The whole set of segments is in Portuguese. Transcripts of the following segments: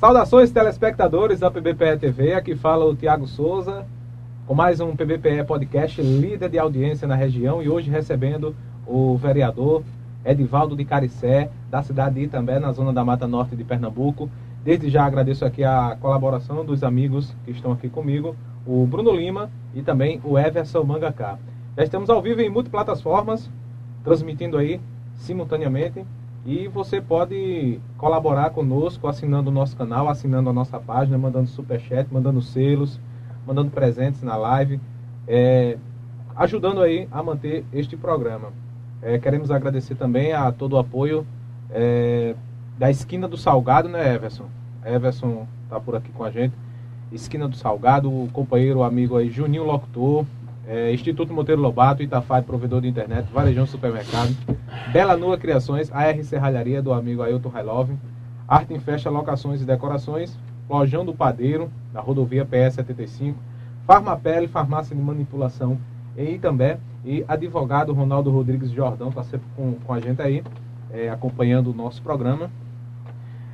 Saudações, telespectadores da PBPE TV. Aqui fala o Tiago Souza com mais um PBPE Podcast, líder de audiência na região. E hoje recebendo o vereador Edivaldo de Caricé, da cidade de Itambé, na zona da Mata Norte de Pernambuco. Desde já agradeço aqui a colaboração dos amigos que estão aqui comigo, o Bruno Lima e também o Everson Mangacá. Já estamos ao vivo em multiplataformas, transmitindo aí simultaneamente e você pode colaborar conosco assinando o nosso canal, assinando a nossa página, mandando superchat, mandando selos, mandando presentes na live, é, ajudando aí a manter este programa. É, queremos agradecer também a todo o apoio é, da Esquina do Salgado, né, Everson? Everson está por aqui com a gente. Esquina do Salgado, o companheiro, o amigo aí, Juninho Locutor, é, Instituto Monteiro Lobato, Itafai, provedor de internet, Varejão Supermercado, Bela Nua Criações, AR Serralharia do amigo Ailton Railove, Arte em Festa, Locações e Decorações, Lojão do Padeiro, da rodovia PS 75, Farmapele, Farmácia de Manipulação em Itambé e advogado Ronaldo Rodrigues Jordão, está sempre com, com a gente aí, é, acompanhando o nosso programa.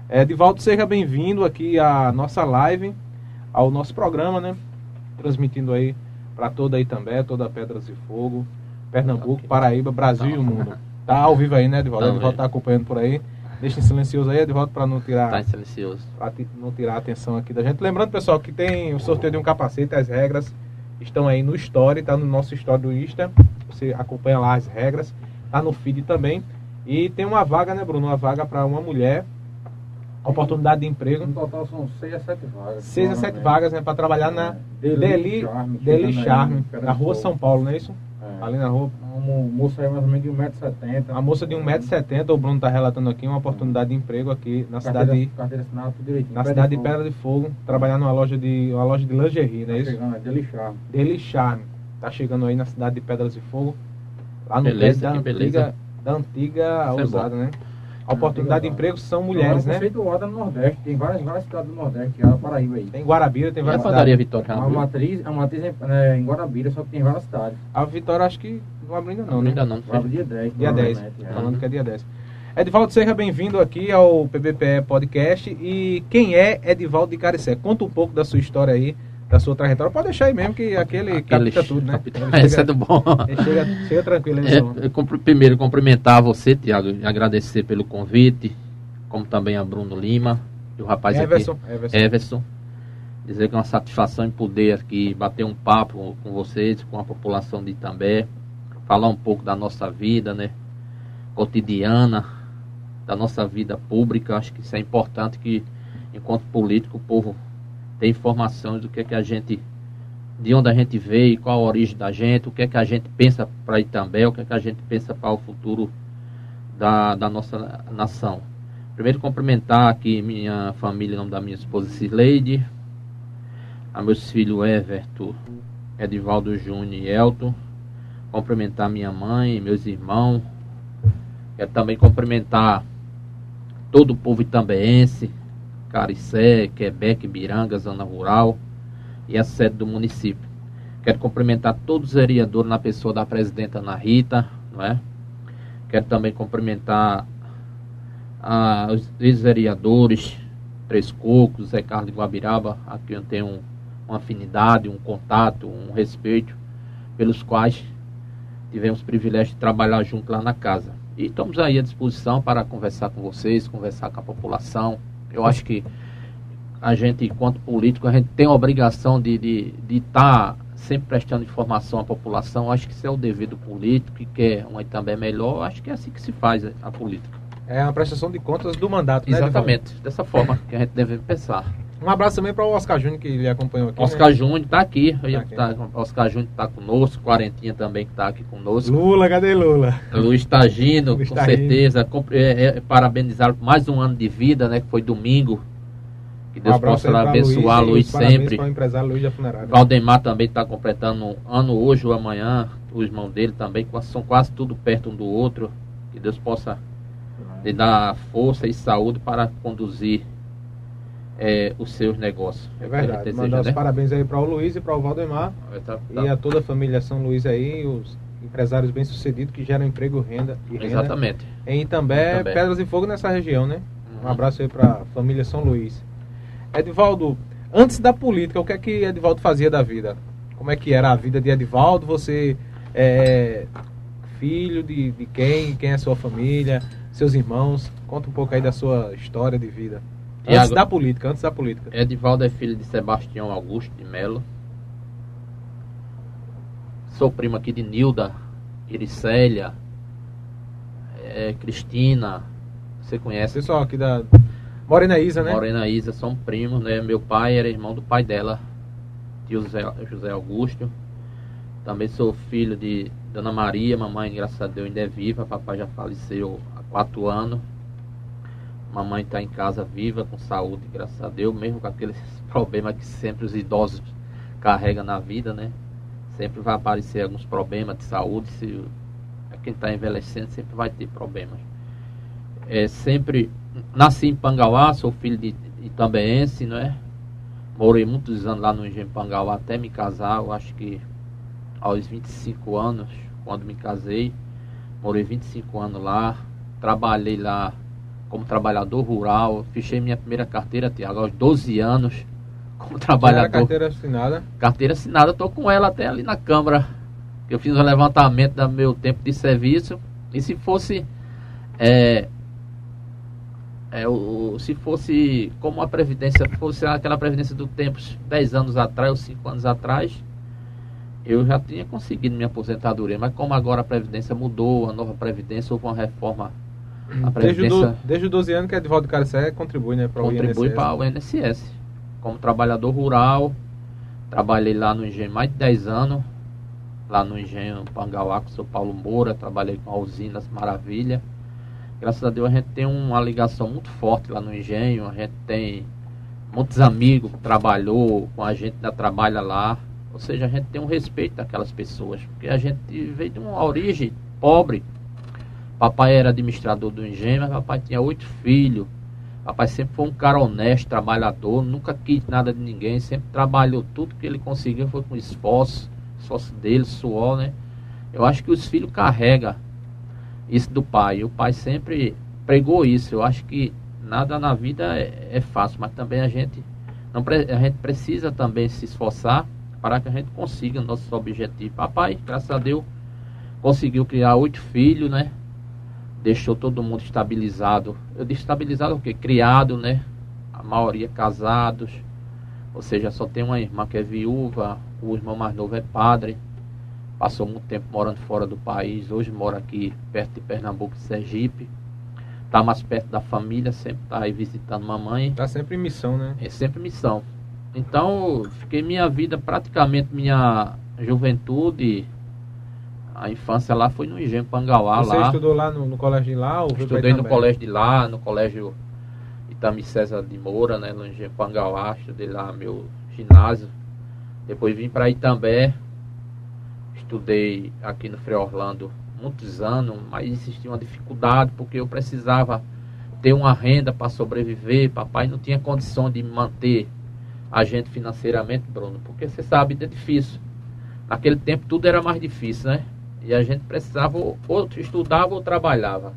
É, Divaldo, seja bem-vindo aqui à nossa live, ao nosso programa, né? Transmitindo aí para toda Itambé, toda Pedras de Fogo, Pernambuco, Paraíba, Brasil e o mundo. Tá ao vivo aí, né, Edivaldo? Edivaldo tá acompanhando por aí. Deixa em silencioso aí, Edivaldo, para não tirar. Tá em silencioso. Não tirar a atenção aqui da gente. Lembrando, pessoal, que tem o sorteio de um capacete, as regras estão aí no Story, tá no nosso Story do Insta. Você acompanha lá as regras, tá no feed também. E tem uma vaga, né, Bruno? Uma vaga para uma mulher oportunidade de emprego. No total são 6 a 7 vagas. 6 a 7 vagas, né, para trabalhar na Deli Deli Charme, Deli Charme, na rua São. Paulo, não é isso? É. Ali na rua. Uma moça aí mais ou menos de 1,70m. A moça de 1,70m, o Bruno está relatando aqui, uma oportunidade de emprego aqui na cidade de, Carteira assinada tudo direitinho. na cidade de Pedra de Fogo, trabalhar numa loja de uma loja de lingerie, não é isso? Chegando, é Deli Charme. Deli Charme. Tá chegando aí na cidade de Pedras de Fogo, lá no Beleza, pé da que antiga, beleza. da antiga Isso é ousada, né? A oportunidade de emprego são mulheres, Então, é né? conceituada no Nordeste. Tem várias, várias cidades do Nordeste, que é a Paraíba aí. Tem Guarabira, tem E a várias padaria cidades. Vitória A matriz, a matriz é, é em Guarabira, só que tem várias cidades. A Vitória acho que não abriu ainda não, Não, né? ainda não. Pro dia 10. Dia 10, provavelmente, é. falando que é dia 10. Edivaldo, seja bem-vindo aqui ao PBPE Podcast. E quem é Edivaldo de Caricé? Conta um pouco da sua história aí, da sua trajetória. Pode deixar aí mesmo, que aquele, capta tudo, né? capita- Ele Esse é do bom. chega, chega tranquilo É, eu cumpri- primeiro, cumprimentar você, Tiago, e agradecer pelo convite, como também a Bruno Lima, e o rapaz Everson, aqui, Everson. Everson. Dizer que é uma satisfação em poder aqui bater um papo com vocês, com a população de Itambé, falar um pouco da nossa vida, né? Cotidiana, da nossa vida pública. Acho que isso é importante que, enquanto político, o povo tem informações do que é que a gente de onde a gente veio, qual a origem da gente, o que é que a gente pensa para Itambé, o que é que a gente pensa para o futuro da, da nossa nação. Primeiro cumprimentar aqui minha família, em nome da minha esposa Cirleide, a meus filhos Everton, Edivaldo Júnior e Elton, cumprimentar minha mãe, meus irmãos, quero também cumprimentar todo o povo itambeense, Caricé, Quebec, Biranga, Zona Rural, e a sede do município. Quero cumprimentar todos os vereadores na pessoa da presidenta Ana Rita, não é? Quero também cumprimentar ah, os ex-vereadores, Três Cocos, Zé Carlos de Guabiraba, a quem eu tenho um- uma afinidade, um contato, um respeito, pelos quais tivemos o privilégio de trabalhar junto lá na casa. E estamos aí à disposição para conversar com vocês, conversar com a população. Eu acho que a gente, enquanto político, a gente tem a obrigação de estar de, de tá sempre prestando informação à população. Acho que isso é o dever do político, que quer uma Itambé melhor. Acho que é assim que se faz a, a política. É uma prestação de contas do mandato, né? Exatamente, dessa forma que a gente deve pensar. Um abraço também para o Oscar Júnior, que lhe acompanhou aqui. Oscar né? Júnior está aqui, Tá aqui. tá- Oscar Júnior está conosco, Quarentinha também que está aqui conosco. Lula, cadê Lula? Luiz Tagino, Luiz com Tagino. certeza, é, é, parabenizar por mais um ano de vida, né, que foi domingo. Que Deus Um possa abençoar Luiz parabéns sempre. para o empresário Luiz da Funerária. Valdemar também está completando um ano hoje ou amanhã, o irmão dele também, são quase tudo perto um do outro. Que Deus possa lhe dar força e saúde para conduzir é, os seus negócios. É a verdade. deseja, Mandar os né? parabéns aí para o Luiz e para o Valdemar. Tá- E tá- a toda a família São Luís aí, os empresários bem-sucedidos que geram emprego renda e renda Exatamente. em Itambé, Itambé. Pedras e Fogo nessa região, né? Um Uhum. abraço aí para a família São Luís. Edivaldo, antes da política, o que é que Edivaldo fazia da vida? Como é que era a vida de Edivaldo? Você é filho de, de quem? Quem é sua família? Seus irmãos? Conta um pouco aí da sua história de vida. Antes da política, antes da política. Edivaldo é filho de Sebastião Augusto de Melo. Sou primo aqui de Nilda, Iricélia, é, Cristina. Você conhece? Pessoal aqui da Morena Isa, né? Morena Isa são primos, né? Meu pai era irmão do pai dela, tio José, José Augusto. Também sou filho de Dona Maria, mamãe, graças a Deus, ainda é viva. Papai já faleceu há quatro anos. Mamãe está em casa viva, com saúde, graças a Deus, mesmo com aqueles problemas que sempre os idosos carregam na vida, né? Sempre vai aparecer alguns problemas de saúde. Se quem está envelhecendo sempre vai ter problemas. É, sempre nasci em Pangauá, sou filho de Itambeense, não é? Morei muitos anos lá no Engenho Pangauá até me casar, eu acho que aos 25 anos, quando me casei. Morei 25 anos lá, trabalhei lá como trabalhador rural, fichei minha primeira carteira, Tiago, aos 12 anos, como trabalhador. carteira assinada. Carteira assinada, tô com ela até ali na Câmara. Que eu fiz um levantamento do meu tempo de serviço. E se fosse. É, é, o- se fosse como a Previdência, fosse aquela Previdência do tempo, 10 anos atrás ou 5 anos atrás, eu já tinha conseguido minha aposentadoria. Mas como agora a Previdência mudou, a nova Previdência, houve uma reforma. A Desde, do, desde os 12 anos que Edivaldo Caricé contribui, né? Para o contribui para o INSS. Como trabalhador rural, trabalhei lá no engenho mais de 10 anos, lá no engenho Pangauá com o seu Paulo Moura, trabalhei com a usinas Maravilha. Graças a Deus a gente tem uma ligação muito forte lá no engenho, a gente tem muitos amigos que trabalhou com a gente, ainda trabalha lá. Ou seja, a gente tem um respeito daquelas pessoas, porque a gente veio de uma origem pobre. Papai era administrador do engenho, mas papai tinha oito filhos. Papai sempre foi um cara honesto, trabalhador, nunca quis nada de ninguém, sempre trabalhou tudo que ele conseguiu, foi com esforço, esforço dele, suor, né? Eu acho que os filhos carregam isso do pai. O pai sempre pregou isso. Eu acho que nada na vida é, é fácil, mas também a gente, não, a gente precisa também se esforçar para que a gente consiga nossos objetivos. Papai, graças a Deus, conseguiu criar oito filhos, né? Deixou todo mundo estabilizado. Eu disse estabilizado o quê? Criado, né? A maioria casados. Ou seja, só tem uma irmã que é viúva, o irmão mais novo é padre. Passou muito tempo morando fora do país, hoje mora aqui perto de Pernambuco e Sergipe. Está mais perto da família, sempre está aí visitando mamãe. Tá sempre em missão, né? É sempre missão. Então, fiquei minha vida, praticamente minha juventude, a infância lá foi no Engenho Pangauá Você lá. estudou lá no, no colégio de lá? Ou Estudei no colégio de lá, no colégio Itami César de Moura, né, no Engenho Pangauá, estudei lá meu ginásio. Depois vim para Itambé, estudei aqui no Frei Orlando muitos anos, mas existia uma dificuldade porque eu precisava ter uma renda para sobreviver. Papai não tinha condição de manter a gente financeiramente, Bruno, porque você sabe, é difícil. Naquele tempo tudo era mais difícil, né? E a gente precisava ou, estudava ou trabalhava.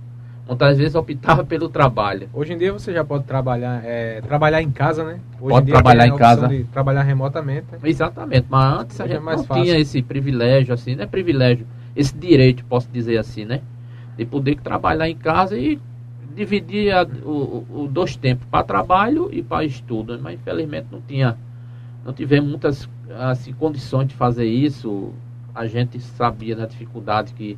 Muitas vezes optava pelo trabalho. Hoje em dia você já pode trabalhar, é, trabalhar em casa, né? Hoje Pode em dia trabalhar a em casa. trabalhar remotamente. né? Exatamente, mas antes a Hoje é gente mais não fácil. tinha esse privilégio, assim, não é privilégio, esse direito, posso dizer assim, né? De poder trabalhar em casa e dividir a- o, o- o dois tempos, para trabalho e para estudo. Mas infelizmente não tinha, não tivemos muitas assim, condições de fazer isso. A gente sabia da dificuldade que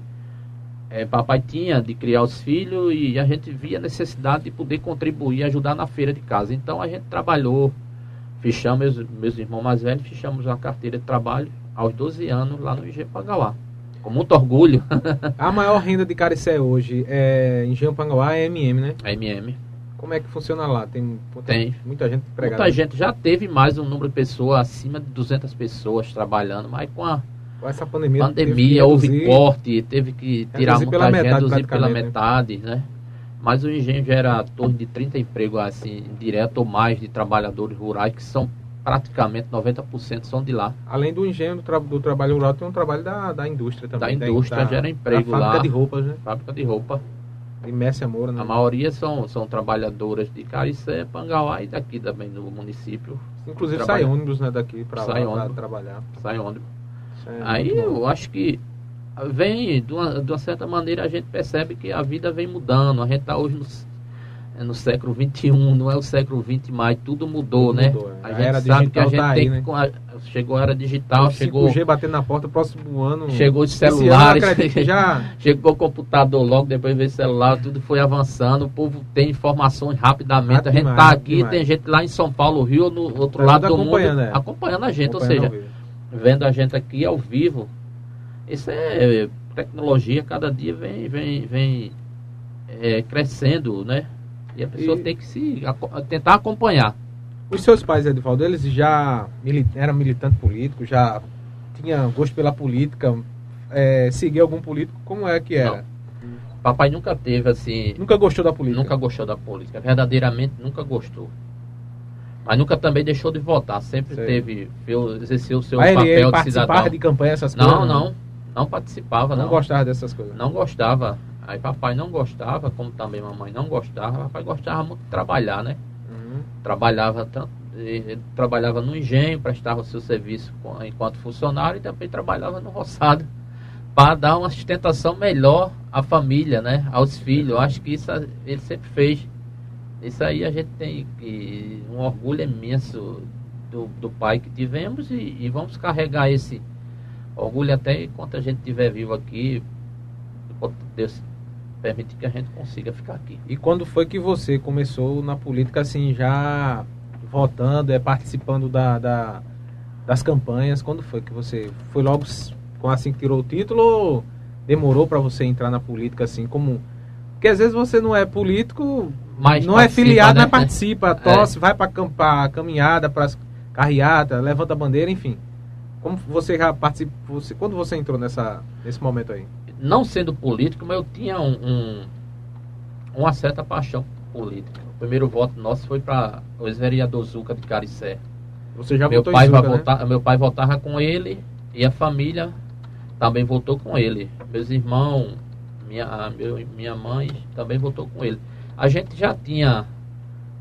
eh, papai tinha de criar os filhos e a gente via a necessidade de poder contribuir, ajudar na feira de casa. Então a gente trabalhou, Fechamos, meus, meus irmãos mais velhos, fechamos uma carteira de trabalho aos 12 anos lá no IG Pagauá. Com muito orgulho, A maior renda de Caricé hoje é Engenho Panguá é MM, né? a MM. Como é que funciona lá? Tem, muita- Tem. muita gente empregada. Muita gente já teve mais um número de pessoas, acima de 200 pessoas trabalhando, mas com a Com essa pandemia, pandemia houve reduzir. corte, teve que tirar muita pela gente, metade, reduzir pela né? metade, né? Mas o engenho gera torno de 30 empregos, assim, direto ou mais de trabalhadores rurais, que são praticamente 90% são de lá. Além do engenho do, tra- do trabalho rural, tem um trabalho da, da indústria também. Da indústria, gera emprego da fábrica lá. de roupas, né? Fábrica de roupa. De Messi Moura, né? A maioria são, são trabalhadoras de Caricé, Pangauá e daqui também do município. Inclusive sai ônibus, né, daqui lá ônibus. trabalhar. Sai ônibus. É Aí eu acho que vem, de uma, de uma certa maneira, a gente percebe que a vida vem mudando. A gente está hoje no, é no século XXI, não é o século XX mais, tudo mudou, Tudo né? mudou, é. A A gente era sabe que a digital gente tá tem aí, que. né? a- Chegou a era digital, O chegou, 5G batendo na porta, próximo ano. chegou os ano, celulares, que já chegou o computador logo, depois veio o celular, tudo foi avançando, o povo tem informações rapidamente. Rápido a gente está aqui, demais. tem gente lá em São Paulo, Rio, no outro Tá lado do mundo, acompanhando, é. acompanhando a gente, acompanhando ou seja. Vendo a gente aqui ao vivo. Isso é tecnologia, cada dia vem, vem, vem é, crescendo, né? E a pessoa E- tem que se tentar acompanhar. Os seus pais, Edivaldo, eles já eram militantes políticos, já tinham gosto pela política, é, seguia algum político? Como é que era? Papai nunca teve assim, Nunca gostou da política? nunca gostou da política, verdadeiramente nunca gostou. Mas nunca também deixou de votar, sempre Sei. teve, exerceu o seu Mas ele, papel ele de participava cidadão. de campanha, essas Não, coisas? não, não participava, Não não. gostava dessas coisas? Não gostava. Aí papai não gostava, como também mamãe não gostava. Papai gostava muito de trabalhar, né? Uhum. trabalhava tanto ele trabalhava no engenho, prestava o seu serviço enquanto funcionário e também trabalhava no roçado para dar uma sustentação melhor à família, né, aos filhos. Eu acho que isso ele sempre fez. Isso aí a gente tem que- um orgulho imenso do, do pai que tivemos e, e vamos carregar esse orgulho até enquanto a gente estiver vivo aqui, enquanto Deus permite que a gente consiga ficar aqui. E quando foi que você começou na política, assim, já votando, é, participando da, da- das campanhas? Quando foi que você foi logo assim que tirou o título ou demorou para você entrar na política, assim, como... Porque às vezes você não é político, Mas não é filiado, né? mas participa, tosse, vai para pra caminhada, para carreata, levanta a bandeira, enfim. Como você já participa, você, quando você entrou nessa, nesse momento aí? não sendo político, mas eu tinha um, um- uma certa paixão política. O primeiro voto nosso foi para o ex-vereador Zuca de Caricé. Você já meu votou pai em vai Zuca, né? votar, meu pai votava com ele e a família também votou com ele. Meus irmãos, minha, meu- minha mãe também votou com ele. A gente já tinha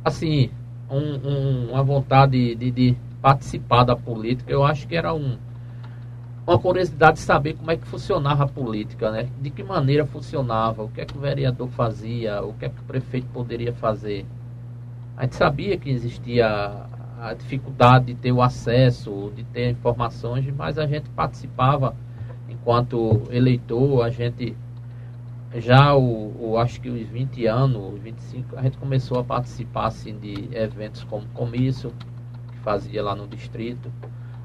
assim um- um- uma vontade de, de participar da política. Eu acho que era um uma curiosidade de saber como é que funcionava a política, né? De que maneira funcionava, o que é que o vereador fazia, o que é que o prefeito poderia fazer. A gente sabia que existia a dificuldade de ter o acesso, de ter informações, mas a gente participava enquanto eleitor, a gente já o, o- acho que os 20 anos, os 25, a gente começou a participar assim de eventos como comício, que fazia lá no distrito.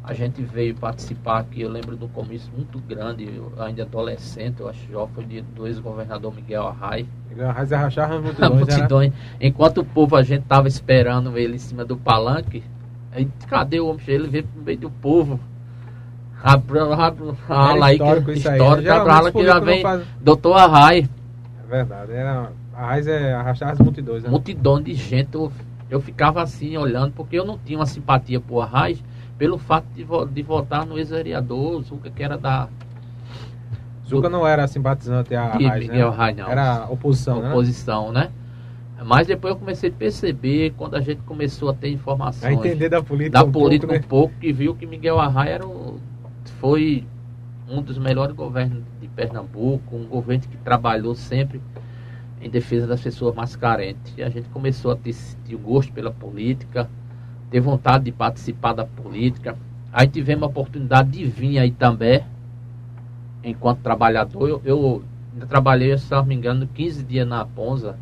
A gente veio participar aqui, eu lembro de um comício muito grande, eu ainda adolescente, eu acho que já foi de, do ex-governador Miguel Arraes. Raiz arrachar as A multidões, era- multidões. Enquanto o povo, a gente tava esperando ele em cima do palanque. Aí, cadê o homem? Ele veio pro meio do povo. Abre abre a ala aí, que, histórico histórico, abre a ala que já vem fazem- doutor Arrai. É verdade. Era... A raiz é arrastar as multidões. Né? Multidão de gente. Eu, eu ficava assim, olhando, porque eu não tinha uma simpatia por Arrai, pelo fato de, de votar no ex-vereador, Zuca, que era da Zuca não era simpatizante a Miguel né? Arrai, não. Era oposição, né? oposição, né? Mas depois eu comecei a perceber, quando a gente começou a ter A informações. entender da política da um política pouco, um pouco, que viu que Miguel Arraia era o- foi um dos melhores governos de Pernambuco, um governo que trabalhou sempre em defesa das pessoas mais carentes. E a gente começou a ter o gosto pela política, ter vontade de participar da política. Aí tivemos a oportunidade de vir aí também, enquanto trabalhador. Eu, eu ainda trabalhei, se não me engano, 15 dias na Ponza,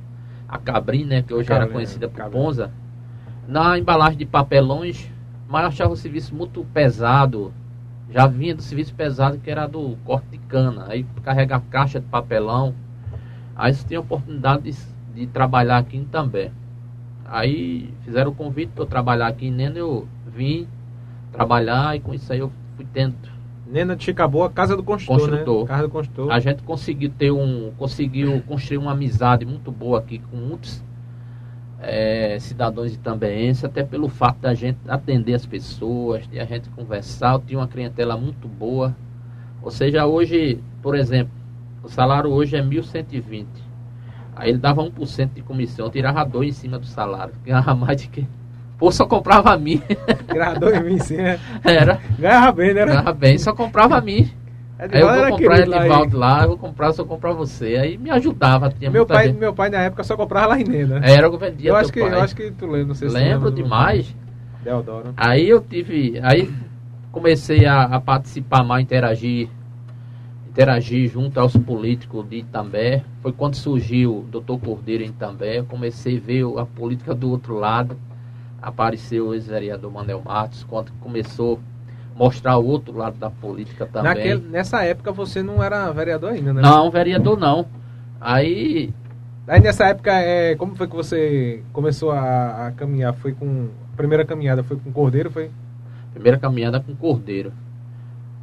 a Cabrim, né, que hoje era Cabrim, conhecida por Cabrim. Ponza, na embalagem de papelões, mas eu achava o serviço muito pesado. Já vinha do serviço pesado que era do corte de cana, aí carregar caixa de papelão. Aí você tinha a oportunidade de, de trabalhar aqui em També. Aí fizeram o convite para eu trabalhar aqui em Nena, eu vim trabalhar e com isso aí eu fui tendo Nena de Chicaboa, casa do construtor, Construtor. né? Casa do construtor. a gente conseguiu ter um conseguiu construir uma amizade muito boa aqui com muitos eh, cidadãos de Tambeense, até pelo fato da gente atender as pessoas, de a gente conversar, eu tinha uma clientela muito boa. Ou seja, hoje, por exemplo, o salário hoje é 1.120. Aí ele dava 1% de comissão, eu tirava 2 em cima do salário. Ganhava mais de que. Pô, só comprava a mim. Ganhava 2 mil sim, né? Era. Ganhava bem, né? Ganhava bem, só comprava a mim. Aí eu vou comprar Edivaldo lá, lá, eu vou comprar, só comprar você. Aí me ajudava. Tinha meu, pai, gente. meu pai na época só comprava lá em Nena. Era, eu vendia eu acho que pai. Eu acho que tu lembra, não sei se Lembro demais. Deodoro. Aí eu tive. Aí comecei a, a, participar mais, interagir. Interagir junto aos políticos de Itambé. Foi quando surgiu o doutor Cordeiro em Itambé. Eu comecei a ver a política do outro lado. Apareceu o ex-vereador Manuel Matos, quando começou mostrar o outro lado da política também. Naquele, nessa época você não era vereador ainda, né? Não, vereador não. Aí. Aí nessa época, é, como foi que você começou a, a caminhar? Foi com. A primeira caminhada foi com Cordeiro? Foi? Primeira caminhada com Cordeiro.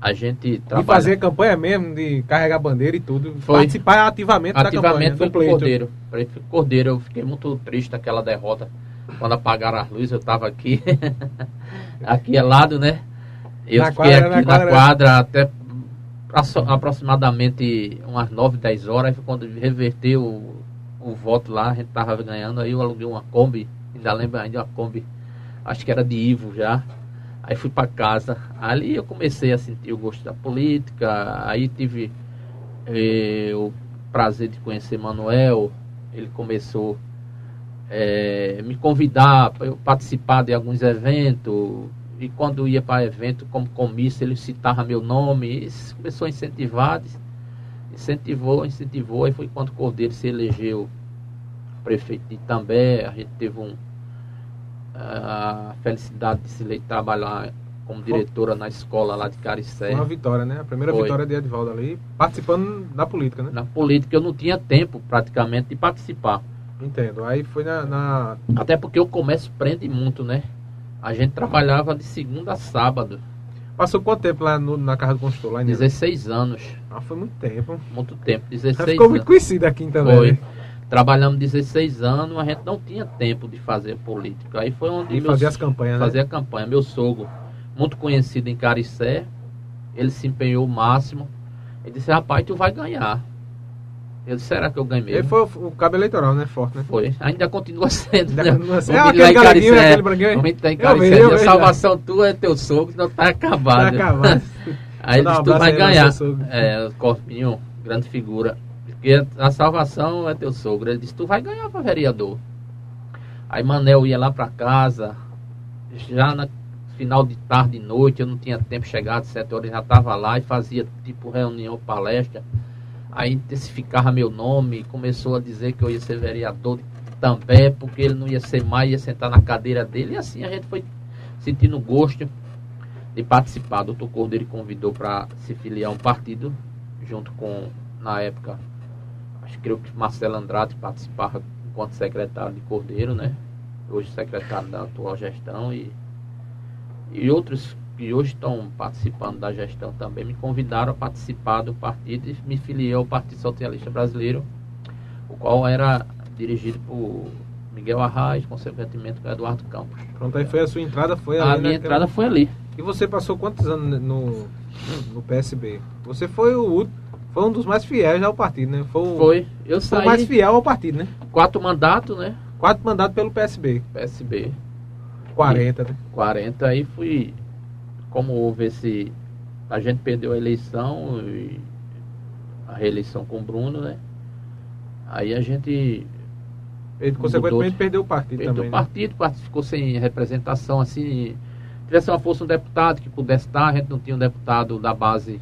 A gente trabalha... E fazer campanha mesmo, de carregar bandeira e tudo. Foi. Participar ativamente, ativamente da campanha. Ativamente foi com Cordeiro. Cordeiro, eu fiquei muito triste daquela derrota. Quando apagaram as luzes, eu estava aqui. aqui ao lado, né? Eu na fiquei quadra, aqui na quadra, na quadra até aproximadamente umas 9, 10 horas. Quando reverteu o, o voto lá, a gente tava ganhando. Aí eu aluguei uma Kombi, ainda lembro ainda uma Kombi, acho que era de Ivo já. Aí fui para casa. Ali eu comecei a sentir o gosto da política. Aí tive eh, o prazer de conhecer Manuel. Ele começou a eh, me convidar para eu participar de alguns eventos e quando ia para evento como comício, ele citava meu nome, e começou a incentivar, incentivou, incentivou, e foi quando o Cordeiro se elegeu prefeito de Itambé, a gente teve um, a felicidade de se trabalhar como diretora na escola lá de Caricé. Foi uma vitória, né? A primeira foi. vitória de Edvaldo ali, participando da política, né? Na política eu não tinha tempo praticamente de participar. Entendo. Aí foi na, na... Até porque o comércio prende muito, né? A gente trabalhava de segunda a sábado. Passou quanto tempo lá no, na casa do consultor? Lá em 16 anos. Ah, foi muito tempo. Muito tempo, 16 anos. Ficou muito conhecido aqui também. Foi. Né? Trabalhamos 16 anos, a gente não tinha tempo de fazer política. Aí foi onde. E fazer as campanhas, Fazer né? a campanha. Meu sogro, muito conhecido em Caricé, ele se empenhou o máximo. Ele disse, rapaz, tu vai ganhar. Eu disse, será que eu ganhei mesmo? Ele foi o, o cabo eleitoral, né? Forte, né? Foi. Ainda continua sendo. Ainda né? continua sendo. É, aquele galeguinho, é, aquele branquinho. Entrar em Caricé. A salvação tua é teu sogro, não tá acabado. Tá acabado. aí disse, tu vai ganhar. É, o Corpinho, grande figura. Porque a salvação é teu sogro. Ele disse, tu vai ganhar para vereador. Aí Manel ia lá para casa, já na final de tarde e noite, eu não tinha tempo chegado, sete horas, já estava lá e fazia tipo reunião, palestra. Aí intensificava meu nome, começou a dizer que eu ia ser vereador também, porque ele não ia ser mais, ia sentar na cadeira dele. E assim a gente foi sentindo gosto de participar. Doutor Cordeiro convidou para se filiar a um partido, junto com, na época, acho que creio que Marcelo Andrade participava enquanto secretário de Cordeiro, né? Hoje secretário da atual gestão e, e outros que hoje estão participando da gestão também me convidaram a participar do partido e me filiei ao Partido Socialista Brasileiro, o qual era dirigido por Miguel Arraes, consequentemente por Eduardo Campos. Pronto, aí foi a sua entrada, foi ali. A minha entrada foi ali. E você passou quantos anos no, no PSB? Você foi o foi um dos mais fiéis ao partido, né? Foi, foi. eu saí. Foi o mais fiel ao partido, né? Quatro mandatos, né? Quatro mandatos pelo PSB. PSB. 40, né? 40, aí fui como houve esse. A gente perdeu a eleição, e a reeleição com o Bruno, né? Aí a gente. Ele, consequentemente, perdeu o partido perdeu também. Perdeu o partido, né? ficou sem representação, assim. Tivesse uma força um deputado que pudesse estar, a gente não tinha um deputado da base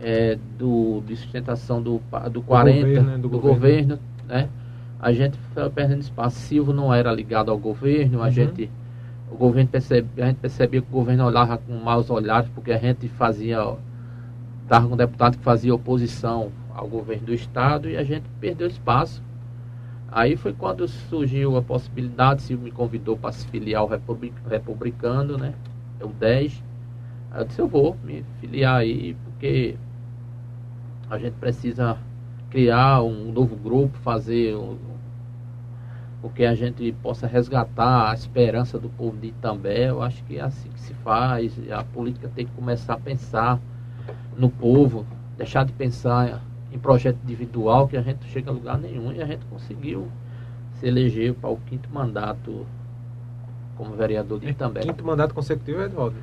é, do, de sustentação do, do 40, do governo, né? Do, do governo. governo, né? A gente foi perdendo espaço. Silvio não era ligado ao governo, a uhum. gente o governo percebe, a gente percebia que o governo olhava com maus olhares, porque a gente fazia, estava com um deputado que fazia oposição ao governo do estado e a gente perdeu espaço. Aí foi quando surgiu a possibilidade, se me convidou para se filiar ao Republic, Republicano, né? O 10. Aí eu disse, eu vou me filiar aí, porque a gente precisa criar um novo grupo, fazer um, porque a gente possa resgatar a esperança do povo de Itambé. Eu acho que é assim que se faz. A política tem que começar a pensar no povo, deixar de pensar em projeto individual que a gente não chega a lugar nenhum e a gente conseguiu se eleger para o quinto mandato como vereador de Itambé. Quinto mandato consecutivo, Edvaldo?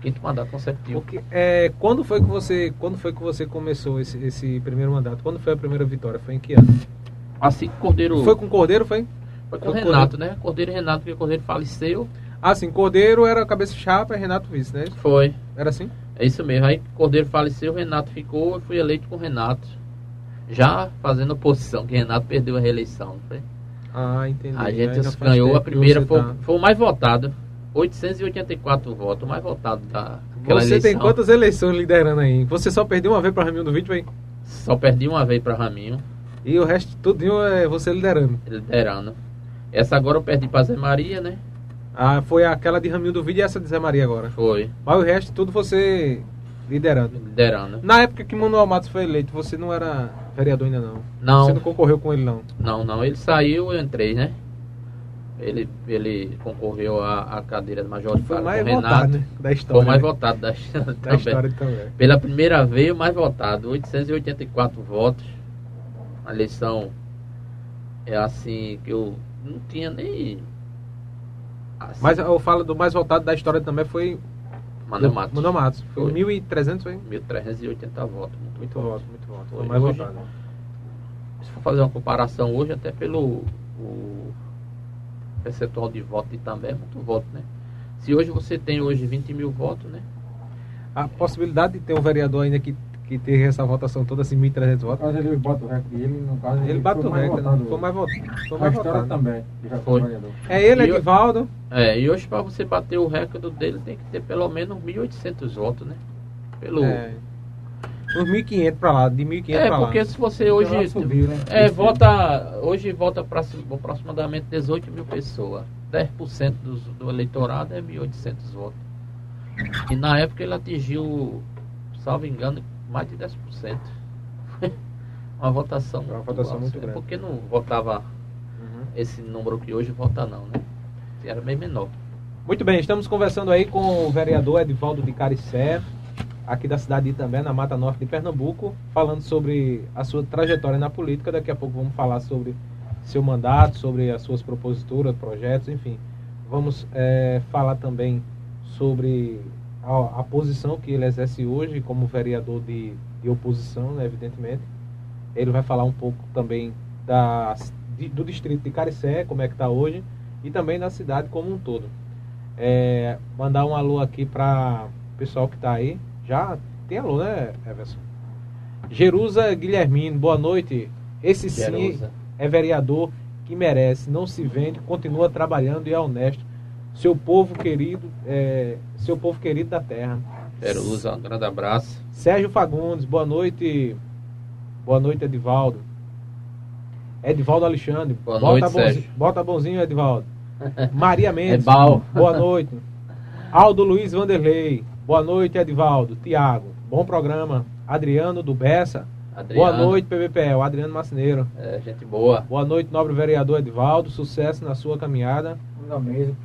Quinto mandato consecutivo. Porque, é, quando foi que você quando foi que você começou esse, esse primeiro mandato? Quando foi a primeira vitória? Foi em que ano? Assim que Cordeiro. Foi com Cordeiro, foi? Foi com com Renato, né? Cordeiro e Renato, porque Cordeiro faleceu. Ah, sim, Cordeiro era cabeça chapa e Renato vice, né? Foi. Era assim? É isso mesmo. Aí Cordeiro faleceu, Renato ficou, eu fui eleito com Renato. Já fazendo oposição, que Renato perdeu a reeleição, foi? Ah, entendi. A gente ganhou a primeira, foi, tá- foi o mais votado. 884 votos, o mais votado da, daquela Você eleição. tem quantas eleições liderando aí? Você só perdeu uma vez para Ramiro do Vídeo, hein? Só perdi uma vez para Raminho, E o resto tudinho é você liderando. liderando. Essa agora eu perdi para Zé Maria, né? Ah, foi aquela de Ramiro do Vídeo e essa de Zé Maria agora. Foi, Mas o resto tudo você liderando. liderando. Na época que Manuel Matos foi eleito, você não era vereador ainda não? Não. Você não concorreu com ele não? Não, não, ele saiu, eu entrei, né? Ele, ele concorreu à, à cadeira de Foi mais Renato. votado, né? Da Foi história. o mais né? votado da, Da também. história também. Pela primeira vez, o mais votado, 884 votos. A eleição é assim que eu não tinha nem. Assim, Mas eu falo do mais votado da história também foi Manuel do- Matos. Manuel Matos. Foi Foi. 1.300, foi? 1380 votos. Muito, Muito voto. voto, muito voto. Foi mais hoje. votado. Se for fazer uma comparação hoje, até pelo o percentual de voto de também é muito voto, né? Se hoje você tem hoje 20 mil votos, né? A possibilidade de ter um vereador ainda que, que teve essa votação toda, assim, 1.300 No votos. caso, ele bota o recorde dele, no caso, Ele bate foi o mais recorde, votado né? foi mais votado. Foi mais história votado. também, Foi. É ele, E Edivaldo. É, e hoje para você bater o recorde dele tem que ter pelo menos 1.800 votos, né? Pelo É, uns 1.500 pra lá, de 1.500 É, pra lá. porque se você hoje. Subiu, né? É, Subiu. vota. Hoje vota pra, aproximadamente 18 mil pessoas. 10% dos, do eleitorado é 1.800 votos. E na época ele atingiu, salvo engano, mais de 10%. Uma votação, Uma votação alta. muito É grande. Porque não votava Uhum. esse número que hoje vota, não, né? Era bem menor. Muito bem, estamos conversando aí com o vereador Edivaldo de Caricé, aqui da cidade de Itambé, na Mata Norte de Pernambuco, falando sobre a sua trajetória na política. Daqui a pouco vamos falar sobre seu mandato, sobre as suas proposituras, projetos, enfim. Vamos eh, falar também sobre a, a posição que ele exerce hoje como vereador de, de oposição, né, evidentemente. Ele vai falar um pouco também da, de- do distrito de Caricé, como é que está hoje, e também da cidade como um todo. É, mandar um alô aqui para o pessoal que está aí. Já tem alô, né, Everson? Jerusa Guilhermino, boa noite. Esse sim Jerusa. é vereador que merece, não se vende, continua trabalhando e é honesto. Seu povo querido, é, seu povo querido da terra. Jerusa, um grande abraço. Sérgio Fagundes, boa noite. Boa noite, Edivaldo. Edivaldo Alexandre. Boa bota, noite, bonzinho, Sérgio. bota bonzinho, Edivaldo. Maria Mendes. É. Boa noite. Aldo Luiz Vanderlei. Boa noite, Edivaldo. Tiago. Bom programa. Adriano do Bessa. Adriano. Boa noite, PBPE. O Adriano Macineiro. É, gente boa. Boa noite, nobre vereador Edivaldo. Sucesso na sua caminhada.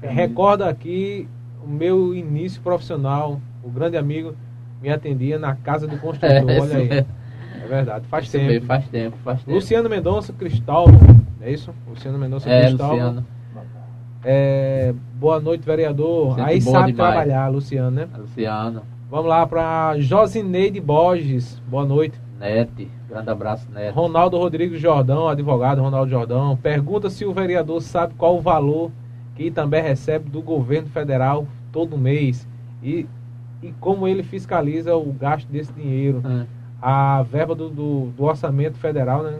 É Recorda aqui o meu início profissional. O grande amigo me atendia na casa do construtor. É, Olha aí. É verdade. Faz Isso tempo. mesmo, faz tempo, faz tempo. Luciano Mendonça Cristóvão. É isso? Luciano Mendonça É, Cristóvão. Luciano. É, boa noite, vereador. Gente Aí sabe demais. trabalhar, Luciano, né? Luciano. Vamos lá para Josineide Borges. Boa noite. Nete. Grande abraço, Nete. Ronaldo Rodrigues Jordão, advogado Ronaldo Jordão. Pergunta se o vereador sabe qual o valor que também recebe do governo federal todo mês e, e como ele fiscaliza o gasto desse dinheiro. É, A verba do, do, do orçamento federal, né?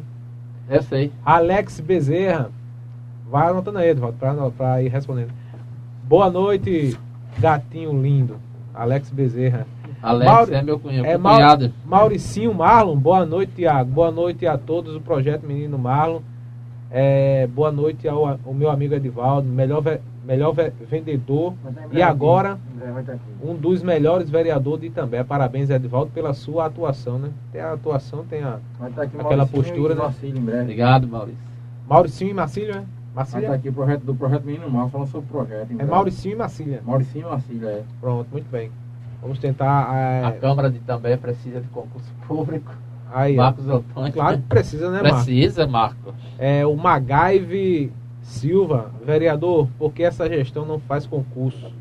Eu sei. Alex Bezerra. Vai anotando aí, Edvaldo, para ir respondendo. Boa noite, gatinho lindo. Alex Bezerra. Alex Mauro- é meu cunhado. É É Mau- cunhado. Mauricinho Marlon, boa noite, Tiago. Boa noite a todos do Projeto Menino Marlon. É, boa noite ao, ao meu amigo Edivaldo, melhor, ve- melhor ve- vendedor e agora aqui. um dos melhores vereadores de Itambé. Parabéns, Edivaldo, pela sua atuação, né? Tem a atuação, tem a Aquela Mauricinho postura, né? Marcílio em breve. Obrigado, Maurício. Mauricinho e Marcília, né? Vai Marcília? estar aqui o projeto do Projeto Menino Mal, falando sobre o projeto. em É breve. Mauricinho e Marcília. Mauricinho e Marcílio, é. Pronto, muito bem. Vamos tentar. A é, Câmara de também precisa de concurso público. Aí. Marcos Antônio. Claro que precisa, né, Marcos? Precisa, Marco. É, o Magaive Silva, vereador, por que essa gestão não faz concurso?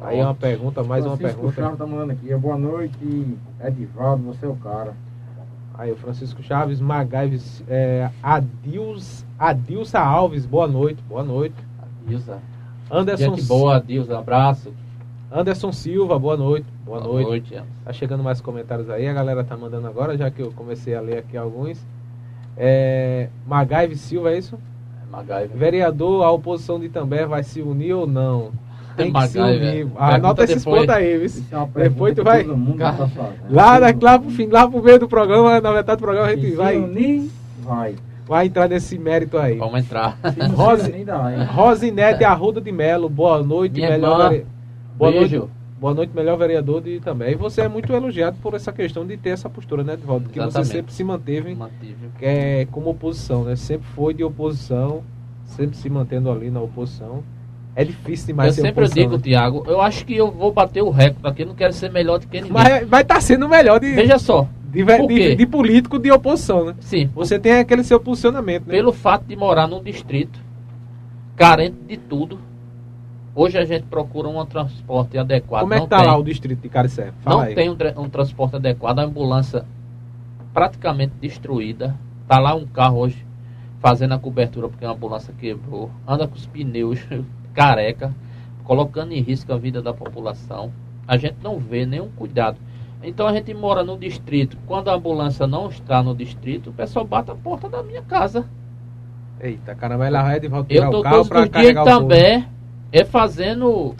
Aí é uma pergunta, mais uma Francisco pergunta. Chaves tá mandando aqui. Boa noite, Edivaldo, você é o cara. Aí o Francisco Chaves, Magaive, é, Adils, Adilsa Alves, boa noite, boa noite. Dilza. Anderson, Gente boa, Dilza. Abraço. Anderson Silva, boa noite. Boa, noite. noite. Anderson. Tá chegando mais comentários aí, a galera tá mandando agora, já que eu comecei a ler aqui alguns. É, Magaive Silva, é isso? MacGyver. Vereador, a oposição de Itambé vai se unir ou não? Tem que se unir. Pergunta Anota esses depois. pontos aí, viu? É Depois tu vai- Cara, tá. Lá, da, lá, pro fim, lá pro meio do programa, na metade do programa, a gente Se vai, unir, vai. vai entrar nesse mérito aí. Vamos entrar. Rose-? Rosinete Arruda de Melo, boa noite, Minha melhor Boa Beijo. noite. Boa noite, melhor vereador de também. E você é muito elogiado por essa questão de ter essa postura, né, Edvaldo? Porque você sempre se manteve é, como oposição, né? Sempre foi de oposição, sempre se mantendo ali na oposição. É difícil demais Eu sempre oposição. digo, né? Tiago, eu acho que eu vou bater o recorde aqui, não quero ser melhor do que ninguém. Mas vai estar sendo o melhor de, Veja só, de, de- de político de oposição, né? sim, Você tem aquele seu posicionamento, né? pelo fato de morar num distrito carente de tudo, hoje a gente procura um transporte adequado. Como é que tá tem, lá o distrito de Caricé? Fala Não aí. tem um, um transporte adequado, a ambulância praticamente destruída. Tá lá um carro hoje fazendo a cobertura porque a ambulância quebrou, anda com os pneus careca, colocando em risco a vida da população. A gente não vê nenhum cuidado. Então a gente mora no distrito. Quando a ambulância não está no distrito, o pessoal bate a porta da minha casa. Eita, caramba, ela vai de volta tirar Eu o carro dias carregar o povo. É fazendo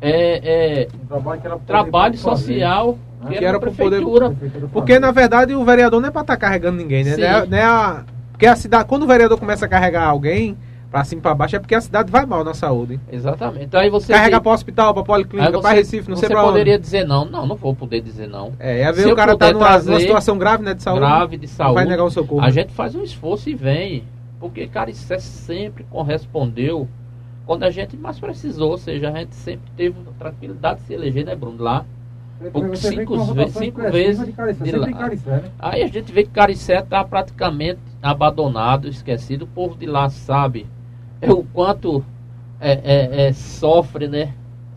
é, é, Um trabalho era trabalho poder fazer. social que, Que era, era poder- prefeitura. Prefeitura Porque, na verdade, o vereador não é pra estar carregando ninguém, né? Sim. Não é, não é a... Porque a cidade, quando o vereador começa a carregar alguém pra cima e pra baixo, é porque a cidade vai mal na saúde. Exatamente. Então aí você Carrega vê- pra hospital, aí policlínica, você, pra Recife, não você sei poderia onde. dizer não. Não, não vou poder dizer não. É, é ver Se o cara tá numa, numa situação grave, né, de saúde. Grave de saúde. vai negar o socorro. A gente faz um esforço e vem. Porque Caricé sempre correspondeu quando a gente mais precisou. Ou seja, a gente sempre teve tranquilidade de se eleger, né, Bruno? Lá. Cinco com uma ve- votação cinco vezes de Caricé, de lá. Caricé, né? Aí a gente vê que Caricé está praticamente abandonado, esquecido. O povo de lá sabe é, o quanto é, é, é, sofre, né?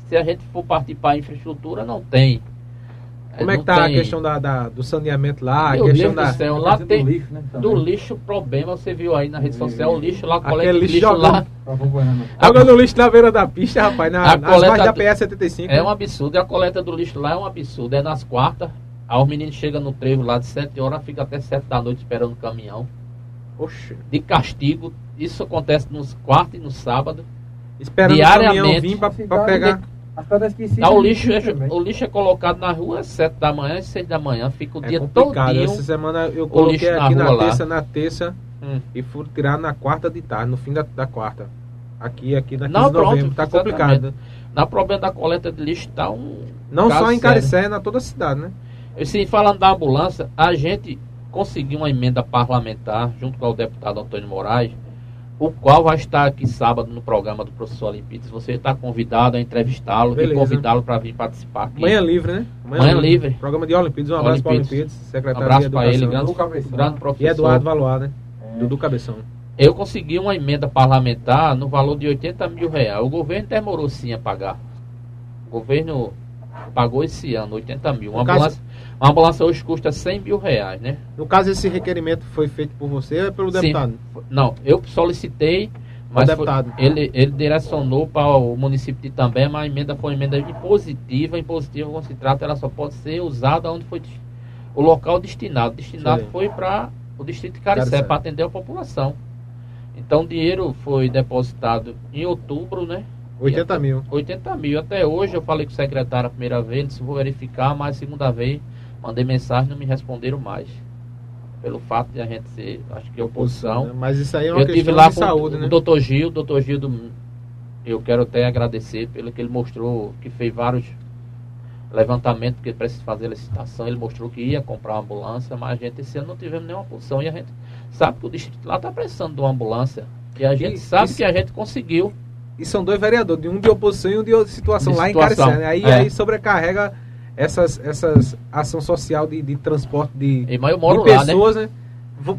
Se a gente for partir para a infraestrutura, não tem. É, Como é que tá a tem. questão da, da- do saneamento lá, a Meu questão Deus da... do céu, lá tem do lixo, né? do também. lixo problema, você viu aí na rede social, o lixo lá, Aquele coleta de lixo lixo lá. Tá acompanhando. Jogando lixo na beira da pista, rapaz, na, A nas coleta da do- PS-75. É um absurdo, e a coleta do lixo lá é um absurdo. É nas quartas, aí os meninos chegam no trevo lá de 7 horas, fica até 7 da noite esperando o caminhão. Oxe. De castigo, isso acontece nos quartos e no sábado. Esperando o caminhão vir pra, pra Cidade pegar... As pedras. Tá, o, lixo é, também. o lixo é colocado na rua às 7 da manhã e 6 da manhã, fica o É dia complicado. todinho. Essa semana eu coloquei na aqui na, lá. terça, na terça, Hum. e fui tirar na quarta de tarde, no fim da, da quarta. Aqui, aqui na 15 Não, de novembro. pronto, tá exatamente. complicado. Na problema da coleta de lixo tá um. Não só em. Caricé, na toda a cidade, né? E se falando da ambulância, a gente conseguiu uma emenda parlamentar junto com o deputado Antônio Moraes, o qual vai estar aqui sábado no programa do professor Olimpides. Você está convidado a entrevistá-lo e convidá-lo para vir participar aqui. Manhã livre, né? Manhã livre. Programa de Olimpíadas. Um abraço para Olimpíadas. Olimpíadas, Um secretário abraço para ele, grande, Dudu Cabeção. grande E professor. Eduardo Valoar, né? É. Dudu Cabeção. Eu consegui uma emenda parlamentar no valor de 80 mil reais. O governo demorou sim a pagar. O governo pagou esse ano 80 mil. Uma caso- ambulância, uma ambulância hoje custa 100 mil reais, né? No caso, esse requerimento foi feito por você ou é pelo Sim. deputado? Não, eu solicitei, mas foi- ele, ele direcionou para o município de Itambé, mas a emenda foi uma emenda impositiva. Impositiva, quando se trata, ela só pode ser usada onde foi o local destinado. Destinado Sim. foi para o distrito de Caricé. para atender a população. Então, o dinheiro foi depositado em outubro, né? 80 mil. 80 mil. Até hoje eu falei com o secretário a primeira vez, ele disse, vou verificar, mas a segunda vez mandei mensagem não me responderam mais. Pelo fato de a gente ser, acho que oposição. Né? Mas isso aí é uma eu tive questão lá de com saúde, o né? doutor Gil, o doutor Gil do, eu quero até agradecer pelo que ele mostrou, que fez vários levantamentos que precisa fazer licitação, ele mostrou que ia comprar uma ambulância, mas a gente esse ano não tivemos nenhuma posição e a gente sabe que o distrito lá está precisando de uma ambulância. E a gente E- sabe isso- que a gente conseguiu. E são dois vereadores, de um de oposição e um de outra situação De lá situação, em Caricé, né? Aí, é. aí sobrecarrega essas, essas ação social de, de transporte de, E, mas eu moro de lá, né? pessoas, né?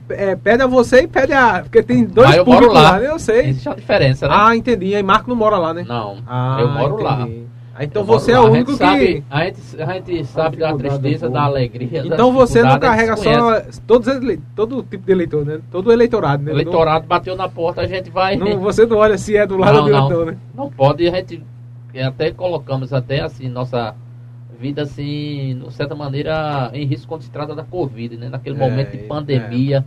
É, pede a você e pede a. Porque tem dois públicos lá. lá, né? Eu sei. Existe uma diferença, né? Ah, entendi. Aí Marco não mora lá, né? Não, Ah, eu moro lá. entendi. Ah, então Eu moro você é o A único que. Sabe, a, gente, a gente sabe da dificuldade tristeza, da alegria. da Então você não a carrega só todos os ele- todo tipo de eleitor, né? Todo eleitorado, né? O eleitorado bateu na porta, a gente vai. Não, você não olha se é do lado Não, do eleitor, né? Não pode, a gente até colocamos até assim nossa vida assim, de certa maneira, em risco quando se trata da Covid, né? Naquele É, momento de é. pandemia,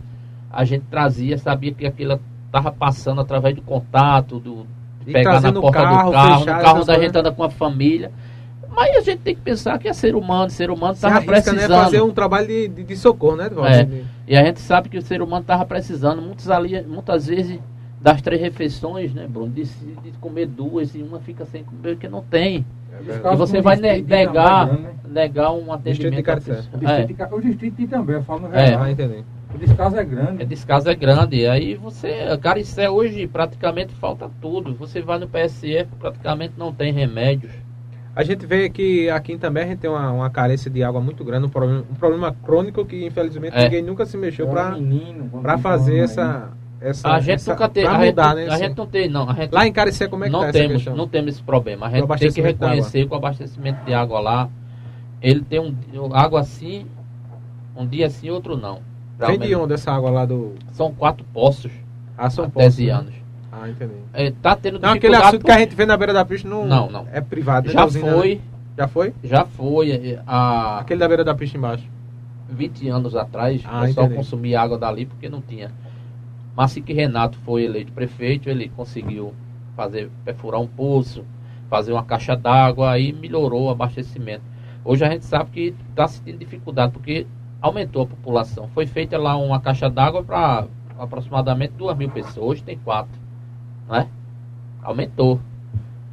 a gente trazia, sabia que aquilo estava passando através do contato, do pegar na trazendo o porta carro, do carro, fechar no carro essas onde a gente anda com a família. Mas a gente tem que pensar que é ser humano, ser humano estava arrisca, né? precisando. Fazer um trabalho de, de, de socorro, né, Edvaldo? É. E a gente sabe que o ser humano estava precisando, muitas, ali, muitas vezes, das três refeições, né, Bruno? De, de comer duas e uma fica sem comer, porque não tem. Caso E você vai ne- negar, grande, né? negar um Distrito de atendimento. Caricé. distrito, É, de, Ca- o distrito de Itambé, eu falo no É. Ah, entendi. O descaso é grande. é, descaso é grande. Aí você, Caricé hoje praticamente falta tudo. Você vai no PSF, praticamente não tem remédios. A gente vê que aqui também a gente tem uma, uma carência de água muito grande, um problema, um problema crônico que infelizmente É. ninguém nunca se mexeu É para fazer essa, essa A gente essa- nunca tem. pra A gente, mudar, né? a assim. gente não tem, não. A gente Lá em Caricé como é que não tá essa temos, questão? não temos esse problema. A gente tem que reconhecer que o abastecimento de água lá, ele tem um água assim, um dia sim, outro não. Vem de onde essa água lá do São quatro poços ah, São Paulo? artesianos. Ah, entendi. É, tá tendo Não, aquele assunto que a gente vê na beira da pista não, Não, não. é privado, né, já né? foi, Já foi? já foi é, há Aquele da beira da pista embaixo. 20 anos atrás, Ah, o pessoal entendi. consumia água dali porque não tinha. Mas assim que Renato foi eleito prefeito, ele conseguiu fazer perfurar um poço, fazer uma caixa d'água, aí melhorou o abastecimento. Hoje a gente sabe que está sentindo dificuldade porque aumentou a população. Foi feita lá uma caixa d'água para aproximadamente 2 mil pessoas. Hoje tem quatro, né? Aumentou.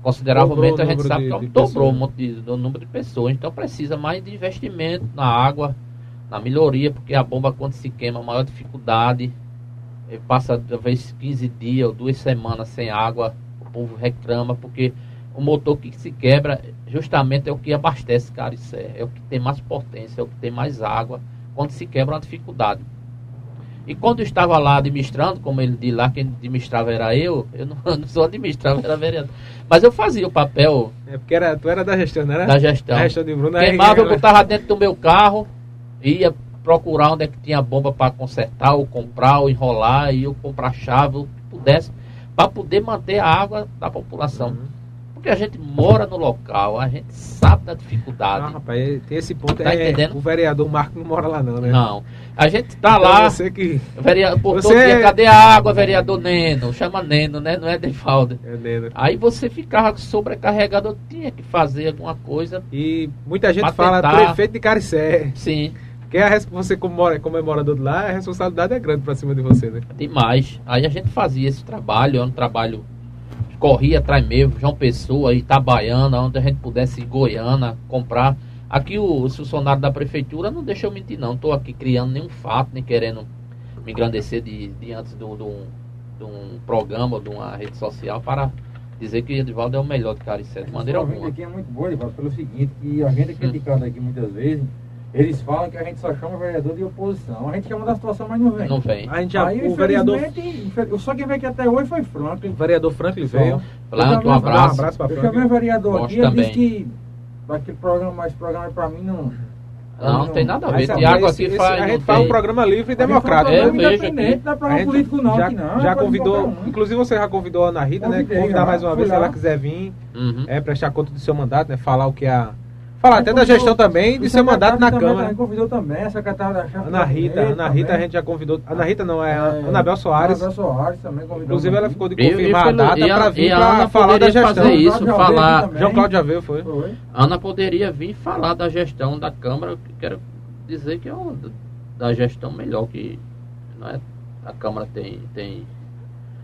Consideravelmente a gente sabe de- que de dobrou o monte de- do número de pessoas. Então precisa mais de investimento na água, na melhoria, porque a bomba quando se queima, maior dificuldade. eh, Passa talvez 15 dias ou duas semanas sem água, o povo reclama, porque o motor que se quebra justamente é o que abastece Caricé, é o que tem mais potência, é o que tem mais água. Quando se quebra, uma dificuldade. E quando eu estava lá administrando, como ele disse lá, quem administrava era eu, eu não, eu não sou administrava, era vereador. Mas eu fazia o papel É porque era, tu era da gestão, né? da gestão. Da gestão de Bruno. Queimava, eu botava dentro do meu carro, ia procurar onde é que tinha bomba para consertar, ou comprar, ou enrolar, e eu comprar chave, o que pudesse, para poder manter a água da população. Uhum. Porque a gente mora no local, a gente sabe da Ah, dificuldade. rapaz, tem esse ponto. Tá é, entendendo? O vereador Marco não mora lá, não, né? Não. A gente tá Então, lá, Você que. vereador, por Você todo dia, é- cadê a água, vereador Neno? Chama Neno, né? Não é Defalda. É dele. Aí você ficava sobrecarregado, tinha que fazer alguma coisa. E muita gente fala tentar. prefeito de Caricé. Sim, Que a você, como, mora, como é morador de lá, a responsabilidade é grande pra cima de você, né? demais. Aí a gente fazia esse trabalho, é um trabalho corria atrás mesmo, João Pessoa, Itabaiana, onde a gente pudesse ir Goiânia, comprar. Aqui o, os funcionários da prefeitura não deixam eu mentir não, estou aqui criando nenhum fato, nem querendo me engrandecer de, diante de um- de um- de um programa, de uma rede social para dizer que Edivaldo é o melhor de Caricé, de maneira Sua vida alguma. aqui é muito boa, Edivaldo, pelo seguinte, que a gente é criticado aqui muitas vezes, eles falam que a gente só chama vereador de oposição. A gente chama da situação, mas não vem. Não vem. A gente já, Aí, o vereador, Só quem veio aqui até hoje foi Franklin. o vereador Franklin veio. Planto, um Um abraço. abraço pra Eu chamei o Franklin. vereador Gosto aqui, ele também. disse que daquele programa, mas programa pra mim não. Não, não tem nada a ver. Tiago aqui esse- faz. A gente faz um programa livre e democrático. um vejo independente. Não é A programa gente político não, já, aqui não. já é convidou, inclusive você já convidou a Ana Rita, né? Convidar já. mais uma vez, se ela quiser vir, Uhum. é, prestar conta do seu mandato, né? Falar o que a. Falar até da gestão também de o seu mandato na também, Câmara. Convidou também, a secretária da chefe Ana Rita, Ana Rita a gente já convidou. Ana Rita não, é, a É, Anabel Soares. Anabel Soares também convidou. Inclusive ela ficou de E- e confirmar a data e a- pra vir a pra Ana falar da gestão. fazer isso, Cláudio Alves falar. também. João Cláudio já veio, foi. Foi. Ana poderia vir falar da gestão da Câmara, eu quero dizer que é uma da gestão melhor que não é, a Câmara tem. tem,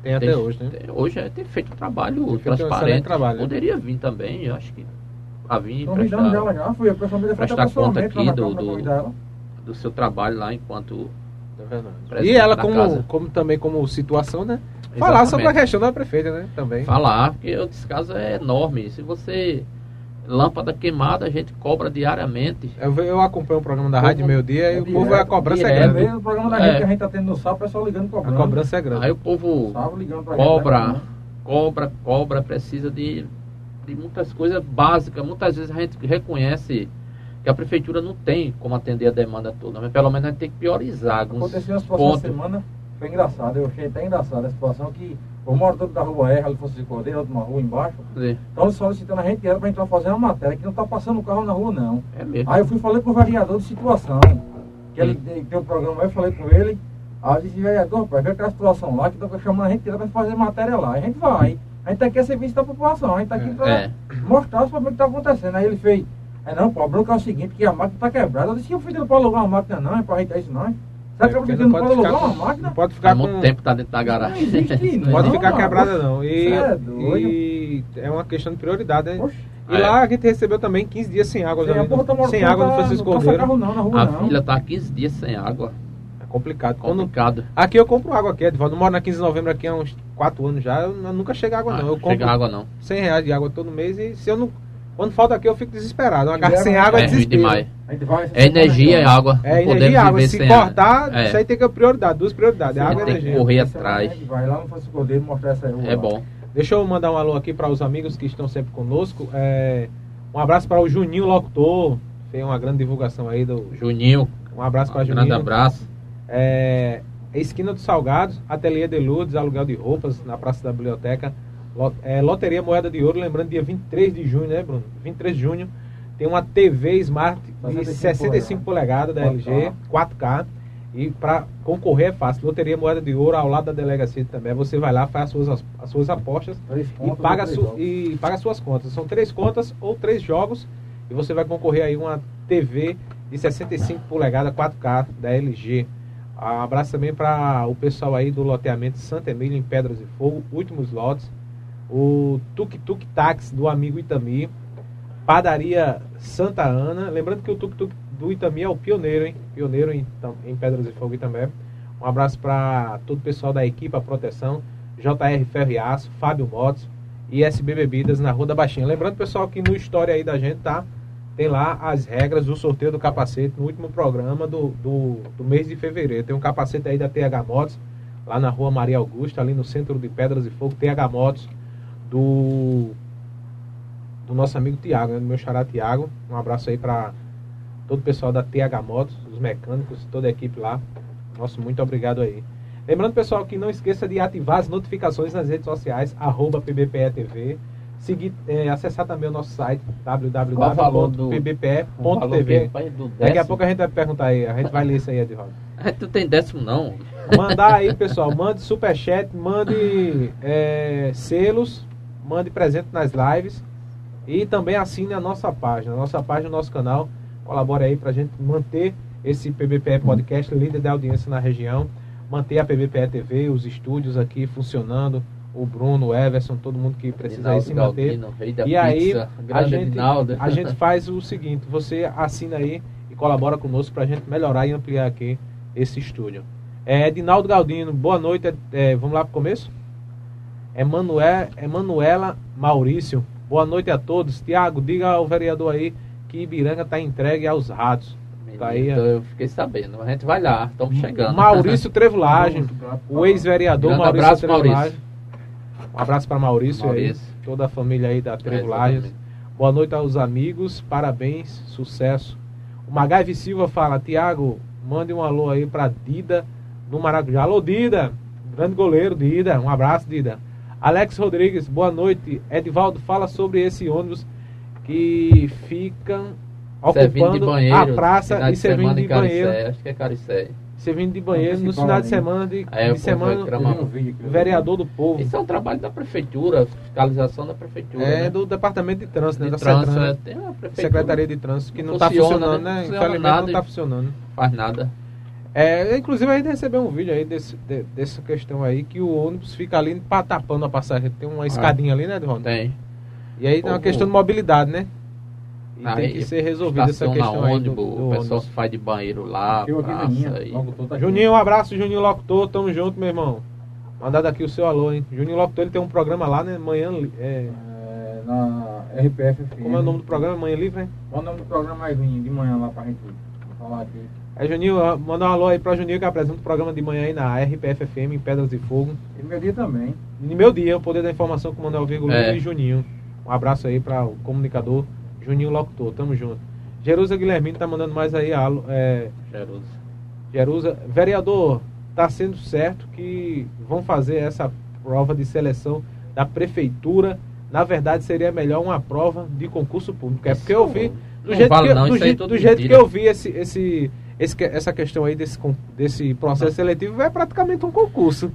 Tem até tem- hoje, né? tem- hoje é, tem feito um trabalho Tem feito um transparente. trabalho, né? Poderia vir também, eu acho que a vir Convidamos prestar ela já, fui prestar conta aqui do- do- do seu trabalho lá enquanto. É E ela, como, casa. como também como situação, né? Falar sobre a Exatamente. questão da prefeita, né? Também. Falar, porque o descaso é enorme. Se você lâmpada queimada a gente cobra diariamente. Eu, eu acompanho o programa da Rádio Meio-Dia e é o povo direto, a cobrança é direto. grande. Mesmo o programa da É. gente que a gente tá tendo no sábado, o pessoal ligando A cobrando. cobrança é grande. Aí o povo pra gente, cobra, né? cobra, cobra, precisa de, de muitas coisas básicas. Muitas vezes a gente reconhece que a prefeitura não tem como atender a demanda toda, mas pelo menos a gente tem que priorizar alguns Aconteceu uma situação pontos. semana, foi engraçado, eu achei até engraçado a situação que o morador da rua R, ali fosse Cordeiro, outro uma rua embaixo, estão solicitando a gente era pra entrar fazendo uma matéria, que não tá passando carro na rua não. É mesmo. Aí eu fui falei com o vereador de situação, que ele tem tem um programa aí, eu falei com ele, aí eu disse, vereador, rapaz, vê aquela situação lá, que estão chamando a gente pra fazer matéria lá, a gente vai. A gente tá aqui a serviço da população, a gente tá aqui pra É. mostrar os problemas que tá acontecendo. Aí ele fez, é não, pô, o bronca é o seguinte, que a máquina tá quebrada. Eu disse, e o filho não pode alugar uma máquina não, é pra ajeitar isso não, hein? Será que É, o filho não pode ficar alugar com- uma máquina? Não pode Há ficar muito com. tempo tá dentro da Não garagem. existe, Não pode Não, ficar mano. quebrada não. E, é doido. e é uma questão de prioridade, né? Poxa, E É. lá a gente recebeu também 15 dias sem água. tá no- sem água no Francisco não Cordeiro. carro não na rua A não. filha tá há 15 dias sem água. É complicado. Quando, Complicado. aqui eu compro água aqui, Edvaldo. Eu moro na 15 de novembro aqui há uns 4 anos já. Eu nunca chega água Ah, não. Eu chega compro água não. 100 reais de água todo mês e se eu não. Quando falta aqui eu fico desesperado. Uma garrafa sem É água é É desespero. demais. É energia e água. É Não energia e água. Se sem cortar, É. isso aí tem que ter prioridade. Duas prioridades. Sim, água e tem que energia. correr atrás. Vai lá no Francisco Cordeiro mostrar essa rua. É lá. bom. Deixa eu mandar um alô aqui para os amigos que estão sempre conosco. É, um abraço para o Juninho Locutor. Fez uma grande divulgação aí do. Juninho, Um abraço para um Juninho. grande abraço. É, Esquina dos Salgados, Ateliê de Lourdes, aluguel de roupas na Praça da Biblioteca. Lo- é, Loteria Moeda de Ouro, lembrando, dia 23 de junho, né, Bruno? 23 de junho. Tem uma TV Smart de 65 65 polegadas da 4K. LG, 4K. E para concorrer é fácil. Loteria Moeda de Ouro, ao lado da delegacia também. Você vai lá, faz as suas, as suas apostas e paga, su- e paga suas contas. São três contas ou três jogos e você vai concorrer aí uma TV de 65 polegadas 4K da LG. Um abraço também para o pessoal aí do loteamento Santa Emília em Pedras e Fogo, últimos lotes. O Tuk Tuk Taxi do amigo Itami. Padaria Santa Ana. Lembrando que o Tuk Tuk do Itami é o pioneiro, hein? Pioneiro em, em Pedras e Fogo também. Um abraço para todo o pessoal da equipe, a proteção. JR Ferro e Aço, Fábio Motos e SB Bebidas na Rua da Baixinha. Lembrando, pessoal, que no História aí da gente, tá? Tem lá as regras do sorteio do capacete no último programa do, do, do mês de fevereiro. Tem um capacete aí da TH Motos, lá na Rua Maria Augusta, ali no centro de Pedras e Fogo, TH Motos, do, do nosso amigo Tiago, né? do meu xará Tiago. Um abraço aí para todo o pessoal da TH Motos, os mecânicos, toda a equipe lá. Nosso muito obrigado aí. Lembrando, pessoal, que não esqueça de ativar as notificações nas redes sociais, arroba PBPETV. Seguir, eh, acessar também o nosso site, é, www.pbpe.tv. Daqui a pouco a gente vai perguntar aí, a gente vai ler isso aí, Edvaldo. É, tu tem décimo não. Mandar aí, pessoal, mande superchat, mande eh, selos, mande presente nas lives e também assine a nossa página, a nossa página, o nosso canal. Colabore aí pra gente manter esse PBPE Podcast, líder da audiência na região, manter a PBPE TV, os estúdios aqui funcionando, o Bruno, o Everson, todo mundo que precisa aí Dinaldo se manter. Galdino, rei da E aí, pizza, a grande gente, a gente faz o seguinte: você assina aí e colabora conosco para a gente melhorar e ampliar aqui esse estúdio. É, Edinaldo Galdino, boa noite. é, é, vamos lá para o começo? Emanuel, Emanuela Maurício, boa noite a todos. Tiago, diga ao vereador aí que Ibiranga está entregue aos ratos. Tá aí, ó. eu fiquei sabendo. A gente vai lá, estamos chegando. Maurício Trevulagem, o ex-vereador Maurício abraço, Trevulagem. Maurício. Um abraço para Maurício, Maurício. aí, toda a família aí da Trevulagem. exatamente. Boa noite aos amigos, parabéns, sucesso. O Magaive Silva fala, Tiago, mande um alô aí pra Dida do Maracujá. Alô, Dida, grande goleiro, Dida, um abraço, Dida. Alex Rodrigues, boa noite. Edivaldo, fala sobre esse ônibus que de ocupando a praça e servindo de banheiro. Acho que é Caricé. Servindo de banheiro no final de semana de, É, de semana, vereador do povo. Isso é um trabalho da prefeitura, fiscalização da prefeitura. É né? do departamento de trânsito, né? de da trânsito, Cetran, é, tem prefeitura. Secretaria de Trânsito, que não está funciona, funcionando, né? Não né? funciona Infelizmente nada não está funcionando. Faz nada. É, inclusive a gente recebeu um vídeo aí desse, de- dessa questão aí, que o ônibus fica ali pa- tapando a passagem. Tem uma escadinha ali, né, Edvaldo? Tem. E aí tem uma questão de mobilidade, né? E tem que ser resolvida essa questão aí do, ônibus, do o pessoal ônibus. se faz de banheiro lá, Eu na praça minha, tá aqui. Juninho, um abraço, Juninho Locutor, tamo junto, meu irmão. Mandar daqui o seu alô, hein? Juninho Locutor, ele tem um programa lá, né? Manhã, é, É, na RPF FM. Como é o nome do programa? Manhã Livre, hein? Qual é o nome do programa aí, Vinho, de manhã lá pra gente falar aqui? É, Juninho, manda um alô aí pra Juninho que apresenta o programa de manhã aí na RPF FM em Pedras e Fogo. E meu dia também. No meu dia, o Poder da Informação com o Manuel Virgulino É. e Juninho. Um abraço aí para o comunicador Juninho Locutor. Tamo junto. Jerusa Guilhermino tá mandando mais aí. alô, É, Cheiroso. Jerusa, vereador, tá sendo certo que vão fazer essa prova de seleção da prefeitura. Na verdade, seria melhor uma prova de concurso público. É porque eu vi, do Não jeito, vale que, não, do é jeito, tudo do jeito que eu vi esse, esse, esse essa questão aí desse, desse processo seletivo, é praticamente um concurso.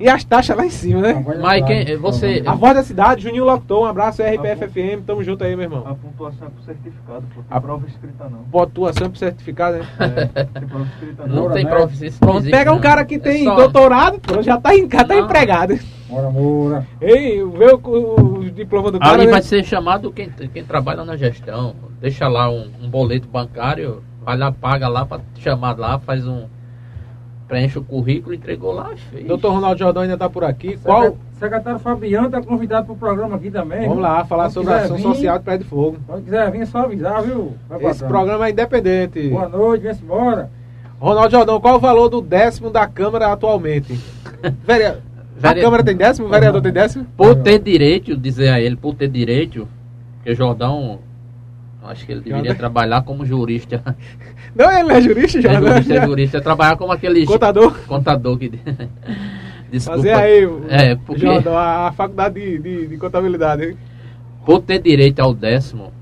E as taxas lá em cima, né? Mas quem- você- A voz da cidade, Juninho Locutor, um abraço, RPFFM, tamo junto aí, meu irmão. A pontuação é por certificado, pô. A- prova escrita não. Pontuação pro certificado, né? É, tem prova escrita não. Não tem né? Pronto, existe, pega um cara que É tem só- doutorado, pronto, já tá, em, já tá empregado. Bora, Moura. Ei, vê o, o, o diploma do cara. Ali né? vai ser chamado quem, quem trabalha na gestão. Deixa lá um, um boleto bancário, vai lá, paga lá pra te chamar lá, faz um. Preenche o currículo, entregou lá, fez. Doutor Ronaldo Jordão ainda tá por aqui. Qual? Secre- Secretário Fabiano tá convidado pro programa aqui também. Vamos viu? lá, falar Quando sobre a ação vir, social de Pé de Fogo. Quando quiser vir, é só avisar, viu? Vai, Esse programa é independente. Boa noite, vem-se embora. Ronaldo Jordão, qual o valor do décimo da Câmara atualmente? Vere... A Câmara tem décimo? O vereador tem décimo? Por ter direito, dizer a ele, por ter direito, que o Jordão, acho que ele deveria Jordão. trabalhar como jurista. Não, ele não é jurista, É Jordão. jurista, é jurista, trabalhar como aquele Contador. contador que. Desculpa. Fazer aí, É, porque a, faculdade de, de, de contabilidade. hein? por ter direito ao décimo,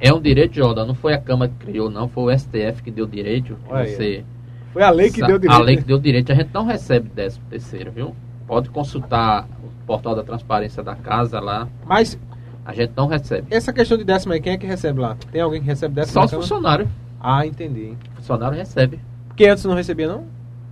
é um direito, Jordão, não foi a Câmara que criou, não, foi o STF que deu direito. que Olha. Você, Foi a lei que deu direito. A lei que né? deu direito, a gente não recebe décimo terceiro, viu? Pode consultar o portal da transparência da casa lá, Mas a gente não recebe. essa questão de décimo aí, quem é que recebe lá? Tem alguém que recebe décimo? Só os funcionários. Ah, entendi. O funcionário recebe. Porque antes não recebia, não?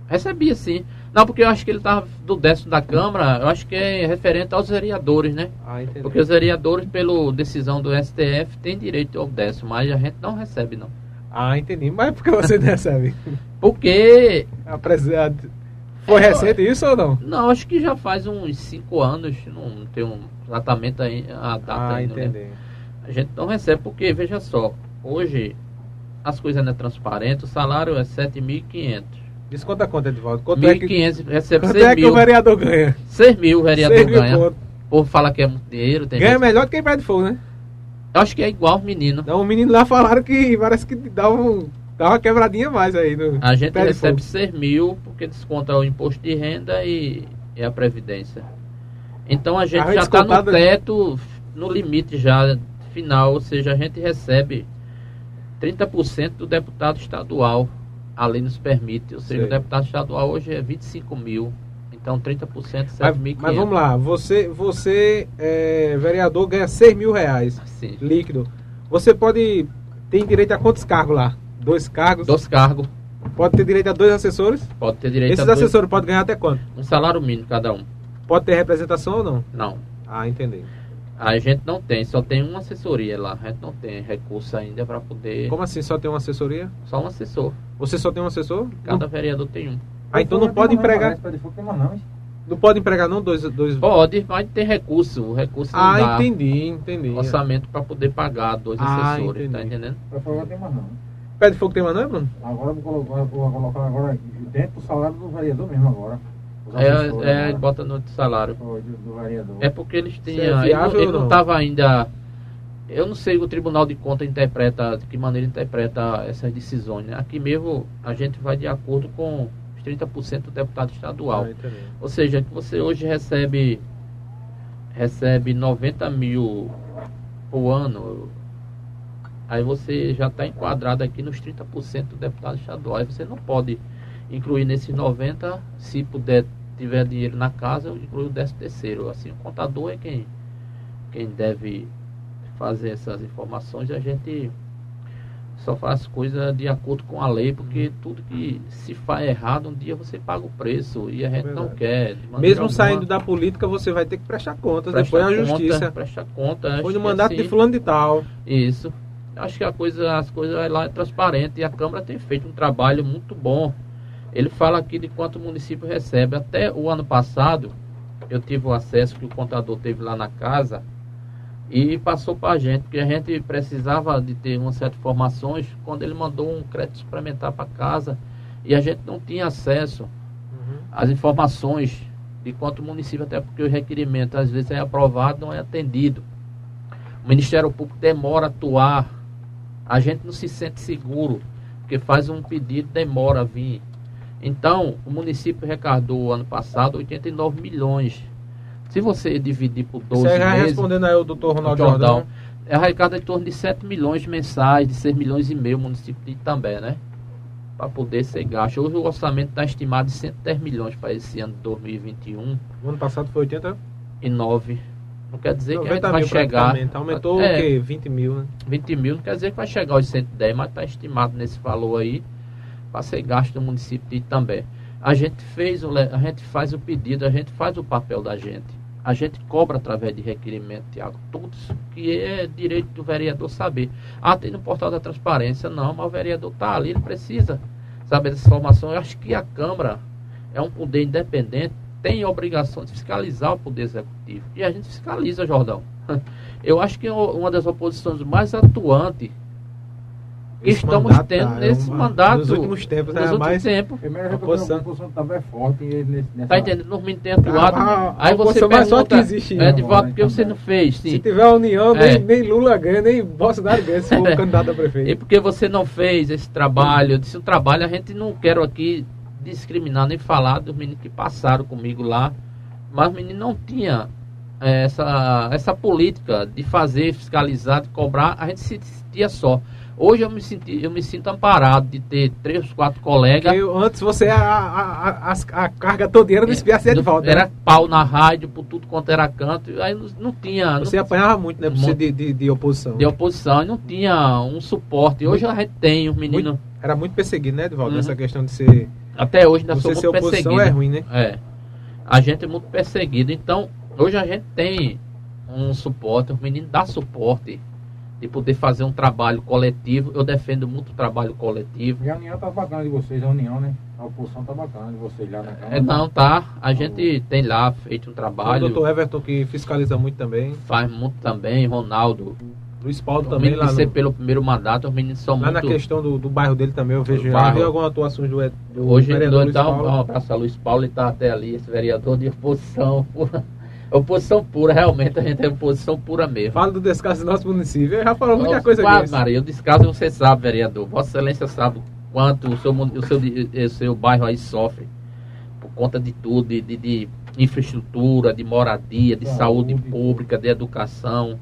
Recebia sim. Não, porque eu acho que ele estava do décimo da Câmara, eu acho que é referente aos vereadores, né? Ah, entendi. Porque os vereadores, pela decisão do STF, têm direito ao décimo, mas a gente não recebe, não. Ah, entendi. Mas por que você não recebe? Porque, A prese- a- Foi recente isso ou não? não, acho que já faz uns cinco anos, não tem um exatamente aí a data Ah, ainda, né? A gente não recebe porque, veja só, hoje as coisas não é transparente, o salário é 7.500. Desconta a conta, Edivaldo. Quanto é que, 1.500 recebe quanto 6 é que o mil. vereador ganha? 6 mil o vereador Seis mil ganha. conto. O povo fala que é muito dinheiro. Tem Ganha gente- melhor do que em Pé de Fogo, né? Eu acho que é igual os meninos. Então, o menino lá falaram que parece que dá, um, dá uma quebradinha a mais aí. No A gente recebe Fogo. 6 mil porque desconta o imposto de renda e, e a previdência. Então a gente Ah, já está no teto, no limite já final, ou seja, a gente recebe 30% do deputado estadual. A lei nos permite. Ou seja, Sei. o deputado estadual hoje é 25 mil. Então 30% Mas, 7.500. mas vamos lá, você, você é, vereador, ganha 6 mil reais Sim. líquido. Você pode. Tem direito a quantos cargos lá? Dois cargos? Dos cargos. Pode ter direito a dois assessores? Pode ter direito Esses a dois- assessores podem ganhar até quanto? um salário mínimo cada um. Pode ter representação ou não? Não. Ah, entendi. A gente não tem, só tem uma assessoria lá. A gente não tem recurso ainda para poder. Como assim? Só tem uma assessoria? Só um assessor. Você só tem um assessor? Cada Não, vereador tem um. ah, então não pode empregar. não, hein? Não pode empregar não dois. dois... Pode, mas tem recurso. O recurso não Ah, dá entendi, entendi. orçamento para poder pagar dois Ah, assessores, entendi. tá entendendo? Pé de Fogo não tem mais não. Pé de fogo tem mais não, é, Bruno? Agora eu vou colocar, vou colocar agora dentro do salário do vereador mesmo agora. É, é né? bota no salário. É porque eles Isso é tinham. ele ele não estava ainda. Eu não sei o Tribunal de Contas interpreta, de que maneira interpreta essas decisões. Né? Aqui mesmo a gente vai de acordo com os 30% do deputado estadual. Ah. Ou seja, que você hoje recebe recebe 90 mil por ano, aí você já está enquadrado aqui nos 30% do deputado estadual. Aí você não pode incluir nesses 90, se puder tiver dinheiro na casa, inclui o 13 terceiro. Assim, o contador é quem, quem deve fazer essas informações e a gente só faz coisa de acordo com a lei, porque tudo que se faz errado, um dia você paga o preço e a gente não Verdade. quer. Mesmo alguma, saindo da política, você vai ter que prestar contas prestar depois à conta, justiça. Prestar conta. Foi no mandato assim, de fulano de tal. Isso. Acho que a coisa, as coisas lá é transparente e a Câmara tem feito um trabalho muito bom. Ele fala aqui de quanto o município recebe. Até o ano passado, eu tive o acesso que o contador teve lá na casa. e passou para a gente, porque a gente precisava de ter umas certas informações quando ele mandou um crédito suplementar para casa e a gente não tinha acesso Uhum. às informações de quanto o município, até porque o requerimento às vezes é aprovado, não é atendido. O Ministério Público demora a atuar, a gente não se sente seguro, porque faz um pedido, demora a vir. Então, o município arrecadou ano passado 89 milhões. Se você dividir por 12 Você já meses, respondendo aí o doutor Ronaldo Jordão. Jordão. é arrecada em torno de 7 milhões mensais, de 6 milhões e meio o município de Itambé, né? Para poder ser gasto. Hoje o orçamento está estimado em 110 milhões para esse ano de 2021 O ano passado foi 80, e 9. Não quer dizer que a gente 90 vai chegar. Aumentou É. o quê? 20 mil, né? 20 mil não quer dizer que vai chegar aos 110, mas está estimado nesse valor aí para ser gasto no município de Itambé. A gente fez o, a gente faz o pedido, a gente faz o papel da gente. A gente cobra através de requerimento, Tiago, tudo isso que é direito do vereador saber. Ah, tem no portal da transparência, não, mas o vereador está ali, ele precisa saber dessa informação. Eu acho que a Câmara é um poder independente, tem a obrigação de fiscalizar o poder executivo. E a gente fiscaliza, Jordão. Eu acho que é uma das oposições mais atuantes estamos mandato, tendo tá, é nesse uma- mandato. Nos últimos tempos, nos é últimos mais. tempos. Primeiro A oposição também é forte e nesse. Tá entendendo? Nos meninos tem atuado. A- a- a aí você pergunta, que existe, é, de não, voto né, porque você não fez, Se sim. tiver a união, É. nem, nem Lula ganha, nem Bolsonaro ganha, se for É. candidato a E prefeito. porque você não fez esse trabalho, eu disse o trabalho, a gente não quero aqui discriminar nem falar dos meninos que passaram comigo lá, mas os meninos não tinha essa, essa política de fazer, fiscalizar, de cobrar, a gente se sentia só. Hoje eu me, senti, eu me sinto amparado de ter três, quatro colegas. Porque antes você, a, a, a, a carga toda era desviar você de volta. Era né? pau na rádio, por tudo quanto era canto, aí não, não tinha. Você não, apanhava muito, né? Por ser Muito. de, de, de oposição. de oposição, e não tinha um suporte. Hoje a gente tem, os meninos. Era muito perseguido, né, Edvaldo? Uhum. Essa questão de ser. Até hoje ainda sou Você ser muito oposição perseguido. é ruim, né? É. A gente é muito perseguido. Então, hoje a gente tem um suporte, os meninos dão suporte de poder fazer um trabalho coletivo. Eu defendo muito o trabalho coletivo. E a união tá bacana de vocês, a união, né? A oposição tá bacana de vocês lá na Câmara. É, não, tá? A gente tem lá feito um O trabalho, doutor Everton que fiscaliza muito também. faz muito também, Ronaldo. Luiz Paulo também lá, ser no, pelo primeiro mandato, os meninos são lá na muito... questão do, do bairro dele também. Eu vejo já. Vi algumas atuações do, do Hoje, vereador Luiz então, Paulo. um abraço a Luiz Paulo, ele está até ali, esse vereador de oposição. Oposição pura, realmente, a gente é oposição pura mesmo. Fala do descaso do nosso município. Ele já falou muita Nossa, coisa aqui. Maria, o descaso você sabe, vereador. Vossa Excelência sabe quanto o seu, o seu, o seu bairro aí sofre por conta de tudo, de, de- de infraestrutura, de moradia, de saúde, Saúde. pública, de educação.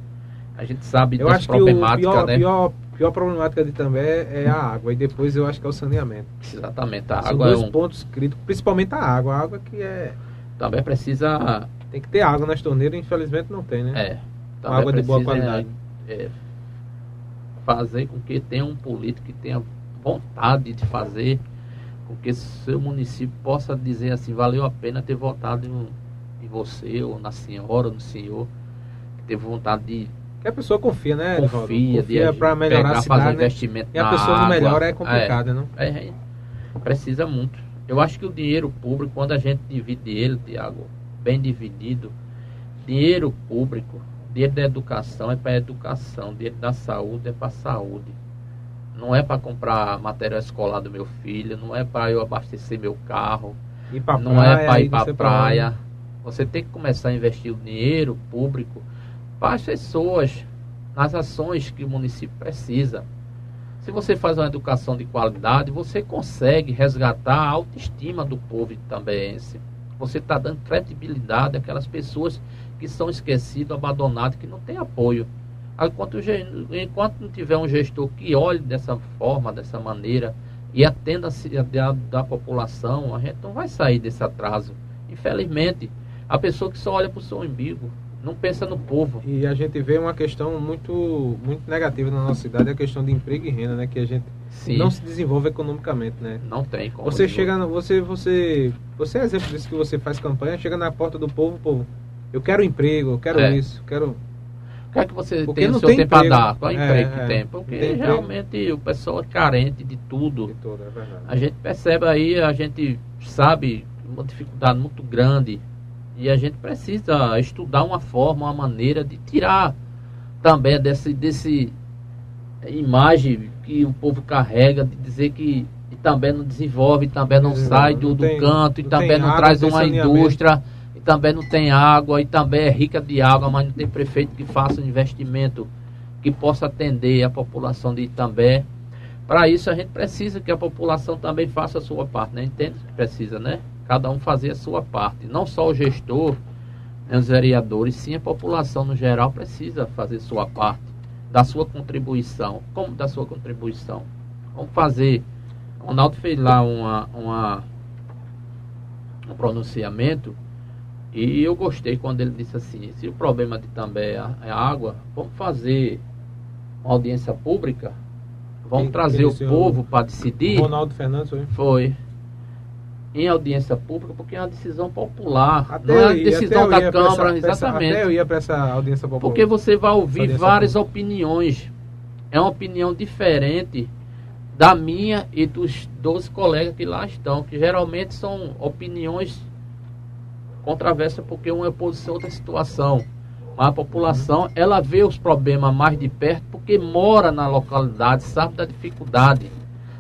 A gente sabe Eu das acho que o problemáticas, pior, né? pior, pior problemática de também é a água. E depois eu acho que é o saneamento. Exatamente. A São água é dois um, pontos críticos, principalmente a água. A água que é. também precisa. Tem que ter água nas torneiras, infelizmente não tem, né? É, também água de boa qualidade. é, fazer com que tenha um político que tenha vontade de fazer com que seu município possa dizer assim, valeu a pena ter votado em, em você, ou na senhora, ou no senhor, que teve vontade de Que a pessoa confia, né? Confia, confia para melhorar pegar, a fazer cidade. né? investimento E a pessoa não água. melhora é complicado, não? É, é, precisa muito. Eu acho que o dinheiro público, quando a gente divide ele, Tiago, bem dividido, dinheiro público, dinheiro da educação é para educação, dinheiro da saúde é para saúde. Não é para comprar material escolar do meu filho, não é para eu abastecer meu carro, pra não praia, é para ir para pra praia. Você tem que começar a investir o dinheiro público para as pessoas, nas ações que o município precisa. Se você faz uma educação de qualidade, você consegue resgatar a autoestima do povo itambense. Você está dando credibilidade àquelas pessoas que são esquecidas, abandonadas, que não têm apoio. Enquanto, enquanto não tiver um gestor que olhe dessa forma, dessa maneira, e atenda-se a da, da população, a gente não vai sair desse atraso. Infelizmente, a pessoa que só olha para o seu umbigo, não pensa no povo. E a gente vê uma questão muito, muito negativa na nossa cidade, é a questão de emprego e renda, né? Que a gente Sim, não se desenvolve economicamente, né? não tem como. Você chega, no- você, você, você é exemplo disso que você faz campanha, chega na porta do povo, povo, eu quero emprego, eu quero É. isso, quero. O que é que você Porque tem o não seu tem tempo a emprego. dar? Qual É, emprego é. que tem? Porque tem emprego. realmente o pessoal é carente de tudo. de todo, é. A gente percebe aí, a gente sabe uma dificuldade muito grande e a gente precisa estudar uma forma, uma maneira de tirar também é desse, desse imagem que o povo carrega de dizer que e também não desenvolve, também não sai não do, do tem- canto, e também não água, traz uma indústria, e também não tem água, e também é rica de água, mas não tem prefeito que faça um investimento que possa atender a população de Itambé. Para isso a gente precisa que a população também faça a sua parte, né? Entende que precisa, né? Cada um fazer a sua parte. Não só o gestor, né, os vereadores, sim a população no geral precisa fazer sua parte, da sua contribuição. Como da sua contribuição? Vamos fazer. O Ronaldo fez lá uma, uma, um pronunciamento e eu gostei quando ele disse assim, se o problema de também é a é água, vamos fazer uma audiência pública, vamos Quem- trazer o- povo para decidir. Ronaldo Fernandes foi. Foi. Em audiência pública, porque é uma decisão popular. Até não é uma ia- decisão da essa- Câmara, essa- exatamente. Até eu ia para essa audiência popular. Porque você vai ouvir várias pública. opiniões. É uma opinião diferente da minha e dos 12 colegas que lá estão, que geralmente são opiniões controversas porque uma é posição, outra situação. Mas a população, ela vê os problemas mais de perto porque mora na localidade, sabe da dificuldade.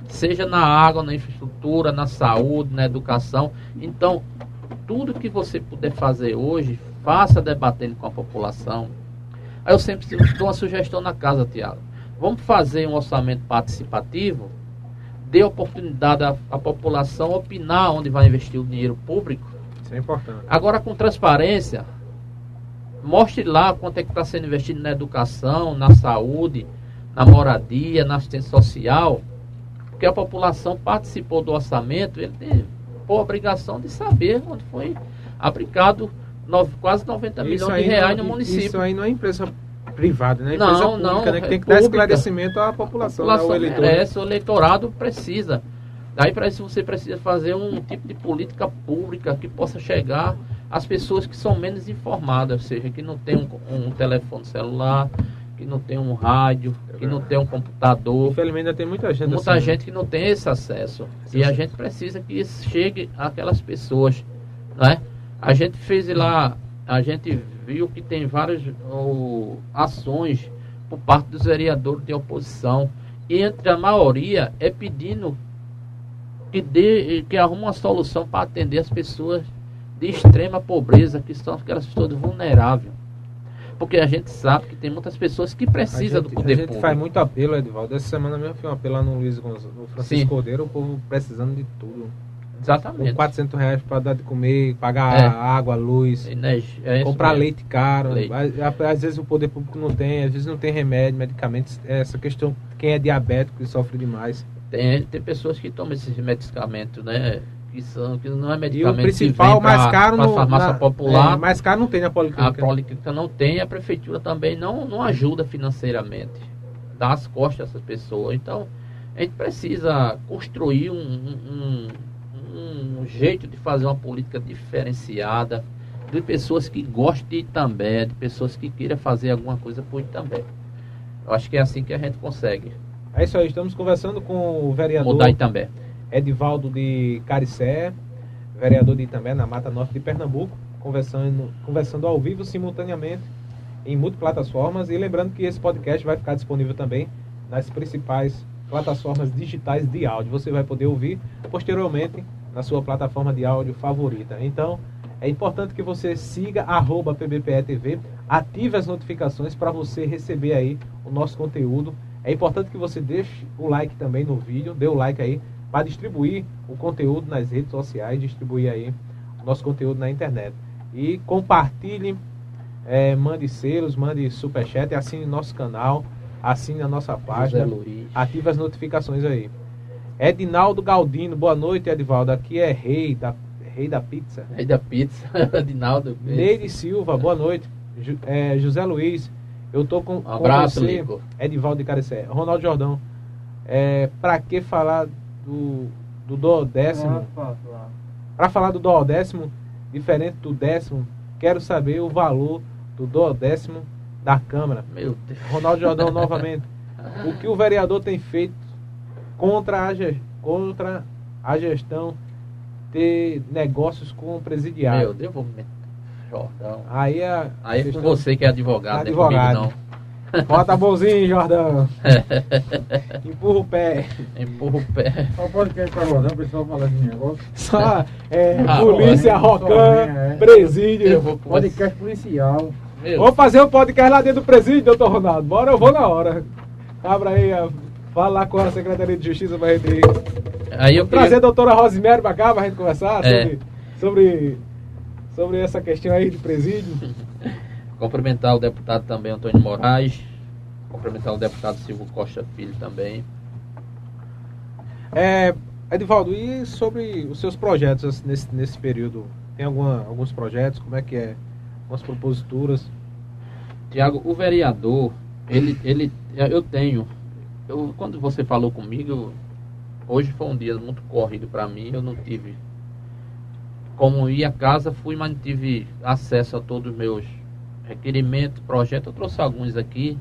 Seja na água, na infraestrutura, na saúde, na educação. Então, tudo que você puder fazer hoje, faça debatendo com a população. Aí eu sempre dou uma sugestão na casa, Tiago. Vamos fazer um orçamento participativo, dê oportunidade à, à população opinar onde vai investir o dinheiro público. Isso é importante. Agora, com transparência, mostre lá quanto é que está sendo investido na educação, na saúde, na moradia, na assistência social, porque a população participou do orçamento, ele tem por obrigação de saber onde foi aplicado nove- quase 90 Isso milhões de reais não- no município. Isso aí não é empresa privada, né? É Não, empresa não, pública, né? Que é tem que dar esclarecimento à população, né? população ao eleitor. merece, o eleitorado precisa. Daí para isso você precisa fazer um tipo de política pública que possa chegar às pessoas que são menos informadas, ou seja, que não tem um, um telefone celular, que não tem um rádio, que não tem um computador. Infelizmente ainda tem muita gente Muita assim, gente que não tem esse acesso. Esse E a gente precisa que isso chegue àquelas pessoas. Né? A gente fez lá, a gente viu que tem várias ó, ações por parte dos vereadores de oposição. E entre a maioria é pedindo que, dê, que arrume uma solução para atender as pessoas de extrema pobreza, que são aquelas pessoas vulneráveis. Porque a gente sabe que tem muitas pessoas que precisam gente, do poder a gente público. faz muito apelo, Edvaldo. Essa semana mesmo eu fiz um apelo lá no Luiz Gonz... no Francisco Sim. Cordeiro, o povo precisando de tudo. Com Exatamente. 400 reais para dar de comer, pagar É. água, luz, Energia, é comprar mesmo. leite caro. Leite. Às, às vezes o poder público não tem, às vezes não tem remédio, medicamentos. Essa questão, quem é diabético e sofre demais. Tem, tem pessoas que tomam esses medicamentos, né? Que, são, que não é E o medicamento principal, mais caro no, farmácia na- popular. é, mais caro não tem na A policlínica. policlínica não tem, a prefeitura também não, não ajuda financeiramente. Dá as costas a essas pessoas. Então, a gente precisa construir um, um, um- um jeito de fazer uma política diferenciada, de pessoas que gostem de Itambé, de pessoas que queiram fazer alguma coisa por Itambé. Eu acho que é assim que a gente consegue É isso aí, estamos conversando com o vereador mudar Itambé. Edivaldo de Caricé, vereador de Itambé, na Mata Norte de Pernambuco, conversando, conversando ao vivo simultaneamente em multiplataformas. E lembrando que esse podcast vai ficar disponível também nas principais plataformas digitais de áudio. Você vai poder ouvir posteriormente na sua plataforma de áudio favorita. Então, é importante que você siga arroba PBPE-TV, ative as notificações para você receber aí o nosso conteúdo. É importante que você deixe o like também no vídeo, dê o like aí para distribuir o conteúdo nas redes sociais, distribuir aí o nosso conteúdo na internet. E compartilhe, eh, mande selos, mande superchat, assine nosso canal, assine a nossa página, ative as notificações aí. Edinaldo Galdino, boa noite, Edivaldo. Aqui é rei da, rei da pizza. Rei da pizza, Dinaldo. Neide Silva, boa noite. Ju- eh, José Luiz, eu tô com, Um com abraço, você. Lico. Edivaldo de Carecé. Ronaldo Jordão, é, para que falar do, do duodécimo? Para falar do duodécimo, diferente do décimo, quero saber o valor do duodécimo da Câmara. Meu Deus. Ronaldo Jordão, novamente. O que o vereador tem feito contra a, contra a gestão ter negócios com o Meu presidiário? Deus, eu vou me... Jordão. Aí a Aí é com você que é advogado, Advogado. não é comigo Bota bonzinho, Jordão. Empurra o pé. Empurra o pé. Só pode querer pra rodar, o pessoal fala esse negócio. Só é, Ah, polícia, Rocan, é. presídio. Podcast policial. Meu, Vou fazer um podcast lá dentro do presídio, doutor Ronaldo. Bora, eu vou na hora. Abra aí, fala lá com a Secretaria de Justiça pra gente aí eu trazer a queria, doutora Rosemary pra cá pra gente conversar É. sobre, sobre, sobre essa questão aí de presídio. cumprimentar o deputado também Antônio Moraes, cumprimentar o deputado Silvio Costa Filho também. É, Edivaldo, e sobre os seus projetos assim, nesse, nesse período? Tem alguma, alguns projetos? Como é que é? Algumas proposituras? Tiago, o vereador, ele, ele, eu tenho, eu, quando você falou comigo, hoje foi um dia muito corrido para mim, eu não tive, como ir à casa, fui, mas não tive acesso a todos os meus requerimentos, projetos, eu trouxe alguns aqui,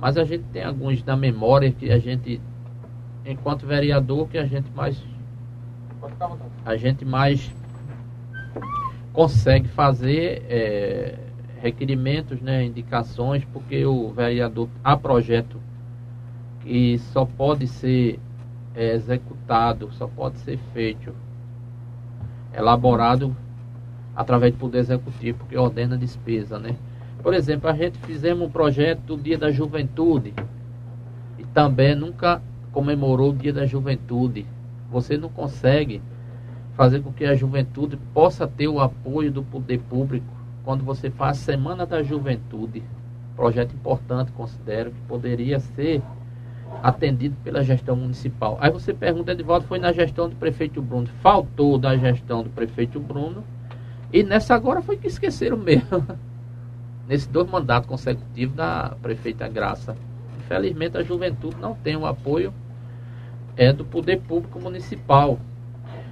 mas a gente tem alguns na memória que a gente, enquanto vereador, que a gente mais a gente mais consegue fazer é, requerimentos, né, indicações, porque o vereador há projeto que só pode ser é, executado, só pode ser feito, elaborado através do poder executivo, porque ordena a despesa, né? Por exemplo, a gente fizemos um projeto do Dia da Juventude e também nunca comemorou o Dia da Juventude. Você não consegue fazer com que a juventude possa ter o apoio do poder público quando você faz a Semana da Juventude. Projeto importante, considero, que poderia ser atendido pela gestão municipal. Aí você pergunta, Edvaldo, foi na gestão do prefeito Bruno. Faltou da gestão do prefeito Bruno e nessa agora foi que esqueceram mesmo. Nesses dois mandatos consecutivos da prefeita Graça. Infelizmente a juventude não tem o apoio é, do poder público municipal.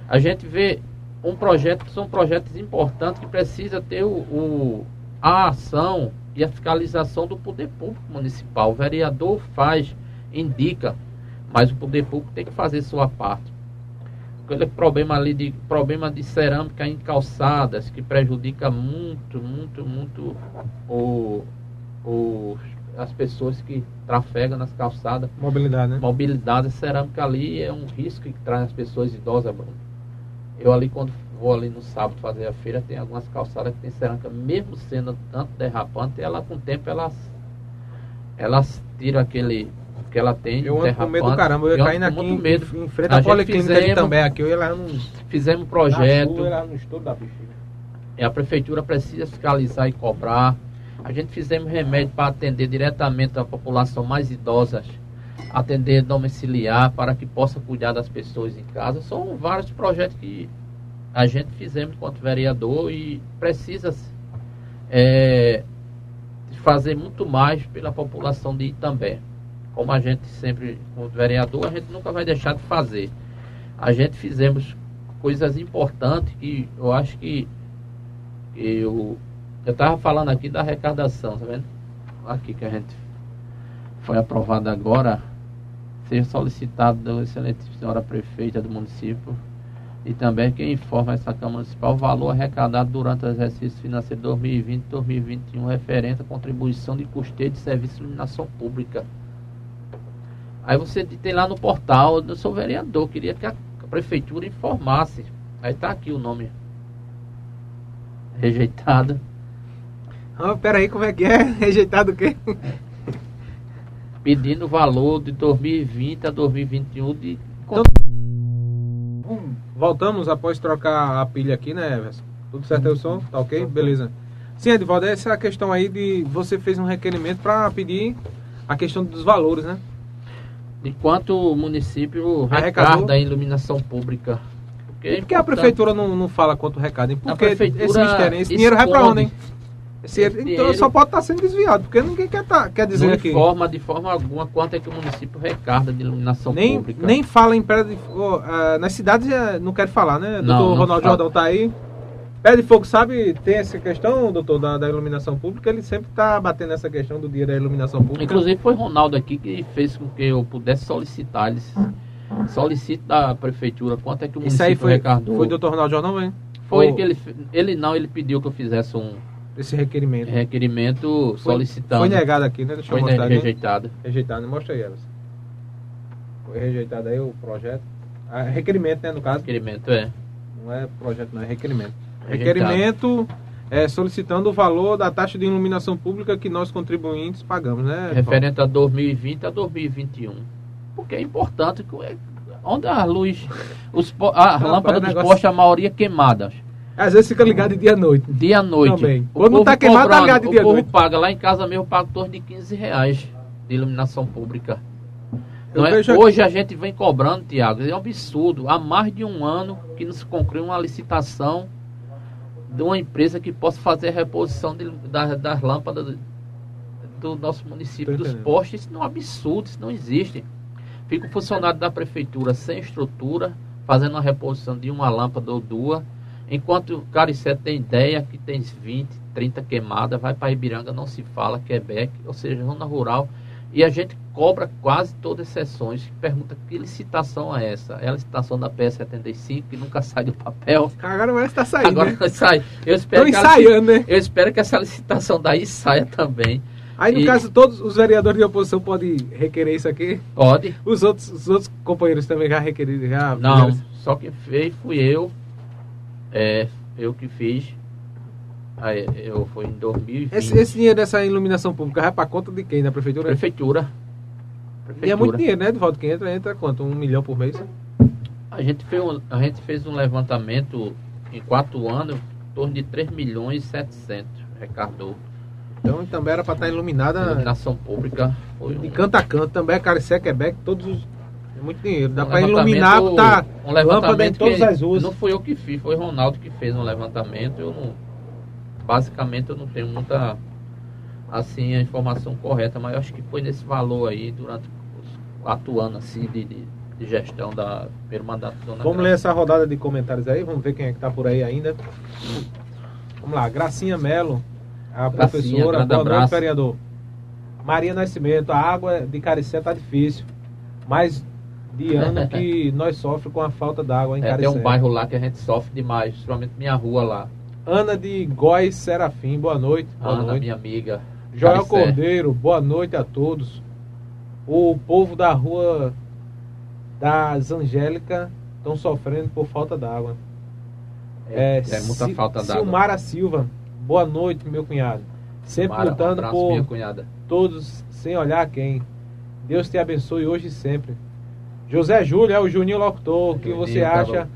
A gente vê um projeto que são projetos importantes que precisa ter o, o- a ação e a fiscalização do poder público municipal. O vereador faz, indica, mas o poder público tem que fazer sua parte. Aquele problema ali de problema de cerâmica em calçadas que prejudica muito, muito, muito o, o- as pessoas que trafegam nas calçadas Mobilidade, né? mobilidade, cerâmica ali é um risco que traz as pessoas idosas, Bruno. Eu ali, quando vou ali no sábado fazer a feira, tem algumas calçadas que tem cerâmica, mesmo sendo tanto derrapante, ela com o tempo elas, elas tiram aquele que ela tem Eu ando com medo do caramba, eu ia caindo aqui em, medo. em frente A à policlínica fizemos- também, aqui eu ia lá no Fizemos um projeto, lá no estouro da bexiga. a prefeitura precisa fiscalizar e cobrar. A gente fizemos remédio para atender diretamente a população mais idosa, atender domiciliar para que possa cuidar das pessoas em casa. São vários projetos que a gente fizemos enquanto vereador e precisa é, fazer muito mais pela população de Itambé. Como a gente sempre, como vereador, a gente nunca vai deixar de fazer. A gente fizemos coisas importantes que eu acho que eu eu estava falando aqui da arrecadação, tá vendo? Aqui que a gente foi aprovado agora, seja solicitado da excelente senhora prefeita do município e também quem informa essa Câmara Municipal o valor arrecadado durante o exercício financeiro 2020 e 2021 referente à contribuição de custeio de serviço de iluminação pública. Aí você tem lá no portal, eu sou vereador, queria que a prefeitura informasse. Aí tá aqui o nome rejeitado. Ah, peraí, como é que é? Rejeitado o quê? pedindo o valor de 2020 a 2021 de Então- Hum, Voltamos após trocar a pilha aqui, né, Everson? Tudo certo aí o som? Tá ok? Beleza. Sim, Edvaldo, essa é a questão aí de você fez um requerimento para pedir a questão dos valores, né? Enquanto o município Arrecadou. arrecada a iluminação pública. Porque, é E por que a prefeitura não, não fala quanto recado? hein? Porque esse mistério, esse dinheiro vai pra onde, hein? Esse, Esse então dinheiro- só pode estar sendo desviado, porque ninguém quer, tá, quer dizer não aqui. informa de forma alguma quanto é que o município recarda de iluminação Nem, pública. nem fala em ah, nas cidades eh, não quero falar, né? Não, doutor não Ronaldo fala. Jordão tá aí. Pé de Fogo, sabe, tem essa questão, doutor, da, da iluminação pública. Ele sempre tá batendo essa questão do dia da iluminação pública. Inclusive foi Ronaldo aqui que fez com que eu pudesse solicitar. Eles solicito da prefeitura quanto é que o Isso município aí foi, recardou. foi doutor Ronaldo Jordão, hein? Foi Ou- que ele, ele não, ele pediu que eu fizesse um, esse requerimento? Requerimento Foi- solicitando. Foi negado aqui, né? Deixa Foi eu mostrar aqui. rejeitado. Rejeitado, mostra aí, Elas. Foi rejeitado aí o projeto. Ah, requerimento, né, no caso. Requerimento é. Não é projeto, não, é requerimento. Rejeitado. Requerimento é, solicitando o valor da taxa de iluminação pública que nós contribuintes pagamos, né? referente a 2020 a 2021. Porque é importante que é- onde a luz, os, a Rapaz, lâmpada dos negócio- postes, a maioria queimadas, Paulo? Às vezes fica ligado dia à noite. dia à noite. Também. O Quando não povo tá queimado, tá cobrando, ligado dia à O povo noite. paga, lá em casa mesmo, eu pago em torno de 15 reais de iluminação pública. Não é? Hoje a gente vem cobrando, Tiago, é um absurdo. Há mais de um ano que não se conclui uma licitação de uma empresa que possa fazer a reposição de- das, das lâmpadas do, do nosso município, dos postes. Isso não é um absurdo, isso não existe. Fica o funcionário da prefeitura sem estrutura, fazendo a reposição de uma lâmpada ou duas, enquanto o Caricé tem ideia que tem 20, 30 queimadas, vai para Ibiranga, não se fala, Quebec, ou seja, zona rural, e a gente cobra quase todas as sessões. Pergunta que licitação é essa? É a licitação da PS75, que nunca sai do papel. Agora parece que tá saindo, Agora né? vai sair. Eu espero, Estão que ela- ensaiando, né? eu espero que essa licitação daí saia também. Aí, no E- caso, todos os vereadores de oposição podem requerer isso aqui. Pode? Os outros, os outros companheiros também já requeriram. Já Não, só quem fez fui eu. É, eu que fiz. Aí, eu fui em 2020. Esse, esse dinheiro dessa iluminação pública vai pra conta de quem? Da prefeitura? Prefeitura. E é muito dinheiro, né? De volta que entra, entra quanto? Um milhão por mês? A gente fez um, a gente fez um levantamento em quatro anos, em torno de 3 milhões e 700. Arrecadou. Então também era pra estar iluminada Iluminação pública. Foi de um, canto a canto. Também Caricé, Quebec, todos os. É muito dinheiro. Dá um pra iluminar, levantamento- tá um lâmpada em levantamento todas as ruas. Não foi eu que fiz, foi o Ronaldo que fez um levantamento. Eu não, basicamente eu não tenho muita assim a informação correta, mas eu acho que foi nesse valor aí durante anos assim de, de, de gestão da primeiro mandato da Dona Vamos ler Graça. essa rodada de comentários aí, vamos ver quem é que tá por aí ainda. Vamos lá, Gracinha Melo, a Gracinha, professora, boa noite, vereador. Maria Nascimento, a água de Caricé tá difícil, mas de ano que nós sofremos com a falta d'água em É, tem Caricé. um bairro lá que a gente sofre demais, principalmente minha rua lá. Ana de Góis Serafim, boa noite. Boa Ana, noite. minha amiga. Joel Caricé. Cordeiro, boa noite a todos. O povo da rua das Angélica estão sofrendo por falta d'água. É, é muita Si- falta d'água. Silmara Silva, boa noite, meu cunhado. Sempre Mara, um lutando abraço, por todos, sem olhar quem. Deus te abençoe hoje e sempre. José Júlio, é o Juninho Locutor, o que Juninho, você tá acha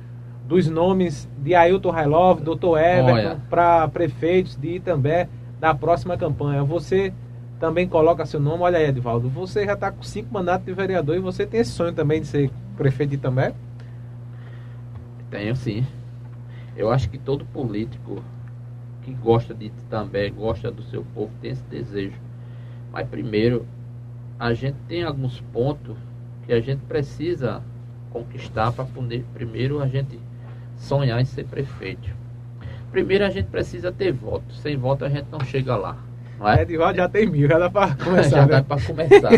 dos nomes de Ailton Railov, Dr. Everton, para prefeitos de Itambé na próxima campanha? Você também coloca seu nome, olha aí, Edvaldo, você já está com cinco mandatos de vereador e você tem esse sonho também de ser prefeito de Itambé? Tenho sim. Eu acho que todo político que gosta de também, gosta do seu povo, tem esse desejo. Mas primeiro, a gente tem alguns pontos que a gente precisa conquistar para poder, primeiro, a gente sonhar em ser prefeito. Primeiro, a gente precisa ter voto. Sem voto, a gente não chega lá. Não é? Edvaldo já tem mil, já dá para Já começar, dá né? para começar.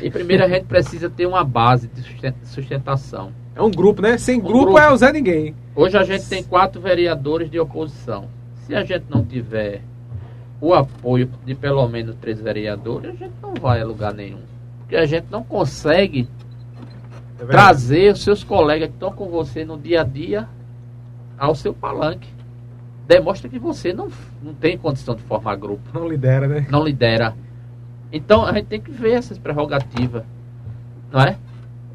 E primeiro, a gente precisa ter uma base de susten- sustentação. É um grupo, né? Sem Um grupo, grupo. é o Zé Ninguém. Hoje a gente tem quatro vereadores de oposição. Se a gente não tiver o apoio de pelo menos três vereadores, a gente não vai a lugar nenhum. Porque a gente não consegue É trazer os seus colegas que estão com você no dia a dia ao seu palanque. Demonstra que você não, não tem condição de formar grupo, Não lidera, né? não lidera. Então a gente tem que ver essas prerrogativas. Não é?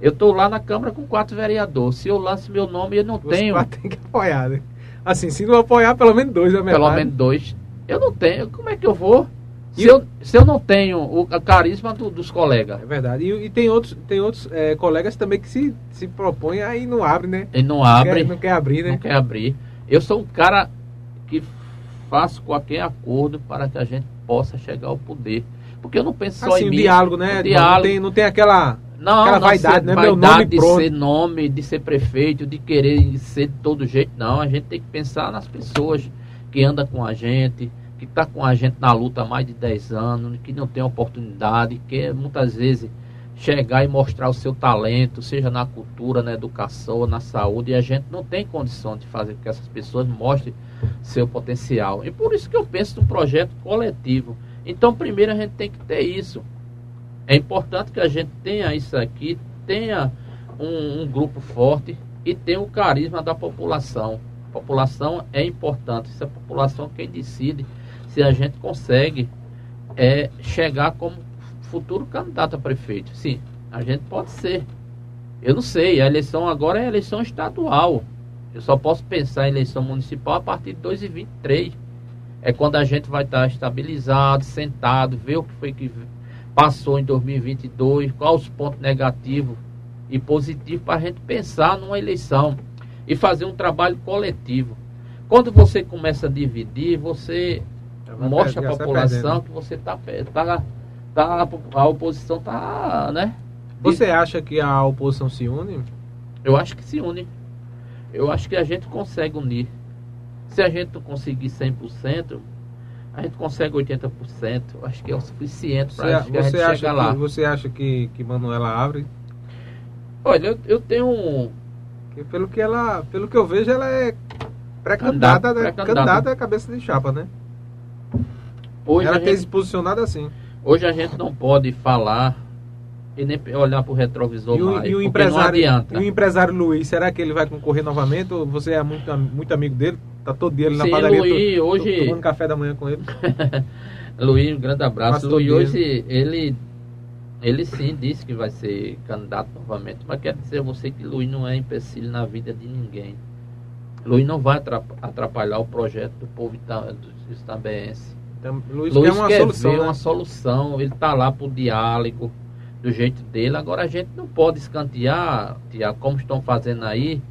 Eu estou lá na Câmara com quatro vereadores. Se eu lanço meu nome, eu não Você tenho. vai ter que apoiar, né? Assim, se não apoiar, pelo menos dois, é pelo menos dois. Eu não tenho. Como é que eu vou? Se, eu, se eu não tenho o carisma do- dos colegas, É verdade. E, e tem outros, tem outros é, colegas também que se, se propõem aí não abre, né? ele não Não abre, quer, não quer abrir, né? não quer abrir. Eu sou um cara que faço qualquer acordo para que a gente possa chegar ao poder. Porque eu não penso só Assim, em mim. diálogo, né? O Não diálogo. tem, não tem aquela. Não, aquela não vaidade, né? Meu vaidade nome de pronto. ser nome, de ser prefeito, de querer ser de todo jeito. Não, a gente tem que pensar nas pessoas que andam com a gente, que está com a gente na luta há mais de 10 anos, que não tem oportunidade, que muitas vezes chegar e mostrar o seu talento, seja na cultura, na educação, na saúde, e a gente não tem condição de fazer com que essas pessoas mostrem seu potencial. E por isso que eu penso num projeto coletivo. Então, primeiro a gente tem que ter isso. É importante que a gente tenha isso aqui, tenha um, um grupo forte e tenha o carisma da população. A população é importante. Se a população quem decide se a gente consegue é, chegar como futuro candidato a prefeito. Sim, a gente pode ser. Eu não sei, a eleição agora é eleição estadual. Eu só posso pensar em eleição municipal a partir de 2023. É quando a gente vai estar estabilizado, sentado, ver o que foi que passou em 2022, quais os pontos negativos e positivos para a gente pensar numa eleição e fazer um trabalho coletivo. Quando você começa a dividir, você mostra à população que você está tá, tá, a oposição está, né? Você acha que a oposição se une? Eu acho que se une. Eu acho que a gente consegue unir. Se a gente não conseguir 100%, a gente consegue 80%. Acho que é o suficiente para a gente chegar lá. Que, você acha que, que Manuela abre? Olha, eu, eu tenho um... Pelo que ela, pelo que eu vejo, ela é pré-candidata, né? Pré candidata a cabeça de chapa, né? Hoje ela tem gente, se posicionado assim. Hoje a gente não pode falar e nem olhar para o retrovisor e o, mais. E o empresário, e o empresário Luiz, será que ele vai concorrer novamente? Ou você é muito, muito amigo dele? Tá todo dia ali na Sim, padaria Luiz, tô, hoje... tô tomando café da manhã com ele. Luiz, um grande abraço. Luiz, hoje, ele, ele sim disse que vai ser candidato novamente. Mas quero dizer a você que Luiz não é empecilho na vida de ninguém. Luiz não vai atrap- atrapalhar o projeto do povo itambense. Então, Luiz, Luiz quer uma quer solução. ver né? uma solução, ele está lá para o diálogo, do jeito dele. Agora a gente não pode escantear, Tiago, como estão fazendo aí,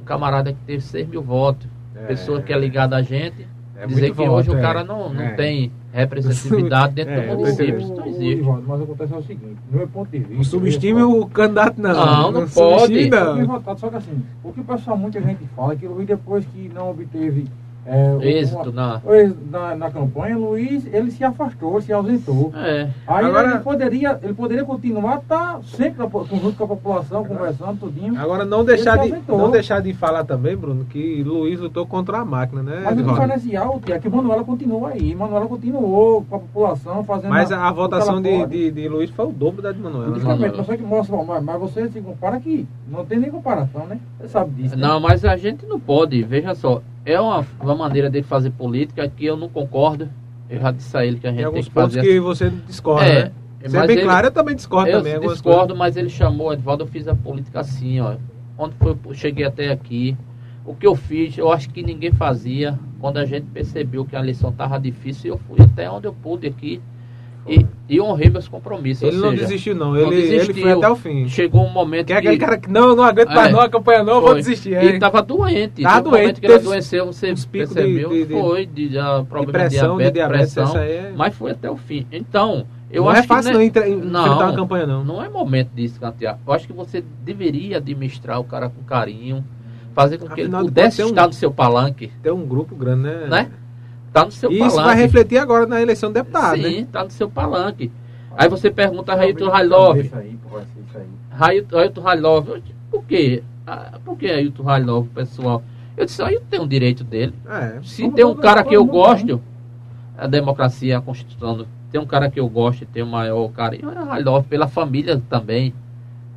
um camarada que teve 6 mil votos, É, pessoa que é ligada a gente, é dizer que voto, hoje o é. cara não, não É. tem representatividade dentro É, eu do município. Isso não existe. Mas acontece é o seguinte, do meu ponto de vista. Não subestime o candidato, não. Não, não subestime, pode. não. votado, só que assim, o que o pessoal, muita gente fala é que o Luiz, depois que não obteve é, o- Êxito uma- na. êxito na, na campanha, o Luiz, ele se afastou, se ausentou. É, Aí Agora- ele poderia, ele poderia continuar, tá sempre junto com a população, conversando, tudinho. Agora não deixar, de, não deixar de falar também, Bruno, que Luiz lutou contra a máquina, né? Mas o diferencial é que Manuela continua aí. Manuela continuou com a população fazendo. Mas a, a votação de, de, de Luiz foi o dobro da de Manuela. né? Justamente, só que mostra, mas, mas você se compara que não tem nem comparação, né? Você sabe disso. né? Não, mas a gente não pode, veja só, é uma, uma maneira dele fazer política que eu não concordo. Eu já disse a ele que a gente Tem tem, alguns que pontos fazer. que você discorda, É, né? mas Você é bem ele- claro, eu também discordo eu também. algumas discordo, coisas. mas ele chamou, Edvaldo, eu fiz a política assim, ó. Onde foi, eu cheguei até aqui. O que eu fiz, eu acho que ninguém fazia. Quando a gente percebeu que a lição estava difícil, eu fui até onde eu pude aqui e, e honrei meus compromissos. Ele não desistiu, não. não Ele, ele desistiu. foi até o fim. Chegou um momento Que é aquele cara que não, não aguento É. mais não, a campanha não, eu vou Foi. desistir. Ele É. estava doente. Tava doente, que ele adoeceu, você de- percebeu? de- de- foi, de, ah, problema pressão, de de diabetes, pressão. é- Mas foi até o fim. Então, eu não acho é fácil que... não né, entra- enfrentar uma campanha, não. não é momento de escantear. Eu acho que você deveria administrar o cara com carinho, fazer com que Afinal ele de pudesse tem um- estar no seu palanque, Tem um grupo grande, né? né? Tá no seu E isso palanque. vai refletir agora na eleição de deputado, Sim, né? tá no seu palanque. Aí você pergunta a Railton Isso Railov, aí, pô, vai ser isso aí. Railton Railov, eu disse, por quê? Ah, por que Railton Railov, pessoal? Eu disse, aí tem um direito dele. É. Se tem um cara que eu gosto, a democracia, a Constituição, tem um cara que eu gosto e tenho o maior carinho, é Railov, pela família também.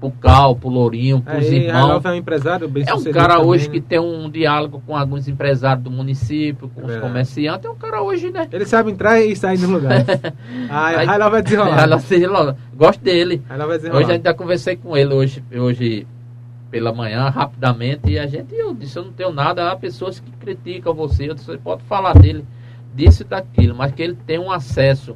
Pro Cal, pro Lourinho, pros Aí, irmãos. É um empresário bem É um cara também, hoje né? que tem um diálogo com alguns empresários do município, com os Verdade. comerciantes. É um cara hoje, né? Ele sabe entrar e sair no lugar. Aí- Ralf vai desenrolar. Ela se- Gosto dele. Ralf vai desenrolar. Hoje ainda conversei com ele hoje, hoje pela manhã, rapidamente, e a gente, eu disse, eu não tenho nada, há pessoas que criticam você, eu disse, você pode falar dele, disso e daquilo, mas que ele tem um acesso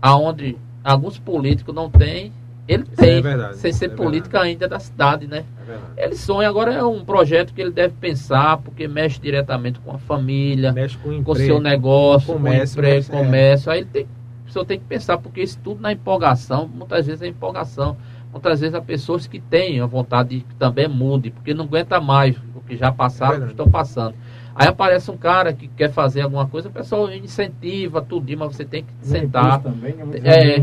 aonde alguns políticos não têm, ele Isso tem, é verdade, sem ser é política ainda da cidade, né? É verdade. Ele sonha, agora é um projeto que ele deve pensar, porque mexe diretamente com a família, Mexe com o com o emprego. seu negócio, com o comércio, emprego, mas é. comércio. Aí ele tem, a pessoa tem que pensar, porque isso tudo na empolgação, muitas vezes é empolgação. Muitas vezes há pessoas que têm a vontade de que também mude, porque não aguenta mais o que já passaram, É o que verdade. estão passando. Aí aparece um cara que quer fazer alguma coisa, o pessoal incentiva tudo, mas você tem que sentar, também, né? É.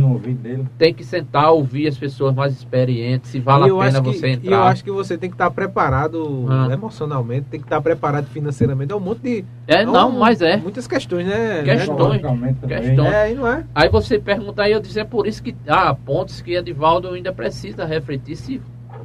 tem que sentar, ouvir as pessoas mais experientes, se vale E a pena que- você E eu entrar. acho que você tem que estar preparado Ah. emocionalmente, tem que estar preparado financeiramente. É um monte de. É, não, um- mas é. Muitas questões, né? Questões. né? Questões. É, e não é? Aí você pergunta aí, eu disse, é por isso que há pontos que Edivaldo ainda precisa refletir se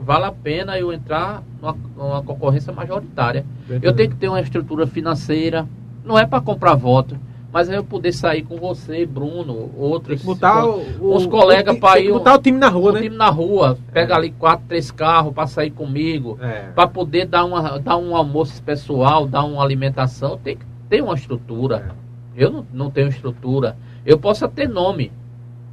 vale a pena eu entrar numa, numa concorrência majoritária. Eu tenho que ter uma estrutura financeira, não é para comprar voto, mas é eu poder sair com você, Bruno, outros. botar o, os colegas o tem ir botar o time na rua, o né? time na rua, pega ali quatro, três carros para sair comigo, É. para poder dar, uma, dar um almoço pessoal, dar uma alimentação, tem que ter uma estrutura. Eu não, não tenho estrutura. Eu posso até nome,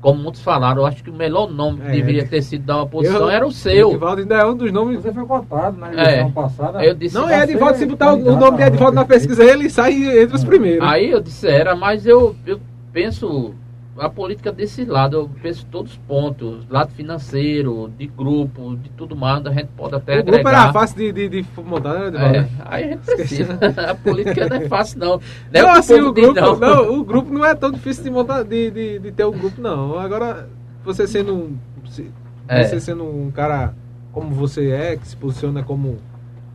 como muitos falaram. Eu acho que o melhor nome que É. deveria ter sido dar uma posição Eu- era o seu. Edivaldo ainda é um dos nomes. Você foi cotado na É. eleição passada. Eu disse, Não, é Edivaldo, se botar o, nome de Edivaldo na pesquisa, ele sai entre os primeiros. Aí eu disse, era, mas eu, eu penso a política desse lado, eu penso todos os pontos, lado financeiro, de grupo, de tudo mais, a gente pode até o grupo agregar. era fácil de, de, de montar, né? É, aí a gente precisa. a política não é fácil, não. Não, é Não, assim, o diz, grupo, não. não, o grupo não é tão difícil de montar, de, de, de ter um grupo, não. Agora, você sendo um, se- É. você sendo um cara como você é, que se posiciona como,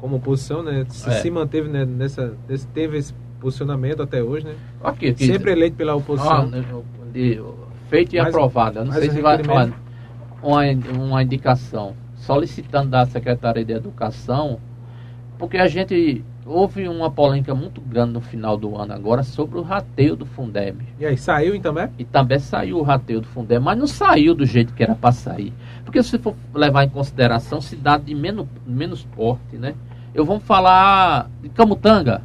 como oposição, né? Se, É. se manteve né, nessa, teve esse posicionamento até hoje, né? Sempre eleito pela oposição. De- feito e Mais- aprovado. Eu não sei se vai uma, uma indicação solicitando da Secretaria de Educação, porque a gente houve uma polêmica muito grande no final do ano agora sobre o rateio do Fundeb. E aí, saiu então, é? E também saiu o rateio do Fundeb, mas não saiu do jeito que era para sair. Porque se for levar em consideração cidade de menos, menos porte, né? Eu vou falar de Camutanga.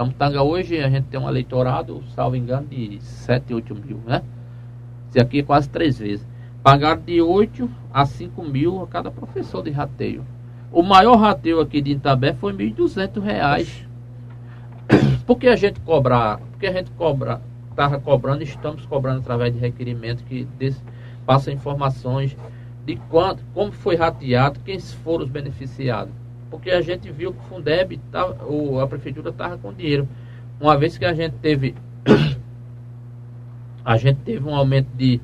Camutanga hoje a gente tem um eleitorado, salvo engano, de 7, 8 mil, né? Isso aqui é quase três vezes. Pagaram de 8 a 5 mil a cada professor de rateio. O maior rateio aqui de Itabé foi 1.200 reais. Por que a gente cobrar? Porque a gente cobra, estava cobrando, estamos cobrando através de requerimento que des, passa informações de quanto, como foi rateado, quem foram os beneficiados. Porque a gente viu que o Fundeb, tava, o, a prefeitura estava com dinheiro. Uma vez que a gente teve a gente teve um aumento de,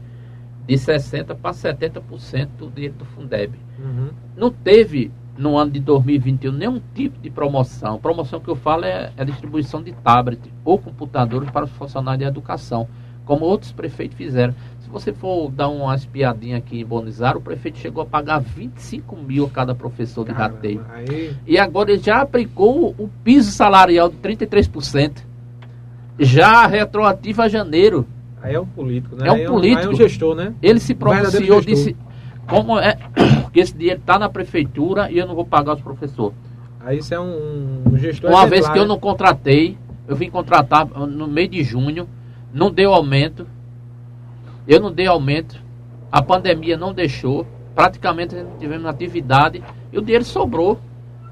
de 60% para 70% do dinheiro do Fundeb. Uhum. Não teve no ano de 2021 nenhum tipo de promoção. Promoção que eu falo é a distribuição de tablet ou computadores para os funcionários de educação, como outros prefeitos fizeram. Se você for dar uma espiadinha aqui em Bonizar, o prefeito chegou a pagar 25 mil a cada professor de Caramba, rateio. Aí, E agora ele já aplicou o piso salarial de 33%. Já retroativo a janeiro. aí é um político, né? É um aí político. é um gestor, né? Ele se pronunciou, disse como é que esse dinheiro está na prefeitura e eu não vou pagar os professores. Aí isso é um, um gestor Uma exemplar, vez que eu né? não contratei, eu vim contratar no meio de junho, não deu aumento. Eu não dei aumento. A pandemia não deixou. Praticamente não tivemos atividade e o dinheiro sobrou.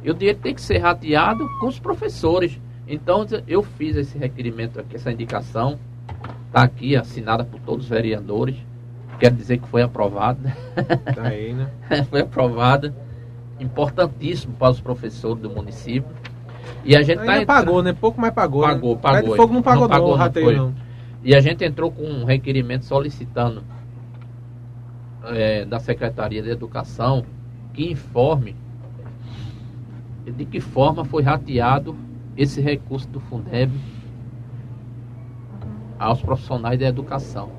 E o dinheiro tem que ser rateado com os professores. Então eu fiz esse requerimento aqui, essa indicação. Está aqui assinada por todos os vereadores. Quero dizer que foi aprovada. Tá aí, né? foi aprovada. Importantíssimo para os professores do município. E a gente Ainda está pagou, né? Pouco mais pagou. Pagou, né? pagou. Pé de Fogo não pagou, Não não, pagou, o não rateio não. E a gente entrou com um requerimento solicitando eh, da Secretaria de Educação que informe de que forma foi rateado esse recurso do Fundeb aos profissionais da educação.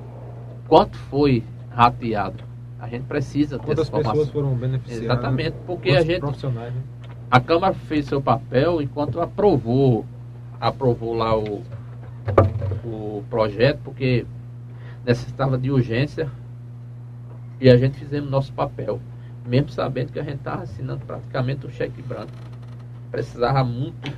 Quanto foi rateado? A gente precisa ter Quantas essa informação. pessoas foram beneficiadas? Exatamente, porque a gente né? a Câmara fez seu papel enquanto aprovou, aprovou lá o, o projeto, porque necessitava de urgência e a gente fizemos nosso papel, mesmo sabendo que a gente estava assinando praticamente um cheque branco. Precisava muito.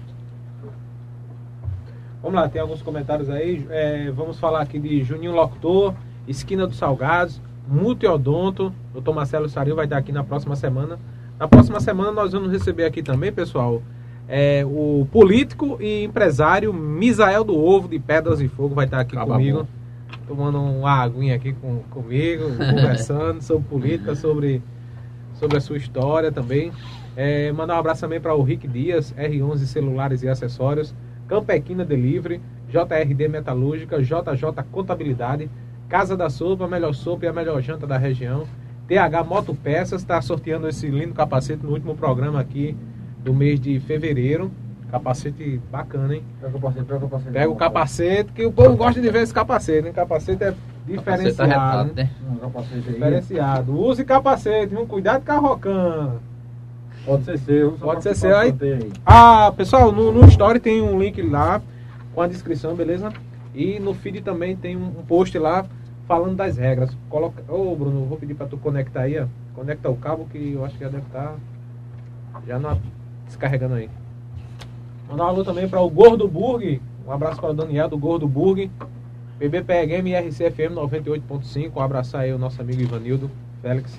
Vamos lá, tem alguns comentários aí. É, vamos falar aqui de Juninho Locutor, Esquina dos Salgados, Multiodonto. Doutor Marcelo Saril vai estar aqui na próxima semana. Na próxima semana nós vamos receber aqui também, pessoal, é, o político e empresário Misael do Ovo, de Pedras e Fogo, vai estar aqui Acaba comigo. bom. Tomando uma aguinha aqui com, comigo, conversando sobre política, sobre, sobre a sua história também. É, mandar um abraço também para o Rick Dias, R11 Celulares e Acessórios. Campequina Delivery, JRD Metalúrgica, JJ Contabilidade, Casa da Sopa, a melhor sopa e a melhor janta da região. TH Motopeças está sorteando esse lindo capacete no último programa aqui do mês de fevereiro. Capacete bacana, hein? Pega o capacete, pega o capacete. Pega o capacete, que o povo gosta de ver esse capacete, né? Capacete é Capacete diferenciado. arretado, né? né? Um capacete aí. Diferenciado. Use capacete, viu? Cuidado com a Rocan. Pode ser seu. Pode ser seu, aí. Ah, pessoal, no, no story tem um link lá com a descrição, beleza? E no feed também tem um, um post lá falando das regras. Coloca. Ô Bruno, vou pedir pra tu conectar aí, ó. Conecta o cabo que eu acho que já deve estar já não descarregando aí. Mandar um alô também para o Gordo Burg. Um abraço para o Daniel do Gordo Burg. BBPGM e RCFM 98.5. Um abraço aí ao nosso amigo Ivanildo, Félix,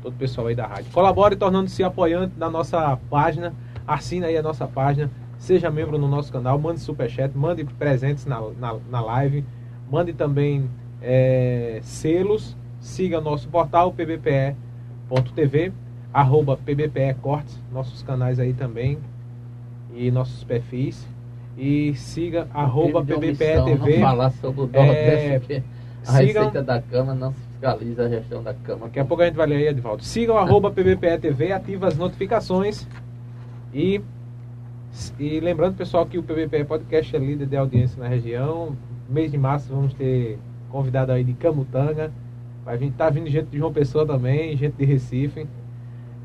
todo o pessoal aí da rádio. Colabore tornando-se apoiante da nossa página. Assina aí a nossa página. Seja membro no nosso canal. Mande superchat. Mande presentes na, na, na live. Mande também é, selos. Siga nosso portal pbpe.tv. Arroba PBPE Cortes. Nossos canais aí também. E nossos perfis. E siga arroba PBPE TV. Falar sobre o É, Nordeste, porque a sigam- receita da Câmara não se fiscaliza a gestão da Câmara. Daqui a pouco a gente vai ler aí, Edvaldo. Sigam arroba PBPE TV, ativa as notificações. E, e lembrando, pessoal, que o PBPE Podcast é líder de audiência na região. Mês de março vamos ter convidado aí de Camutanga. Vai vir, tá vindo gente de João Pessoa também, gente de Recife.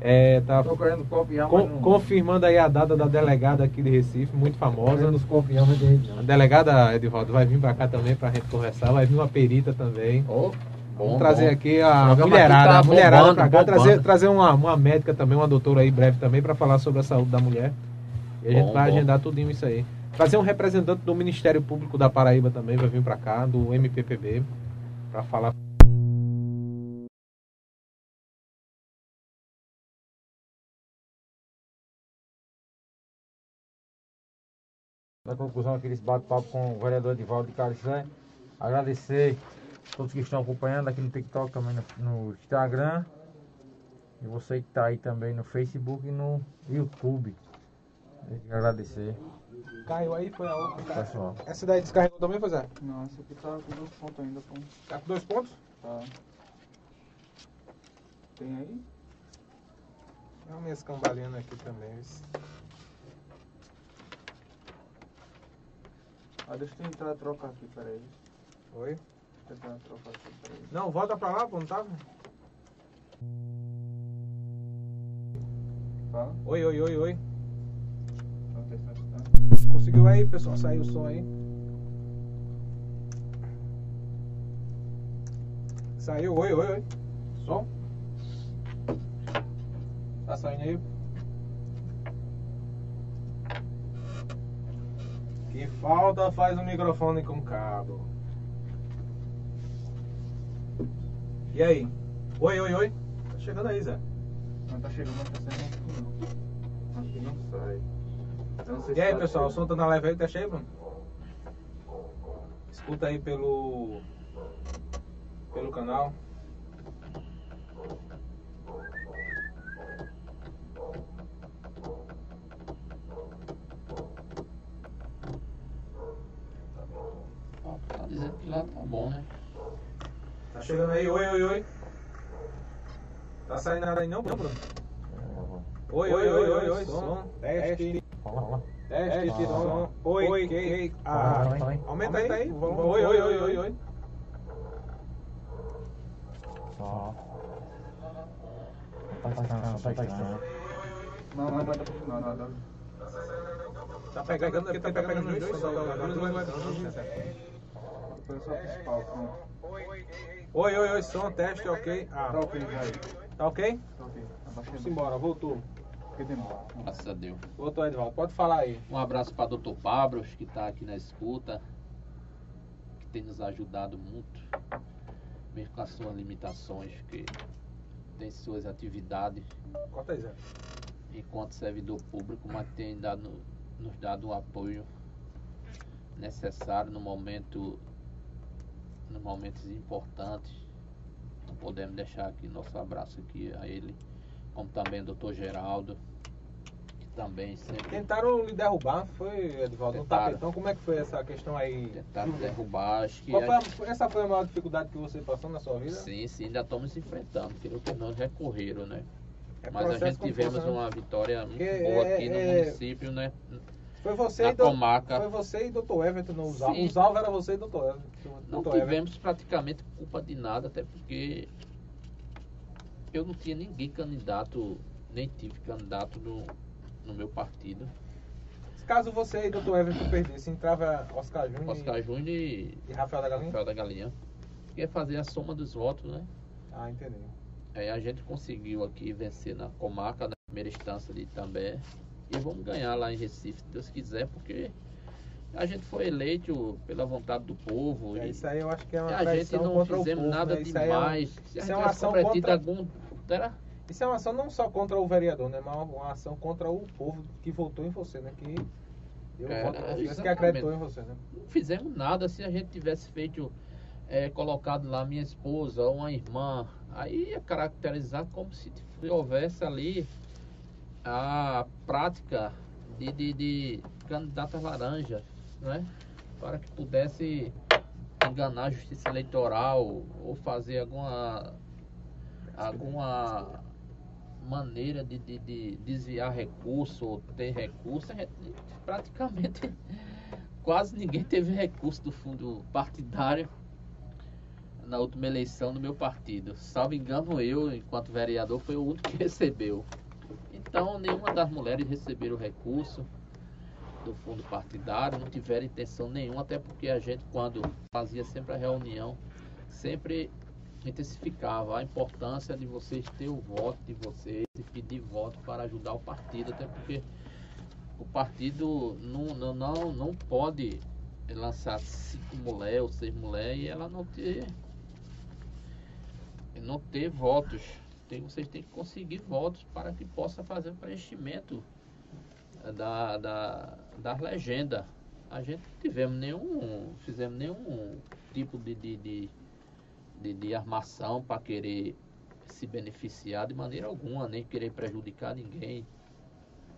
É, tá copiar, con- não... confirmando aí a data da delegada aqui de Recife, muito famosa. Querendo copiar, mas jeito A delegada, Edivaldo, vai vir pra cá também pra gente conversar. Vai vir uma perita também. Oh, Vamos bom, trazer bom. aqui a mulherada, tá a mulherada pra cá, bombando. trazer, trazer uma, uma médica também, uma doutora aí breve também pra falar sobre a saúde da mulher. E a gente Bom, vai bom. agendar tudinho isso aí. Trazer um representante do Ministério Público da Paraíba também vai vir pra cá, do MPPB, pra falar. Na conclusão aqui desse bate-papo com o vereador Edivaldo de Caricé. Agradecer a todos que estão acompanhando aqui no TikTok, também no, no Instagram. E você que está aí também no Facebook e no YouTube. Agradecer, Caiu aí, foi a outra. pessoal. Essa daí descarregou também, pois é? Não, esse aqui tá com dois pontos ainda, pô. Tá com dois pontos? Tá. Tem aí? Dá uma escambalhando aqui também. Ah, deixa eu tentar trocar aqui, peraí. Oi? Deixa eu tentar trocar aqui, peraí. Não, volta pra lá, pô, não tava? Fala. Oi, oi, oi, oi. Tá tá? Conseguiu aí, pessoal? Saiu o som aí? Saiu, oi, oi, oi. Som? Tá saindo aí? Que falta faz um microfone com cabo. E aí? Oi, oi, oi. Tá chegando aí, Zé. Não tá chegando, mas tá saindo não. Acho que não sai. Não sei E aí, tá pessoal, o chegando. som tá na live aí, tá cheio, Bruno? Escuta aí pelo. pelo canal. Ó, Tá dizendo que lá tá bom, né? Tá chegando aí, oi, oi, oi. Tá saindo nada aí não, Bruno? Oi, oi, oi, oi, oi, som, teste, teste, som, oi, oi, ah, aí. aumenta aí, oi, oi, oi, oi, oi. Só. Tá testando, tá testando. Não, não vai pro final, nada. Tá pegando, tá pegando os dois, só tá os dois, Foi só o principal, som. Oi, oi, oi, som, teste, ok. Ah, Tá ok já aí. tá ok? Tá ok. Abaixei. Vamos embora, voltou. Porque demora. Graças a Deus. Voltou, Edvaldo, pode falar aí. Um abraço para Dr. Pablos, que está aqui na escuta, que tem nos ajudado muito, mesmo com as suas limitações, que tem suas atividades Corta aí, Zé. enquanto servidor público, mas tem dado, nos dado o apoio necessário no momento, nos momentos importantes. Não podemos deixar aqui nosso abraço aqui a ele, como também o Dr. Geraldo, que também sempre Tentaram lhe derrubar, foi, Edvaldo? No tapetão, como é que foi essa questão aí? tentaram derrubar. Acho que Qual foi a- essa foi a maior dificuldade que você passou na sua vida? sim, sim, ainda estamos enfrentando. Queria que não recorreram, né? É Mas a gente tivemos né? uma vitória muito Porque boa é- aqui no é- município, né? Foi você, na e do... comarca. foi você e Dr. Everton no Usal. Sim. Usal era você e Dr. Everton. Não Dr. Everton. tivemos praticamente culpa de nada, até porque eu não tinha ninguém candidato, nem tive candidato no, no meu partido. Caso você e Dr. Everton perdessem, entrava Oscar Júnior Oscar Júnior e e Rafael da Galinha? Rafael da Galinha. Ia fazer a soma dos votos, né? Ah, entendi. Aí a gente conseguiu aqui vencer na comarca, na primeira instância de Itambé. E vamos ganhar lá em Recife, se Deus quiser, porque a gente foi eleito pela vontade do povo. É, e isso aí eu acho que é uma a gente não contra fizemos povo, nada né? Isso é um- demais. Isso é uma tivesse ação contra- algum. Era, Isso é uma ação não só contra o vereador, né? Mas uma ação contra o povo que votou em você, né? Que deu É, voto você, que exatamente. acreditou em você, né? não fizemos nada se a gente tivesse feito, é, colocado lá minha esposa ou uma irmã, aí ia caracterizar como se houvesse ali a prática de, de, de candidatas laranjas, né? Para que pudesse enganar a justiça eleitoral ou fazer alguma alguma maneira de, de, de desviar recurso ou ter recurso, praticamente quase ninguém teve recurso do fundo partidário na última eleição do meu partido. Salvo engano, eu, enquanto vereador, foi o único que recebeu. Então, nenhuma das mulheres receberam recurso do fundo partidário, não tiveram intenção nenhuma, até porque a gente, quando fazia sempre a reunião, sempre intensificava a importância de vocês ter o voto de vocês e pedir voto para ajudar o partido, até porque o partido não, não, não, não pode lançar cinco mulheres ou seis mulheres e ela não ter não ter votos. Tem, vocês têm que conseguir votos para que possa fazer o preenchimento da, da, das legendas. A gente não tivemos nenhum, fizemos nenhum tipo de, de, de, de, de armação para querer se beneficiar de maneira alguma, nem querer prejudicar ninguém.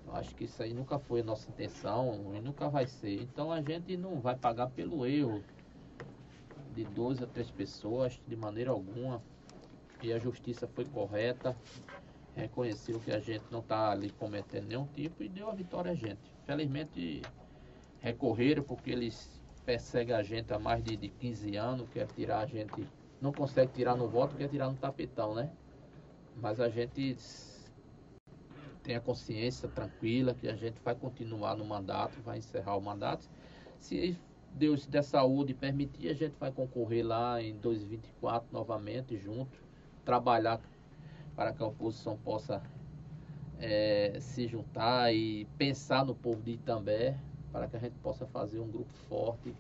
Eu acho que isso aí nunca foi a nossa intenção e nunca vai ser. Então a gente não vai pagar pelo erro de duas a três pessoas de maneira alguma. E a justiça foi correta, reconheceu que a gente não está ali cometendo nenhum tipo e deu a vitória a gente. Felizmente recorreram porque eles perseguem a gente há mais de, de 15 anos, quer tirar a gente, não consegue tirar no voto, quer tirar no tapetão, né? Mas a gente tem a consciência tranquila que a gente vai continuar no mandato, vai encerrar o mandato. Se Deus der saúde permitir, a gente vai concorrer lá em 2024 novamente junto, trabalhar para que a oposição possa eh, se juntar e pensar no povo de Itambé, para que a gente possa fazer um grupo forte,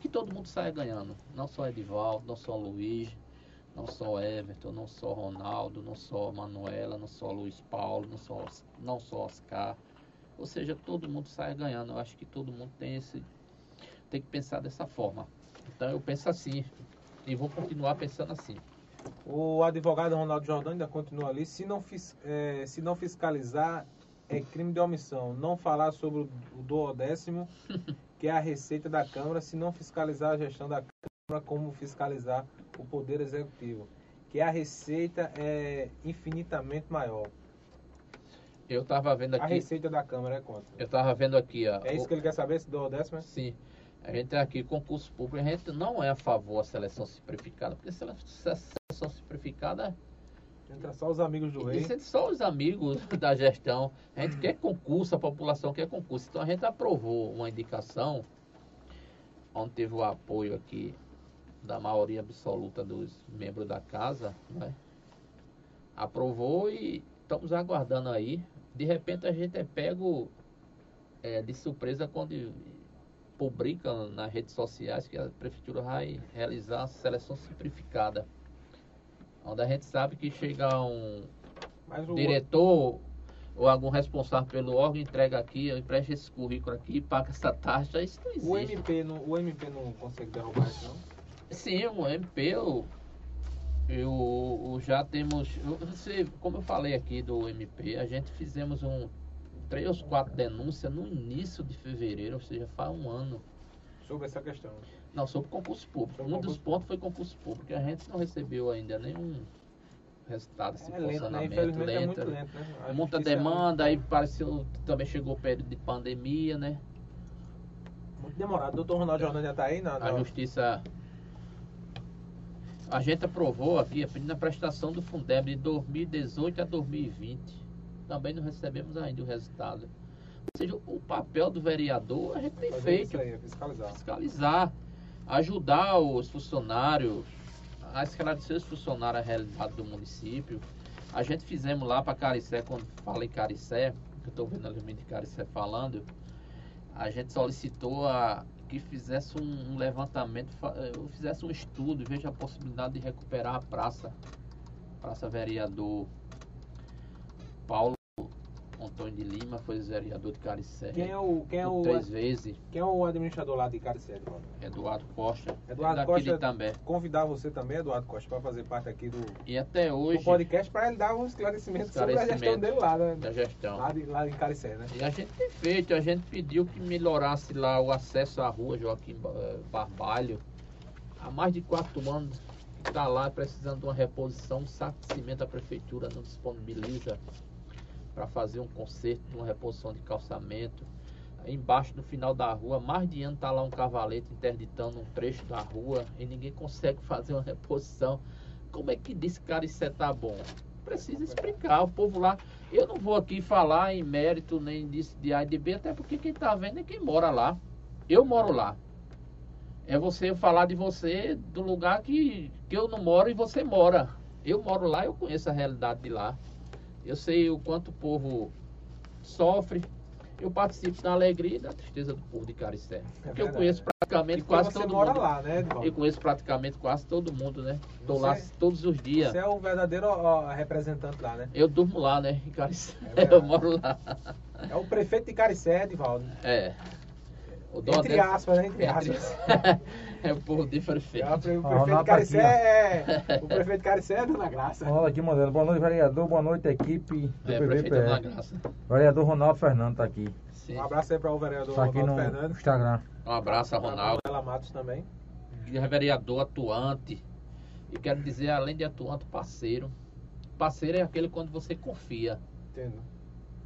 que todo mundo saia ganhando, não só Edivaldo, não só Luiz, não só Everton, não só Ronaldo, não só Manuela, não só Luiz Paulo, não só, não só Oscar. Ou seja, todo mundo saia ganhando. Eu acho que todo mundo tem esse tem que pensar dessa forma. Então eu penso assim e vou continuar pensando assim. O advogado Ronaldo Jordão ainda continua ali. Se não, eh, se não fiscalizar, é crime de omissão. Não falar sobre o, o duodécimo, que é a receita da Câmara, se não fiscalizar a gestão da Câmara, como fiscalizar o Poder Executivo. Que a receita é infinitamente maior. Eu estava vendo A aqui, receita da Câmara é quanto? eu estava vendo aqui, ó, É isso o- que ele quer saber, se duodécimo é? Sim. A gente aqui concurso público, a gente não é a favor da seleção simplificada, porque sele- seleção simplificada Entra só os amigos do rei. É só os amigos da gestão. A gente quer concurso, a população quer concurso. Então a gente aprovou uma indicação, onde teve o apoio aqui da maioria absoluta dos membros da casa, né? Aprovou e estamos aguardando aí. De repente a gente é pego é, de surpresa quando publica nas redes sociais que a prefeitura vai realizar a seleção simplificada. Onde a gente sabe que chega um, o, diretor ou algum responsável pelo órgão entrega aqui, eu empresto esse currículo aqui, paga essa taxa, isso não o, existe. MP não, o MP não consegue derrubar isso, não? Sim, o MP, eu, eu, eu já temos, eu- você, como eu falei aqui do MP, a gente fizemos um, três ou quatro denúncias no início de fevereiro, ou seja, faz um ano. Sobre essa questão. Não, sobre concurso público. Sobre um concurso dos pontos foi concurso público. A gente não recebeu ainda nenhum resultado desse É lento, né? funcionamento. Infelizmente é lento. muito lento, né? A Muita é demanda, aí pareceu também chegou o período de pandemia, né? Muito demorado. Doutor Ronaldo Jordão já tá aí? Na, A justiça. A gente aprovou aqui a prestação do Fundeb de 2018 a 2020. Também não recebemos ainda o resultado. Ou seja, o papel do vereador a gente tem fazer feito aí, fiscalizar. fiscalizar, ajudar os funcionários, a esclarecer os funcionários a realidade do município. A gente fizemos lá para Caricé, quando fala em Caricé, que eu estou vendo ali de Caricé falando, a gente solicitou a, que fizesse um, um levantamento, eh, fizesse um estudo, veja a possibilidade de recuperar a praça, Praça Vereador Paulo Antônio de Lima, foi vereador de Caricé. Quem é o, quem é o, três vezes, quem é o administrador lá de Caricé, Eduardo? Eduardo Costa, Eduardo Costa- de Itambé. Convidar você também, Eduardo Costa, para fazer parte aqui do, E até do hoje, podcast para ele dar um esclarecimento sobre a gestão Esclarecimento. dele lá, né? da gestão. Lá, de, lá em Caricé, né? E a gente tem feito, a gente pediu que melhorasse lá o acesso à rua Joaquim eh, Barbalho. Há mais de quatro anos está lá precisando de uma reposição, um saco de cimento a prefeitura não disponibiliza para fazer um conserto, uma reposição de calçamento. Embaixo no final da rua, mais de ano está lá um cavalete interditando um trecho da rua e ninguém consegue fazer uma reposição. Como é que diz que Caricé tá bom? Precisa explicar, o povo lá. Eu não vou aqui falar em mérito nem disso de A e de B, até porque quem tá vendo é quem mora lá. Eu moro lá. É você falar de você do lugar que, que eu não moro e você mora. Eu moro lá, eu conheço a realidade de lá. Eu sei o quanto o povo sofre. Eu participo da alegria e da tristeza do povo de Caricé. Porque eu verdade. conheço praticamente quase você todo mora mundo. lá, né? Eu conheço praticamente quase todo mundo, né? Você- lá todos os dias. Você é o verdadeiro ó, representante lá, né? Eu durmo lá, né? Em Caricé. É eu moro lá. É o prefeito de Caricé, Edvaldo. É. O Entre aspas, né? Entre- aspas. é o povo de É, prefeito. o pre- o prefeito Caricé é. O prefeito Caricé é Dona Graça. Ronaldo aqui, modelo. Boa noite, vereador. Boa noite, equipe do É, prefeito da PVPE. Graça. Vereador Ronaldo Fernando tá aqui. Sim. Um abraço aí para o vereador Tá aqui Ronaldo no Fernandes. Instagram. Um abraço a Ronaldo. Ela Matos também. é vereador atuante. E quero dizer, além de atuante, parceiro. Parceiro é aquele quando você confia. Entendo.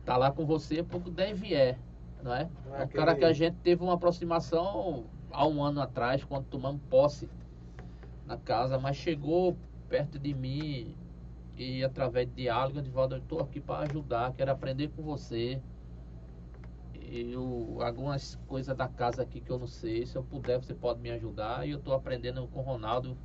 Tá lá com você porque deve é, não é? Não é É aquele- cara que a gente teve uma aproximação há um ano atrás, quando tomamos posse na casa, mas chegou perto de mim e através de diálogo, de eu estou aqui para ajudar, quero aprender com você. E eu, algumas coisas da casa aqui que eu não sei, se eu puder, você pode me ajudar. E eu estou aprendendo com o Ronaldo.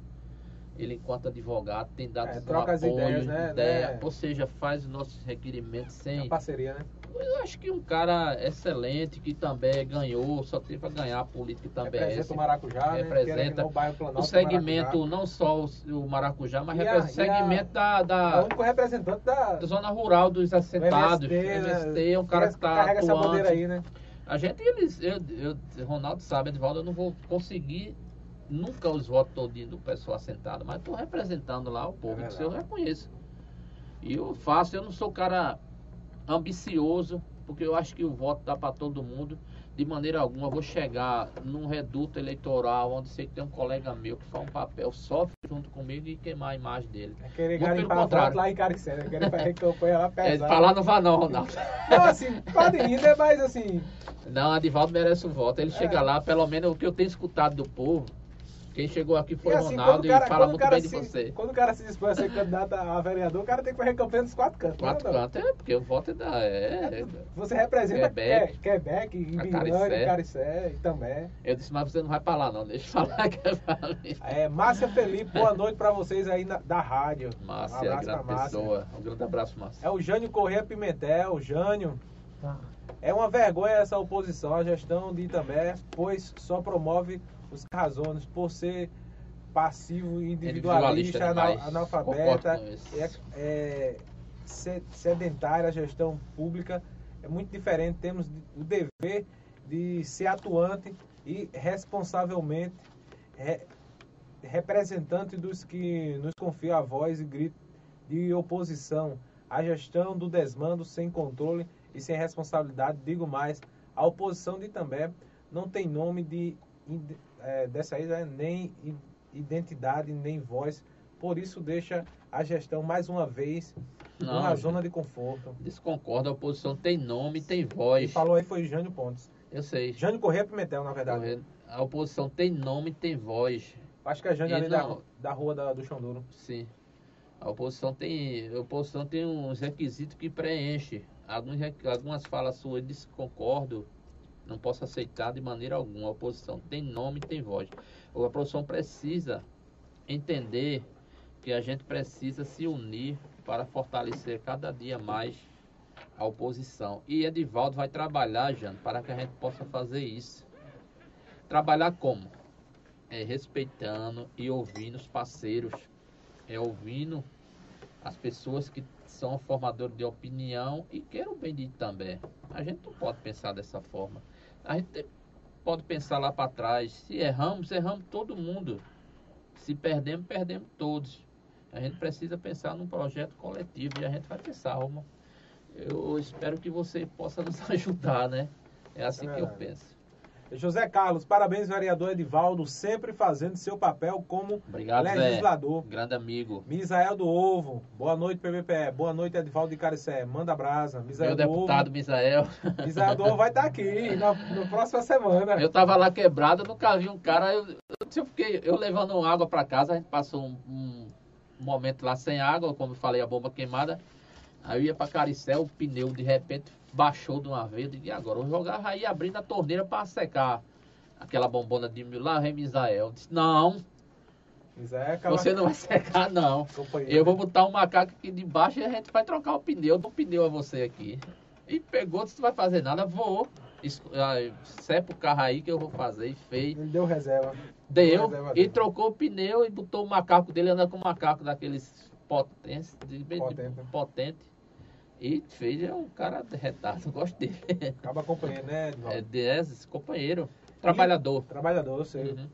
Ele, enquanto advogado, tem dado É, troca as apoio, ideias, né, ideia, né? ou seja, faz os nossos requerimentos É sem, parceria, né? Eu acho que um cara excelente que também ganhou, só teve a ganhar a política também. Representa o Maracujá, né? Representa não, o Planalto, o segmento, não só o, o Maracujá, mas o e a- segmento da, É o da, único representante da. da zona rural dos assentados. do MST, né? MST é um cara que está carrega essa bandeira atuante. aí, né? A gente, eles, eu, eu, Ronaldo sabe, Edvaldo, eu não vou conseguir nunca os votos todinhos do pessoal assentado, mas estou representando lá o povo, É que eu reconheço. E eu faço, eu não sou cara ambicioso, porque eu acho que o voto dá para todo mundo. De maneira alguma, eu vou chegar num reduto eleitoral onde sei que tem um colega meu que faz um papel, sofre junto comigo e queimar a imagem dele. É querer Muito pelo contrário. lá em Caricé, né? Querer fazer campanha lá É, pesada. pra lá não vá não, Ronaldo. Não, assim, pode ir, né? Mas assim, Não, Adivaldo merece um voto. Ele É. chega lá, pelo menos o que eu tenho escutado do povo. Quem chegou aqui foi e o assim, Ronaldo o cara, e fala o muito bem de se, você. Quando o cara se dispõe a ser candidato a vereador, o cara tem que fazer campanha dos quatro cantos. Quatro né, cantos, é, porque o voto é da. É, é. Você representa Quebec. Que- Quebec, A Ibiranga, Caricé. Caricé, Itambé. Eu disse, mas você não vai pra lá, não. Deixa eu falar que é pra mim. É, Márcia Felipe, boa noite pra vocês aí na- da rádio. um Márcia, abraço grande pra Márcia. pessoa. Um grande abraço, Márcia. É o Jânio Corrêa Pimentel, Jânio. É uma vergonha essa oposição à gestão de Itambé, pois só promove os razones por ser passivo individualista, Individualista analfabeta, é, é se- sedentária a gestão pública. É muito diferente. Temos o dever de ser atuante e responsavelmente re- representante dos que nos confiam a voz e grito de oposição à gestão do desmando sem controle e sem responsabilidade. Digo mais, a oposição de Itambé não tem nome de é, dessa aí, né, nem identidade, nem voz. Por isso deixa a gestão mais uma vez Não, numa gente. zona de conforto. Desconcordo, a oposição tem nome, tem Quem voz. falou aí foi Jânio Pontes. Eu sei. Jânio Corrêa Pimentel, na verdade. A oposição tem nome, tem voz. Acho que é Jânio E ali da, não- da rua da- do Chão Duro. Sim. A oposição tem, a oposição tem uns requisitos que preenche. Alguns, algumas falas suas desconcordo. Não posso aceitar de maneira alguma. A oposição tem nome, tem voz. A oposição precisa entender que a gente precisa se unir para fortalecer cada dia mais a oposição. E Edivaldo vai trabalhar, Jano, para que a gente possa fazer isso. Trabalhar como? É respeitando e ouvindo os parceiros, é ouvindo as pessoas que são formadores de opinião e querem o bem de também. A gente não pode pensar dessa forma. A gente pode pensar lá para trás. Se erramos, erramos todo mundo. Se perdemos, perdemos todos. A gente precisa pensar num projeto coletivo e a gente vai pensar, Roma. Eu espero que você possa nos ajudar, né? É assim É que eu penso. José Carlos, parabéns, vereador Edivaldo, sempre fazendo seu papel como Obrigado, Zé. legislador. Grande amigo. Misael do Ovo, boa noite, PVPE. Boa noite, Edivaldo de Caricé. Manda brasa. Misael Meu do deputado Ovo. Misael. Misael do Ovo vai estar aqui na, na próxima semana. Eu tava lá quebrado, nunca vi um cara. Eu, eu, fiquei, eu levando água pra casa, a gente passou um, um momento lá sem água, como eu falei, a bomba queimada. Aí eu ia pra Caricé, o pneu de repente baixou de uma vez. E agora? Eu jogava aí abrindo a torneira pra secar aquela bombona de mil lá, vem Misael. Disse, não, Misael é você não vai secar, não. Eu vou botar um macaco aqui de baixo e a gente vai trocar o pneu. Eu dou o pneu a você aqui. E pegou, disse, não vai fazer nada, vou. Sepa o carro aí que eu vou fazer e fez. Ele deu reserva. Deu Reserva e dele. trocou o pneu e botou o macaco dele, anda com um macaco daqueles potentes, de, de- Potente. E fez, é um cara retado, gosto dele. Acaba acompanhando, né, Edivaldo? É desse companheiro, trabalhador. Trabalhador, eu sei. Uhum.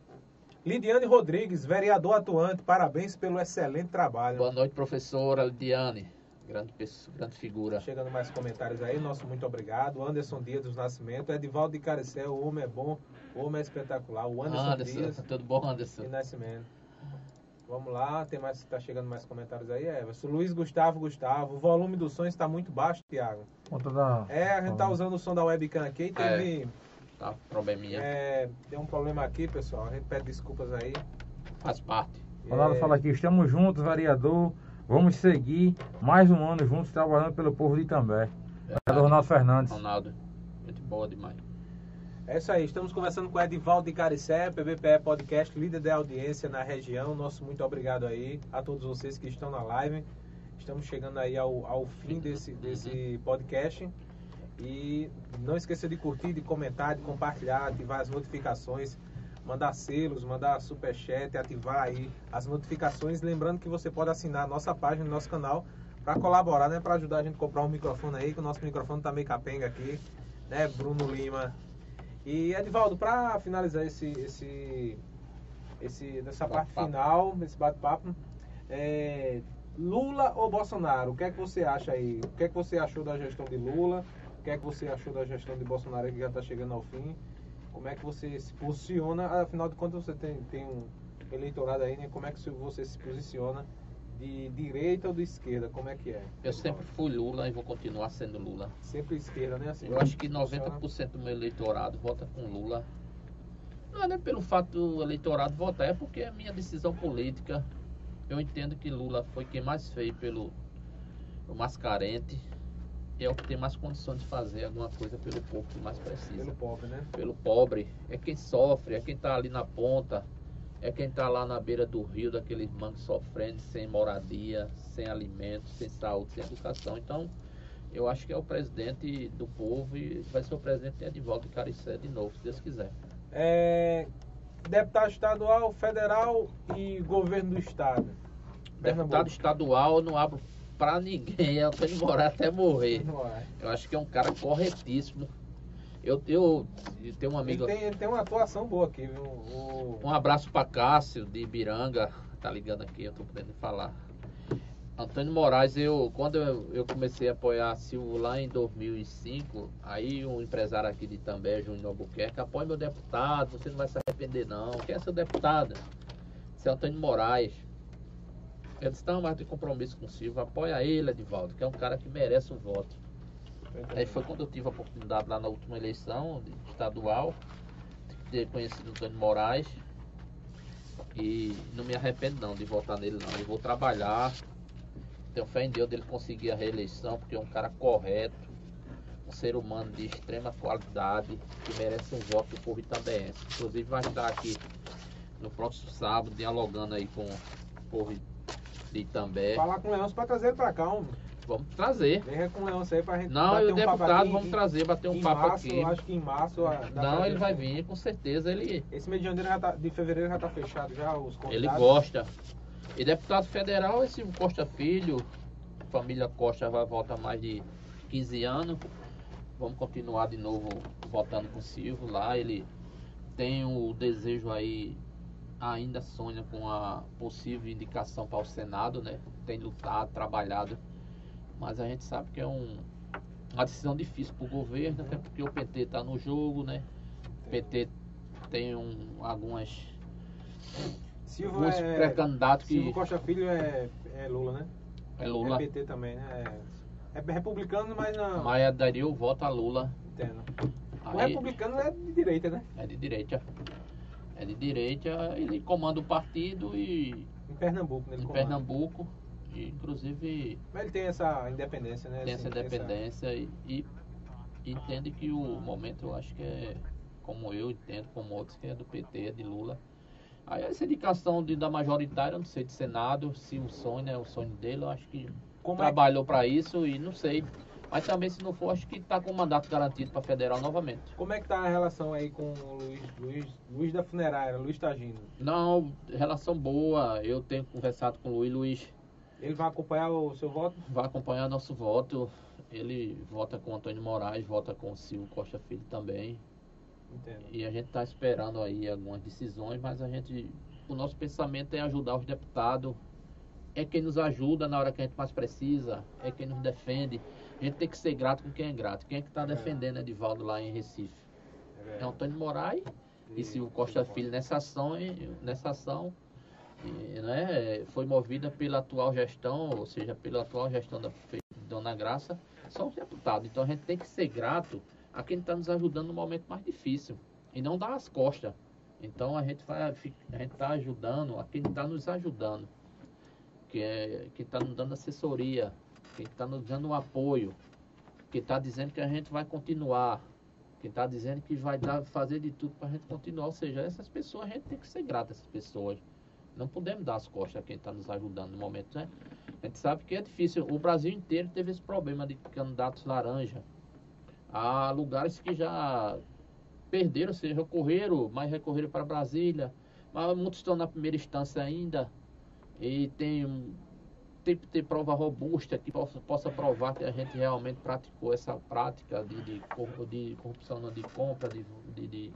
Lidiane Rodrigues, vereador atuante, parabéns pelo excelente trabalho. Boa noite, professora Lidiane. Grande pessoa, grande figura. Chegando mais comentários aí, nosso muito obrigado. Anderson Dias dos Nascimento, Edivaldo de Caricé, o homem é bom, o homem é espetacular. O Anderson, Anderson, Dias tudo bom, Anderson? de Nascimento. Vamos lá, tem mais, tá chegando mais comentários aí, Everson. Luiz Gustavo, Gustavo, o volume do som está muito baixo, Thiago. Conta da. É, a gente tá usando o som da webcam aqui e teve, Tá, probleminha. é, deu um problema aqui, pessoal. A gente pede desculpas aí. Faz parte. Ronaldo É, fala aqui, estamos juntos, vereador. Vamos seguir mais um ano juntos trabalhando pelo povo de Itambé. Vereador Ronaldo Fernandes. Ronaldo, gente boa demais. É isso aí, estamos conversando com Edivaldo de Caricé, PBPE Podcast, líder de audiência na região. Nosso muito obrigado aí a todos vocês que estão na live. Estamos chegando aí ao, ao fim desse, desse podcast. E não esqueça de curtir, de comentar, de compartilhar, ativar as notificações, mandar selos, mandar superchat, ativar aí as notificações. Lembrando que você pode assinar a nossa página, nosso canal, para colaborar, né? Para ajudar a gente a comprar um microfone aí, que o nosso microfone tá meio capenga aqui, né? Bruno Lima. E Edivaldo, para finalizar esse, esse, esse, nessa parte final, esse bate-papo, é, Lula ou Bolsonaro? O que é que você acha aí? O que é que você achou da gestão de Lula? O que é que você achou da gestão de Bolsonaro que já está chegando ao fim? Como é que você se posiciona? Afinal de contas, você tem, tem um eleitorado aí, né? Como é que você se posiciona de direita ou de esquerda? Como é que é? Eu sempre fui Lula e vou continuar sendo Lula. Sempre esquerda, né? Assim, Eu acho que funciona. 90% do meu eleitorado vota com Lula. Não é nem pelo fato do eleitorado votar, é porque é minha decisão política. Eu entendo que Lula foi quem mais fez pelo o mais carente. É o que tem mais condições de fazer alguma coisa pelo povo que mais precisa. Pelo pobre, né? pelo pobre, é quem sofre, é quem está ali na ponta, é quem está lá na beira do rio, daqueles mangos sofrendo, sem moradia, sem alimento, sem saúde, sem educação. Então, eu acho que é o presidente do povo e vai ser o presidente de Edivaldo de Caricé de novo, se Deus quiser. É, deputado estadual, federal e governo do estado. Deputado estadual, eu não abro pra ninguém, eu tenho que morar até morrer. É. Eu acho que é um cara corretíssimo. Eu, eu, eu tenho um Ele amigo. tem, ele tem uma atuação boa aqui, viu? O, Um abraço para Cássio de Ibiranga, tá ligando aqui, eu tô podendo falar. Antônio Moraes, eu quando eu, eu comecei a apoiar Silvio lá em 2005, aí um empresário aqui de També, Júnior Albuquerque, apoia meu deputado, você não vai se arrepender não. Quem é seu deputado? Seu Antônio Moraes. Eu disse, não, mas tem compromisso com o Silvio, apoia ele, Edivaldo, que é um cara que merece o voto. Aí foi quando eu tive a oportunidade lá na última eleição estadual de ter conhecido o Antônio Moraes. E não me arrependo não de votar nele não. Eu vou trabalhar. Tenho fé em Deus dele conseguir a reeleição, porque é um cara correto, um ser humano de extrema qualidade, que merece um voto do povo itambense. Inclusive vai estar aqui no próximo sábado dialogando aí com o povo de Itambé. Falar com o Leão pra trazer ele pra cá, homem. Vamos trazer. Vem com o Leão aí pra gente Não, e o um deputado vamos em- trazer, bater um papo março, aqui. Acho que em março. dá Não, ele vai vir, com certeza ele, Esse mês de janeiro já tá, de fevereiro já tá fechado já os convidados. ele gosta. E deputado federal, esse Costa Filho, família Costa vai votar mais de 15 anos. Vamos continuar de novo votando com o Silvio lá. Ele tem o desejo aí, ainda sonha com a possível indicação para o Senado, né? Tem lutado, trabalhado. Mas a gente sabe que é um, uma decisão difícil para o governo, até porque o PT está no jogo, né? O PT tem um, algumas alguns é, pré-candidatos que Silvio Costa Filho é, é Lula, né? é Lula, É PT também, né? É, é republicano, mas não. mas daria o voto a Lula. Entendo. O Aí, republicano é de direita, né? é de direita. É de direita, ele comanda o partido e Em Pernambuco, né? em comanda. Pernambuco, e, inclusive Mas ele tem essa independência, né? tem assim, essa independência e, e entende que o momento eu acho que é como eu entendo, como outros, que é do PT, é de Lula. Aí essa indicação de, da majoritária, eu não sei, de Senado, se o sonho é o sonho dele, eu acho que Como é trabalhou para isso e não sei. Mas também se não for, acho que está com o mandato garantido para federal novamente. Como é que tá a relação aí com o Luiz, Luiz, Luiz da funerária, Luiz Tagino? Não, relação boa. Eu tenho conversado com o Luiz. Luiz Ele vai acompanhar o seu voto? vai acompanhar nosso voto. Ele vota com o Antônio Moraes, vota com o Silvio Costa Filho também. Entendo. E a gente está esperando aí algumas decisões, mas a gente. O nosso pensamento é ajudar os deputados. É quem nos ajuda na hora que a gente mais precisa, é quem nos defende. A gente tem que ser grato com quem é grato. Quem é que está defendendo Edivaldo lá em Recife? É Antônio Moraes e Silvio Costa Filho nessa ação, e- nessa ação e, né, foi movida pela atual gestão, ou seja, pela atual gestão da Dona Graça, são os deputados. Então a gente tem que ser grato a quem está nos ajudando no momento mais difícil e não dar as costas. Então a gente está ajudando a quem está nos ajudando, que é quem está nos dando assessoria, quem está nos dando apoio, quem está dizendo que a gente vai continuar, quem está dizendo que vai dar, fazer de tudo para a gente continuar. Ou seja, essas pessoas, a gente tem que ser grato a essas pessoas. Não podemos dar as costas a quem está nos ajudando no momento, né? A gente sabe que é difícil. O Brasil inteiro teve esse problema de candidatos laranja. Há lugares que já perderam, ou seja, recorreram, mas recorreram para Brasília. Mas muitos estão na primeira instância ainda. E tem, tem que ter prova robusta que possa, possa provar que a gente realmente praticou essa prática de, de, de corrupção, de compra, de, de, de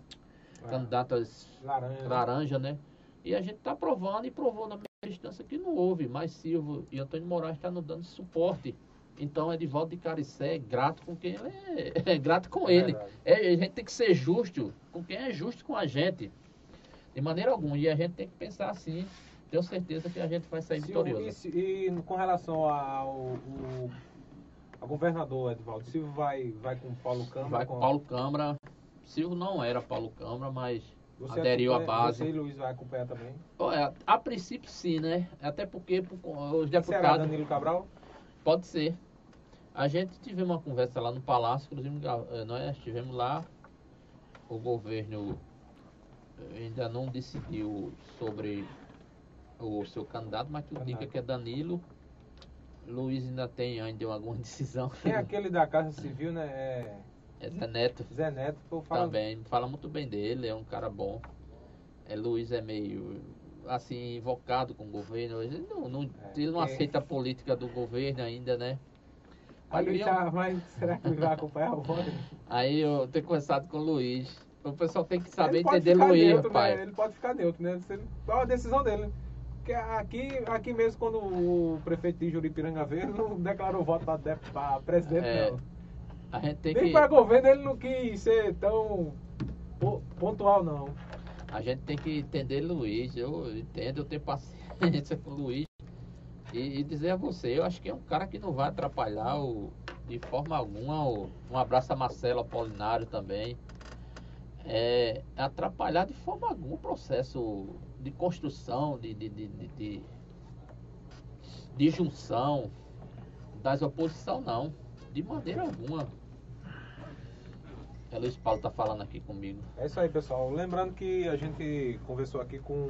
candidatas Laranja. laranja, né? E a gente está provando e provou na primeira instância que não houve, mas Silvio e Antônio Moraes estão nos dando suporte. Então, Edivaldo de Caricé é grato com quem ele é, é grato com É ele. É, a gente tem que ser justo com quem é justo com a gente. De maneira alguma. E a gente tem que pensar assim. Tenho certeza que a gente vai sair Silvio, vitorioso. e, e com relação ao, o- ao governador, Edvaldo, Silvio vai, vai com Paulo Câmara? Vai com Paulo Câmara. Silvio não era Paulo Câmara, mas Você aderiu à base. Você e Luiz vai acompanhar também? Olha, a princípio sim, né? Até porque por- os Será deputados. Danilo Cabral? Pode ser. A gente tivemos uma conversa lá no Palácio, inclusive eh, nós estivemos lá, o governo eh, ainda não decidiu sobre o seu candidato, mas tudo indica que é Danilo. Luiz ainda tem ainda alguma decisão. É aquele da Casa Civil, né? É É Zé Neto Zé Neto, povo fala. também, fala muito bem dele, é um cara bom. É, Luiz é meio assim, invocado com o governo. Ele não, não- É, ele não é. aceita a política do governo ainda, né? Mas, Luiz eu- tá- mas será que ele vai acompanhar o voto? Aí eu tenho conversado com o Luiz. O pessoal tem que saber entender Luiz, neutro, pai. Né? Ele pode ficar neutro, né? Qual a decisão dele? né? Que aqui, aqui mesmo, quando o prefeito de Juripiranga veio, não declarou voto para presidente, É, não. A gente tem Nem que. para governo ele não quis ser tão po- pontual, não. A gente tem que entender Luiz, eu entendo, eu tenho paciência com o Luiz. E, e dizer a você, eu acho que é um cara que não vai atrapalhar o, de forma alguma. O, um abraço a Marcelo Apolinário também. É, atrapalhar de forma alguma o processo de construção, de, de, de, de, de- de junção das oposição, não. De maneira alguma. É Luiz Paulo tá falando aqui comigo. É isso aí, pessoal. Lembrando que a gente conversou aqui com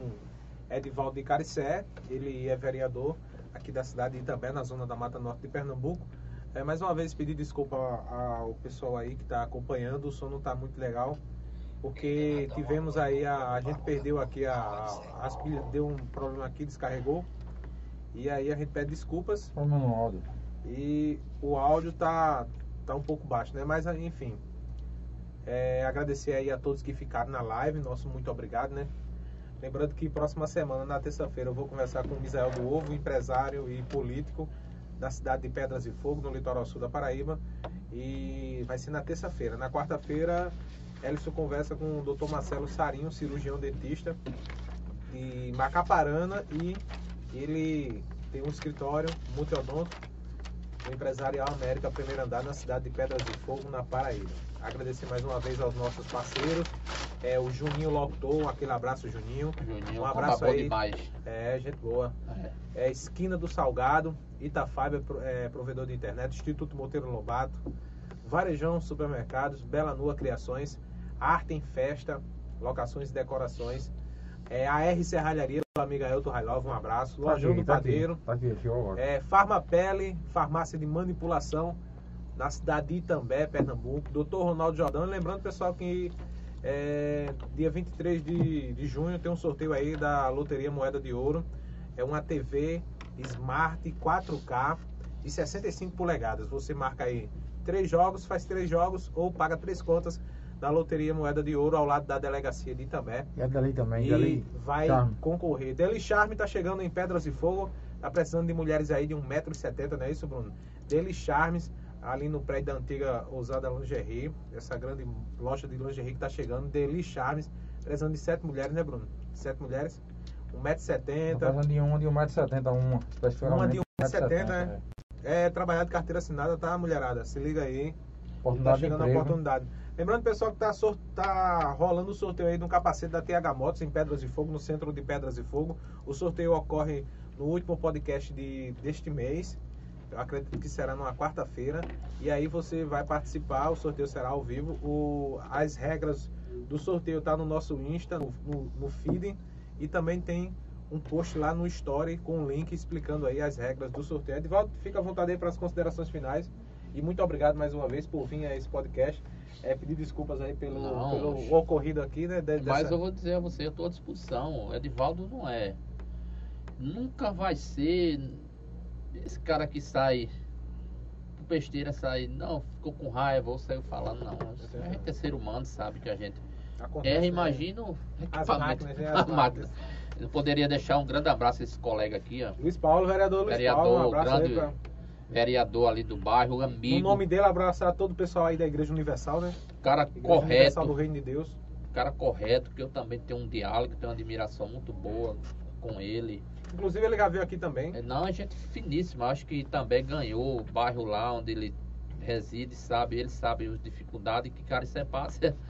Edivaldo de Caricé, ele é vereador aqui da cidade de Itambé, na zona da Mata Norte de Pernambuco. É, mais uma vez, pedir desculpa ao pessoal aí que está acompanhando, o som não está muito legal, porque tivemos aí, a, a gente perdeu aqui, a, a- as pilhas, deu um problema aqui, descarregou, e aí a gente pede desculpas, Problema no áudio. E o áudio tá, tá um pouco baixo, né? Mas enfim. É, agradecer aí a todos que ficaram na live, nosso muito obrigado, né? Lembrando que próxima semana, na terça-feira, eu vou conversar com o Misael do Ovo, empresário e político da cidade de Pedras e Fogo, no litoral sul da Paraíba. E vai ser na terça-feira. Na quarta-feira, Elison conversa com o Dr. Marcelo Sarinho, cirurgião dentista de Macaparana e ele tem um escritório multiodonto do Empresarial América, primeiro andar, na cidade de Pedras de Fogo, na Paraíba. Agradecer mais uma vez aos nossos parceiros, é, o Juninho Locutor, aquele abraço, Juninho. Juninho, Um abraço aí. demais. É, gente boa. É. É Esquina do Salgado, Itafiber, pro- é, provedor de internet, Instituto Monteiro Lobato, Varejão Supermercados, Bela Nua Criações, Arte em Festa, Locações e Decorações, é, a R Serralharia, do amigo Ailton Railov, um abraço, Lojão do tá Padeiro, Tá aqui, agora. é, Farmapele, farmácia de manipulação na cidade de Itambé, Pernambuco. Doutor Ronaldo Jordão. E lembrando, pessoal, que é, dia 23 de, de junho tem um sorteio aí da Loteria Moeda de Ouro. É uma TV Smart 4K de 65 polegadas. Você marca aí três jogos, faz três jogos ou paga três contas da Loteria Moeda de Ouro ao lado da delegacia de Itambé. E é dali também, E dali. vai Charme. concorrer. Deli Charme tá chegando em Pedras e Fogo. Tá precisando de mulheres aí de 1,70m, não é isso, Bruno? Deli Charmes, ali no prédio da antiga Ousada Lingerie. Essa grande loja de lingerie que tá chegando. Deli Charmes, precisando de sete mulheres, né, Bruno? Sete mulheres. Tá 1,70m. fazendo de uma de 1,70m, uma. Uma especificamente de 1,70m, né? É, trabalhar de carteira assinada, tá, mulherada? Se liga aí. Tá Oportunidade de chegando a emprego. oportunidade. Lembrando, pessoal, que tá, sor- tá rolando o sorteio aí de um capacete da TH Motos em Pedras de Fogo, no centro de Pedras de Fogo. O sorteio ocorre no último podcast de, deste mês. Eu acredito que será numa quarta-feira. E aí você vai participar, o sorteio será ao vivo. O, as regras do sorteio tá no nosso Insta, no, no, no feed. E também tem um post lá no Story com um link explicando aí as regras do sorteio. Edivaldo, fica à vontade aí para as considerações finais. E muito obrigado mais uma vez por vir a esse podcast. É, pedir desculpas aí pelo, Não, pelo ocorrido aqui, né? de- Mas dessa- eu vou dizer a você, eu estou à disposição. Edivaldo não é. Nunca vai ser esse cara que sai besteira, sai, não, ficou com raiva ou saiu falando, não. A gente é ser humano, sabe que a gente acontece, erra, né? imagina o As máquinas, né? as As máquinas. Eu poderia deixar um grande abraço a esse colega aqui, ó. Luiz Paulo, vereador Luiz Vereador, Paulo, um aí grande pra... Vereador ali do bairro, No amigo, nome dele, abraçar todo o pessoal aí da Igreja Universal, né? cara Igreja correto. Universal do Reino de Deus. cara correto, que eu também tenho um diálogo, tenho uma admiração muito boa com ele. Inclusive ele já veio aqui também. É, Não, é gente finíssima, acho que também ganhou o bairro lá onde ele reside, sabe, ele sabe as dificuldades que Caricé passa.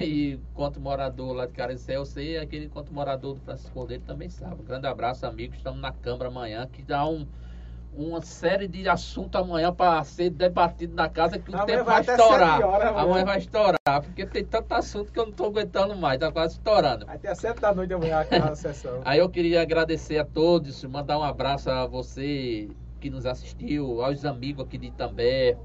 E quanto morador lá de Caricé, eu sei, aquele quanto morador do Francisco Cordeiro também sabe. Um grande abraço, amigos, estamos na Câmara amanhã, que dá um, uma série de assuntos amanhã para ser debatido na casa que o Amanhã tempo vai estourar. horas amanhã. amanhã vai estourar, porque tem tanto assunto que eu não estou aguentando mais, tá quase estourando. Até sete da noite amanhã aquela sessão. Aí eu queria agradecer a todos, mandar um abraço a você que nos assistiu, aos amigos aqui de Itambé,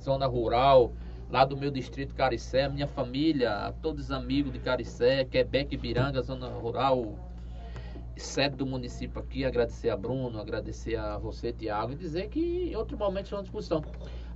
zona rural, lá do meu distrito Caricé, a minha família, a todos os amigos de Caricé, Quebec, Biranga, zona rural, sede do município aqui, agradecer a Bruno, agradecer a você, Tiago, e dizer que em outro momento estão à disposição.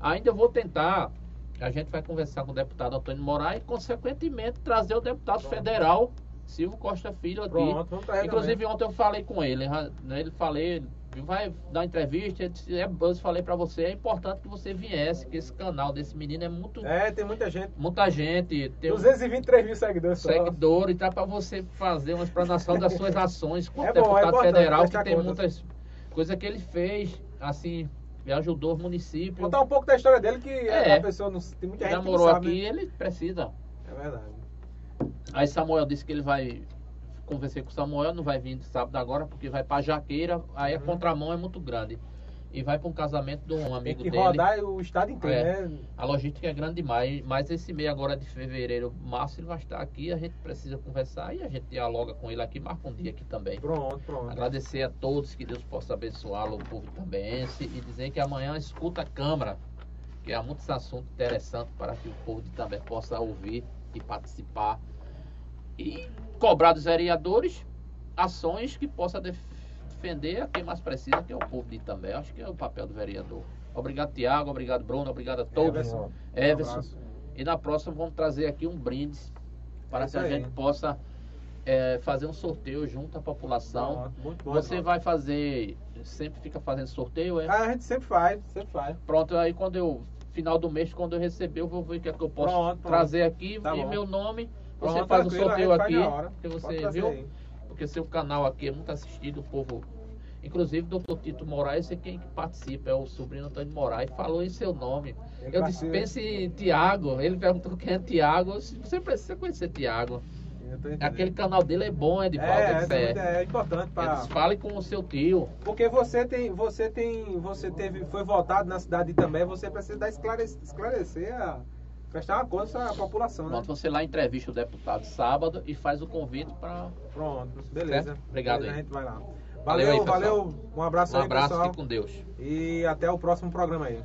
Ainda vou tentar, a gente vai conversar com o deputado Antônio Moraes e, consequentemente, trazer o deputado federal Silvio Costa Filho aqui. Pronto, Inclusive ontem eu falei com ele, né, ele falei, vai dar entrevista, disse, é, eu falei pra você, é importante que você viesse, que esse canal desse menino é muito. É, tem muita gente. muita gente, tem um 223 mil seguidores só. seguidor e tá pra você fazer uma explanação das suas ações como É bom, é deputado importante federal, que tem muitas coisas que ele fez, assim, e ajudou o município. Contar um pouco da história dele, que É. a pessoa não. Tem muita gente que morou não sabe. aqui, ele precisa. né? É verdade. Aí Samuel disse que ele vai. Conversei com o Samuel, não vai vir de sábado agora, porque vai pra Jaqueira, aí a Uhum. contramão é muito grande. E vai para um casamento de um Tem amigo que dele. rodar o estado inteiro, É. né? A logística é grande demais, mas esse mês agora de fevereiro, março, ele vai estar aqui, a gente precisa conversar e a gente dialoga com ele aqui, marca um dia aqui também. Pronto, pronto. Agradecer a todos, que Deus possa abençoá-lo, o povo tambense, e dizer que amanhã escuta a Câmara, que há muitos assuntos interessantes para que o povo de Itambé possa ouvir e participar. E cobrar dos vereadores ações que possa def- defender a quem mais precisa, que é o povo de Itambé. Acho que é o papel do vereador. Obrigado, Tiago. Obrigado, Bruno. Obrigado a todos. Everson. Everson. Um. E na próxima vamos trazer aqui um brinde para Isso que a aí. gente possa é, fazer um sorteio junto à população. Muito bom. Você vai fazer, sempre fica fazendo sorteio, é? Ah, a gente sempre faz, sempre faz. Pronto, aí quando eu, final do mês, quando eu receber, eu vou ver o que é que eu posso Pronto, pronto. trazer aqui Tá e meu nome. Você faz o a sorteio aqui, na hora. que Pode você viu? Porque seu canal aqui é muito assistido, o povo. Inclusive, o doutor Tito Moraes é quem que participa, é o sobrinho Antônio Moraes, falou em seu nome. Ele Eu disse, pense em Tiago. Ele perguntou quem é Tiago. Você precisa conhecer Tiago. Aquele canal dele é bom, é de é, é, é. é, é importante para fale com o seu tio. porque você tem, você tem, você teve, foi votado na cidade também, você precisa dar esclarecer, esclarecer a, prestar uma conta à população, né? Pronto, você lá entrevista o deputado sábado e faz o convite para. Pronto, beleza. Certo? Obrigado Beleza, aí. A gente vai lá. Valeu Valeu, aí, valeu. Um abraço Um aí, abraço, pessoal. com Deus. E até o próximo programa aí.